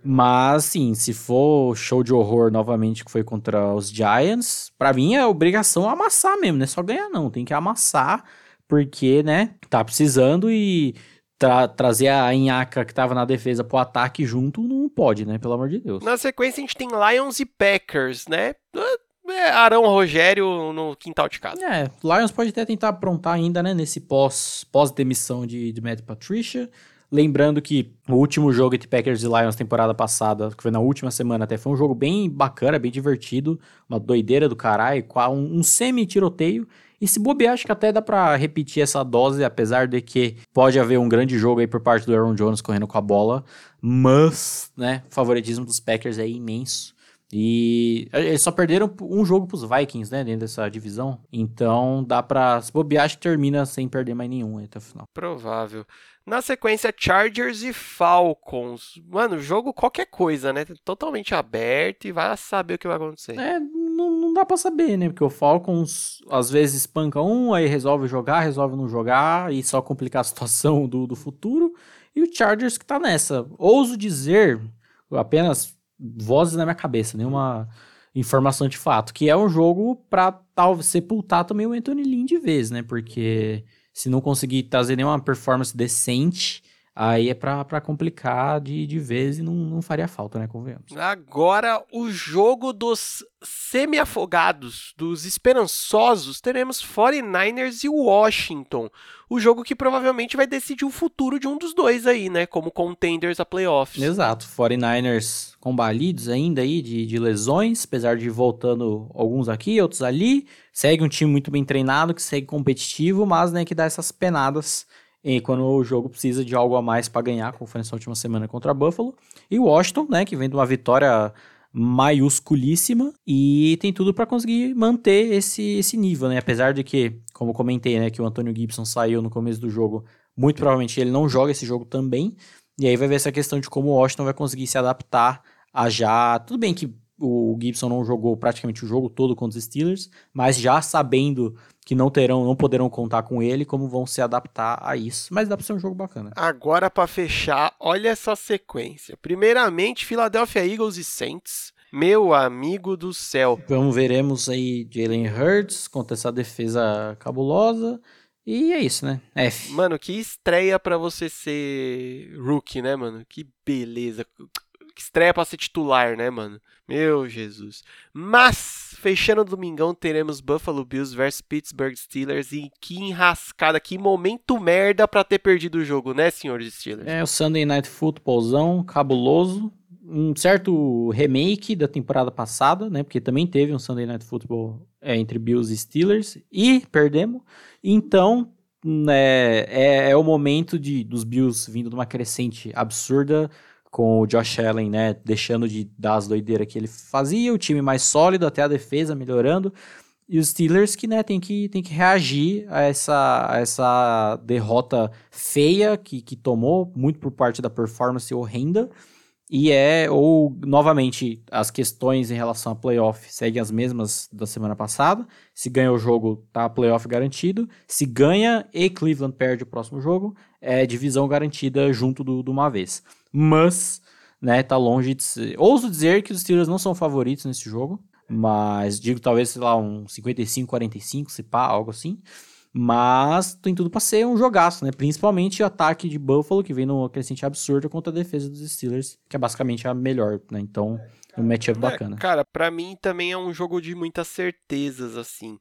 mas, sim, se for show de horror novamente que foi contra os Giants, para mim é obrigação amassar mesmo, não é só ganhar não, tem que amassar, porque, né, tá precisando e tra trazer a Inhaca que tava na defesa pro ataque junto não pode, né, pelo amor de Deus.
Na sequência a gente tem Lions e Packers, né? É Arão Rogério no quintal de casa.
É, Lions pode até tentar aprontar ainda, né, nesse pós, pós-demissão de, de Matt Patricia. Lembrando que o último jogo entre Packers e Lions temporada passada, que foi na última semana até, foi um jogo bem bacana, bem divertido, uma doideira do caralho, um, um semi-tiroteio. E se bobear, acho que até dá pra repetir essa dose, apesar de que pode haver um grande jogo aí por parte do Aaron Jones correndo com a bola. Mas, né, o favoritismo dos Packers é imenso. E eles só perderam um jogo pros Vikings, né, dentro dessa divisão. Então dá pra. Se bobear, acho que termina sem perder mais nenhum até o final.
Provável. Na sequência, Chargers e Falcons. Mano, jogo qualquer coisa, né? Totalmente aberto e vai saber o que vai acontecer.
É, não, não dá pra saber, né? Porque o Falcons às vezes espanca um, aí resolve jogar, resolve não jogar e só complicar a situação do, do futuro. E o Chargers que tá nessa. Ouso dizer, apenas vozes na minha cabeça, nenhuma informação de fato, que é um jogo para talvez sepultar também o Anthony Lynn de vez, né? Porque se não conseguir trazer nenhuma performance decente, aí é pra, complicar de, de vez e não, não faria falta, né? Convenhamos.
Agora, o jogo dos semi-afogados, dos esperançosos, teremos 49ers e Washington. O jogo que provavelmente vai decidir o futuro de um dos dois aí, né? Como contenders a playoffs.
Exato. 49ers combalidos ainda aí de, de lesões, apesar de voltando alguns aqui, outros ali. Segue um time muito bem treinado, que segue competitivo, mas né, que dá essas penadas e quando o jogo precisa de algo a mais para ganhar, como foi nessa última semana contra Buffalo. E Washington, né, que vem de uma vitória maiusculíssima e tem tudo para conseguir manter esse, esse nível, né? Apesar de que, como comentei, né, que o Antônio Gibson saiu no começo do jogo, muito provavelmente ele não joga esse jogo também. E aí vai ver essa questão de como o Washington vai conseguir se adaptar a já. Tudo bem que o Gibson não jogou praticamente o jogo todo contra os Steelers, mas já sabendo que não terão, não poderão contar com ele, como vão se adaptar a isso. Mas dá para ser um jogo bacana.
Agora para fechar, olha essa sequência. Primeiramente, Philadelphia Eagles e Saints. Meu amigo do céu.
Vamos veremos aí Jalen Hurts contra essa defesa cabulosa. E é isso, né? F.
Mano, que estreia para você ser rookie, né, mano? Que beleza estreia para ser titular, né, mano? Meu Jesus. Mas, fechando o domingão, teremos Buffalo Bills versus Pittsburgh Steelers. E que enrascada, que momento merda para ter perdido o jogo, né, senhores Steelers?
É, o Sunday Night Footballzão, cabuloso. Um certo remake da temporada passada, né? Porque também teve um Sunday Night Football é, entre Bills e Steelers. E perdemos. Então, né, é, é o momento de, dos Bills vindo de uma crescente absurda com o Josh Allen, né, deixando de dar as doideiras que ele fazia, o time mais sólido, até a defesa melhorando, e os Steelers que, né, tem que, tem que reagir a essa, a essa derrota feia que, que tomou, muito por parte da performance horrenda, e é, ou, novamente, as questões em relação a playoff seguem as mesmas da semana passada. Se ganha o jogo, tá playoff garantido. Se ganha e Cleveland perde o próximo jogo, é divisão garantida junto do, de uma vez mas, né, tá longe de ser. Ouso dizer que os Steelers não são favoritos nesse jogo, mas digo talvez, sei lá, um 55-45, se pá, algo assim. Mas tem tudo para ser um jogaço, né? Principalmente o ataque de Buffalo, que vem numa crescente absurda contra a defesa dos Steelers, que é basicamente a melhor, né? Então, um matchup é, bacana.
Cara, para mim também é um jogo de muitas certezas, assim.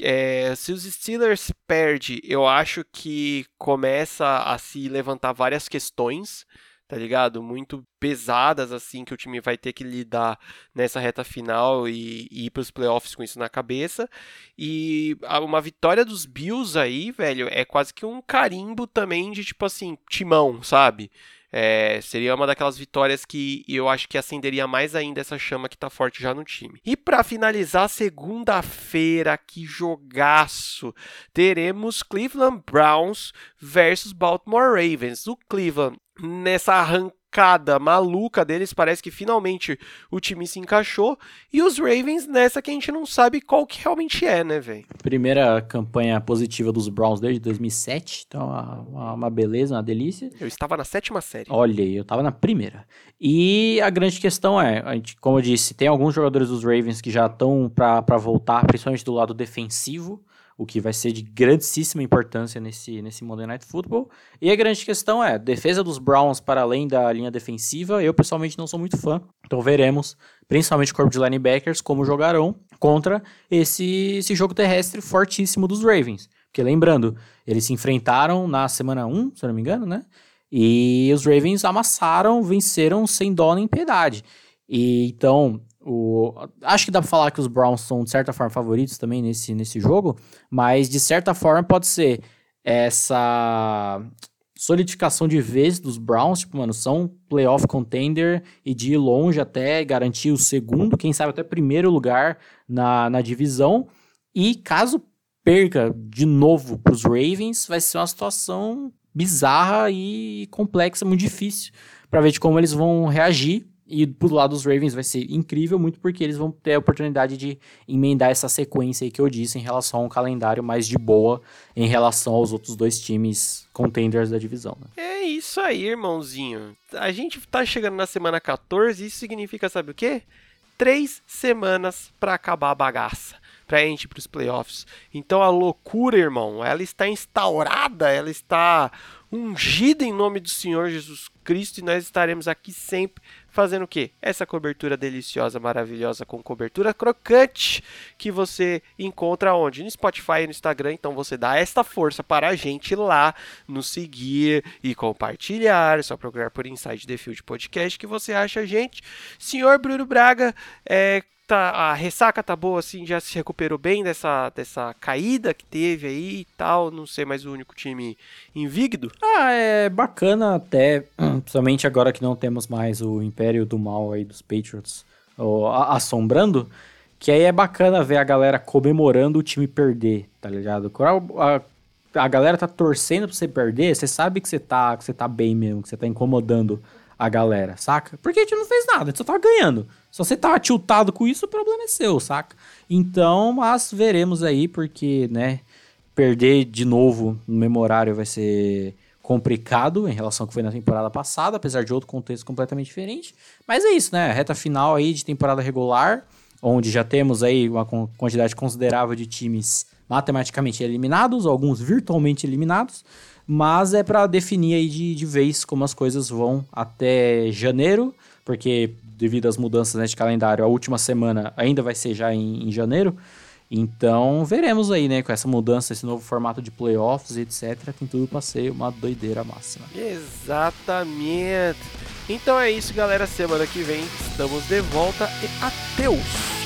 É, se os Steelers perde, eu acho que começa a se levantar várias questões tá ligado? Muito pesadas, assim, que o time vai ter que lidar nessa reta final e, e ir pros playoffs com isso na cabeça. E uma vitória dos Bills aí, velho, é quase que um carimbo também de, tipo assim, timão, sabe? É, seria uma daquelas vitórias que eu acho que acenderia mais ainda essa chama que tá forte já no time. E para finalizar, segunda-feira, que jogaço! Teremos Cleveland Browns versus Baltimore Ravens. O Cleveland nessa arrancada maluca deles, parece que finalmente o time se encaixou. E os Ravens nessa que a gente não sabe qual que realmente é, né, velho?
Primeira campanha positiva dos Browns desde 2007, então uma, uma, beleza, uma delícia.
Eu estava na sétima série.
Olha, eu estava na primeira. E a grande questão é, a gente, como eu disse, tem alguns jogadores dos Ravens que já estão para voltar, principalmente do lado defensivo o que vai ser de grandíssima importância nesse, nesse Monday Night Football. E a grande questão é, defesa dos Browns para além da linha defensiva, eu pessoalmente não sou muito fã, então veremos, principalmente o corpo de linebackers, como jogarão contra esse, esse jogo terrestre fortíssimo dos Ravens. Porque lembrando, eles se enfrentaram na semana 1, se eu não me engano, né? E os Ravens amassaram, venceram sem dó nem piedade. E então, o, acho que dá pra falar que os Browns são, de certa forma, favoritos também nesse, nesse jogo, mas de certa forma pode ser essa solidificação de vez dos Browns, tipo, mano, são playoff contender e de ir longe até garantir o segundo, quem sabe até primeiro lugar na, na divisão. E caso perca de novo pros Ravens, vai ser uma situação bizarra e complexa, muito difícil para ver de como eles vão reagir e pro lado dos Ravens vai ser incrível, muito porque eles vão ter a oportunidade de emendar essa sequência aí que eu disse em relação a um calendário mais de boa em relação aos outros dois times contenders da divisão. Né?
É isso aí, irmãozinho. A gente tá chegando na semana 14 e isso significa, sabe o quê? três semanas para acabar a bagaça para a gente ir para os playoffs. Então a loucura, irmão, ela está instaurada, ela está ungida em nome do Senhor Jesus Cristo e nós estaremos aqui sempre fazendo o quê? Essa cobertura deliciosa, maravilhosa com cobertura crocante que você encontra onde? No Spotify e no Instagram. Então você dá esta força para a gente lá nos seguir e compartilhar. É só procurar por Inside the Field Podcast que você acha a gente. Senhor Bruno Braga, é, tá, a ressaca tá boa, assim, já se recuperou bem dessa, dessa caída que teve aí e tal, não ser mais o único time invicto?
Ah, é bacana até, principalmente agora que não temos mais o Império do Mal aí dos Patriots ó, assombrando, que aí é bacana ver a galera comemorando o time perder, tá ligado? A, a, a galera tá torcendo pra você perder, você sabe que você tá, que você tá bem mesmo, que você tá incomodando a galera, saca? Porque a gente não fez nada, a gente só tá ganhando. Se você tá tiltado com isso, o problema é seu, saca? Então, mas veremos aí, porque, né, perder de novo no memorário vai ser complicado em relação ao que foi na temporada passada, apesar de outro contexto completamente diferente. Mas é isso, né? Reta final aí de temporada regular, onde já temos aí uma quantidade considerável de times matematicamente eliminados, alguns virtualmente eliminados, mas é para definir aí de, de vez como as coisas vão até janeiro, porque devido às mudanças né, de calendário, a última semana ainda vai ser já em, em janeiro. Então, veremos aí, né, com essa mudança, esse novo formato de playoffs e etc. Tem tudo para ser uma doideira máxima.
Exatamente. Então é isso, galera. Semana que vem estamos de volta e adeus.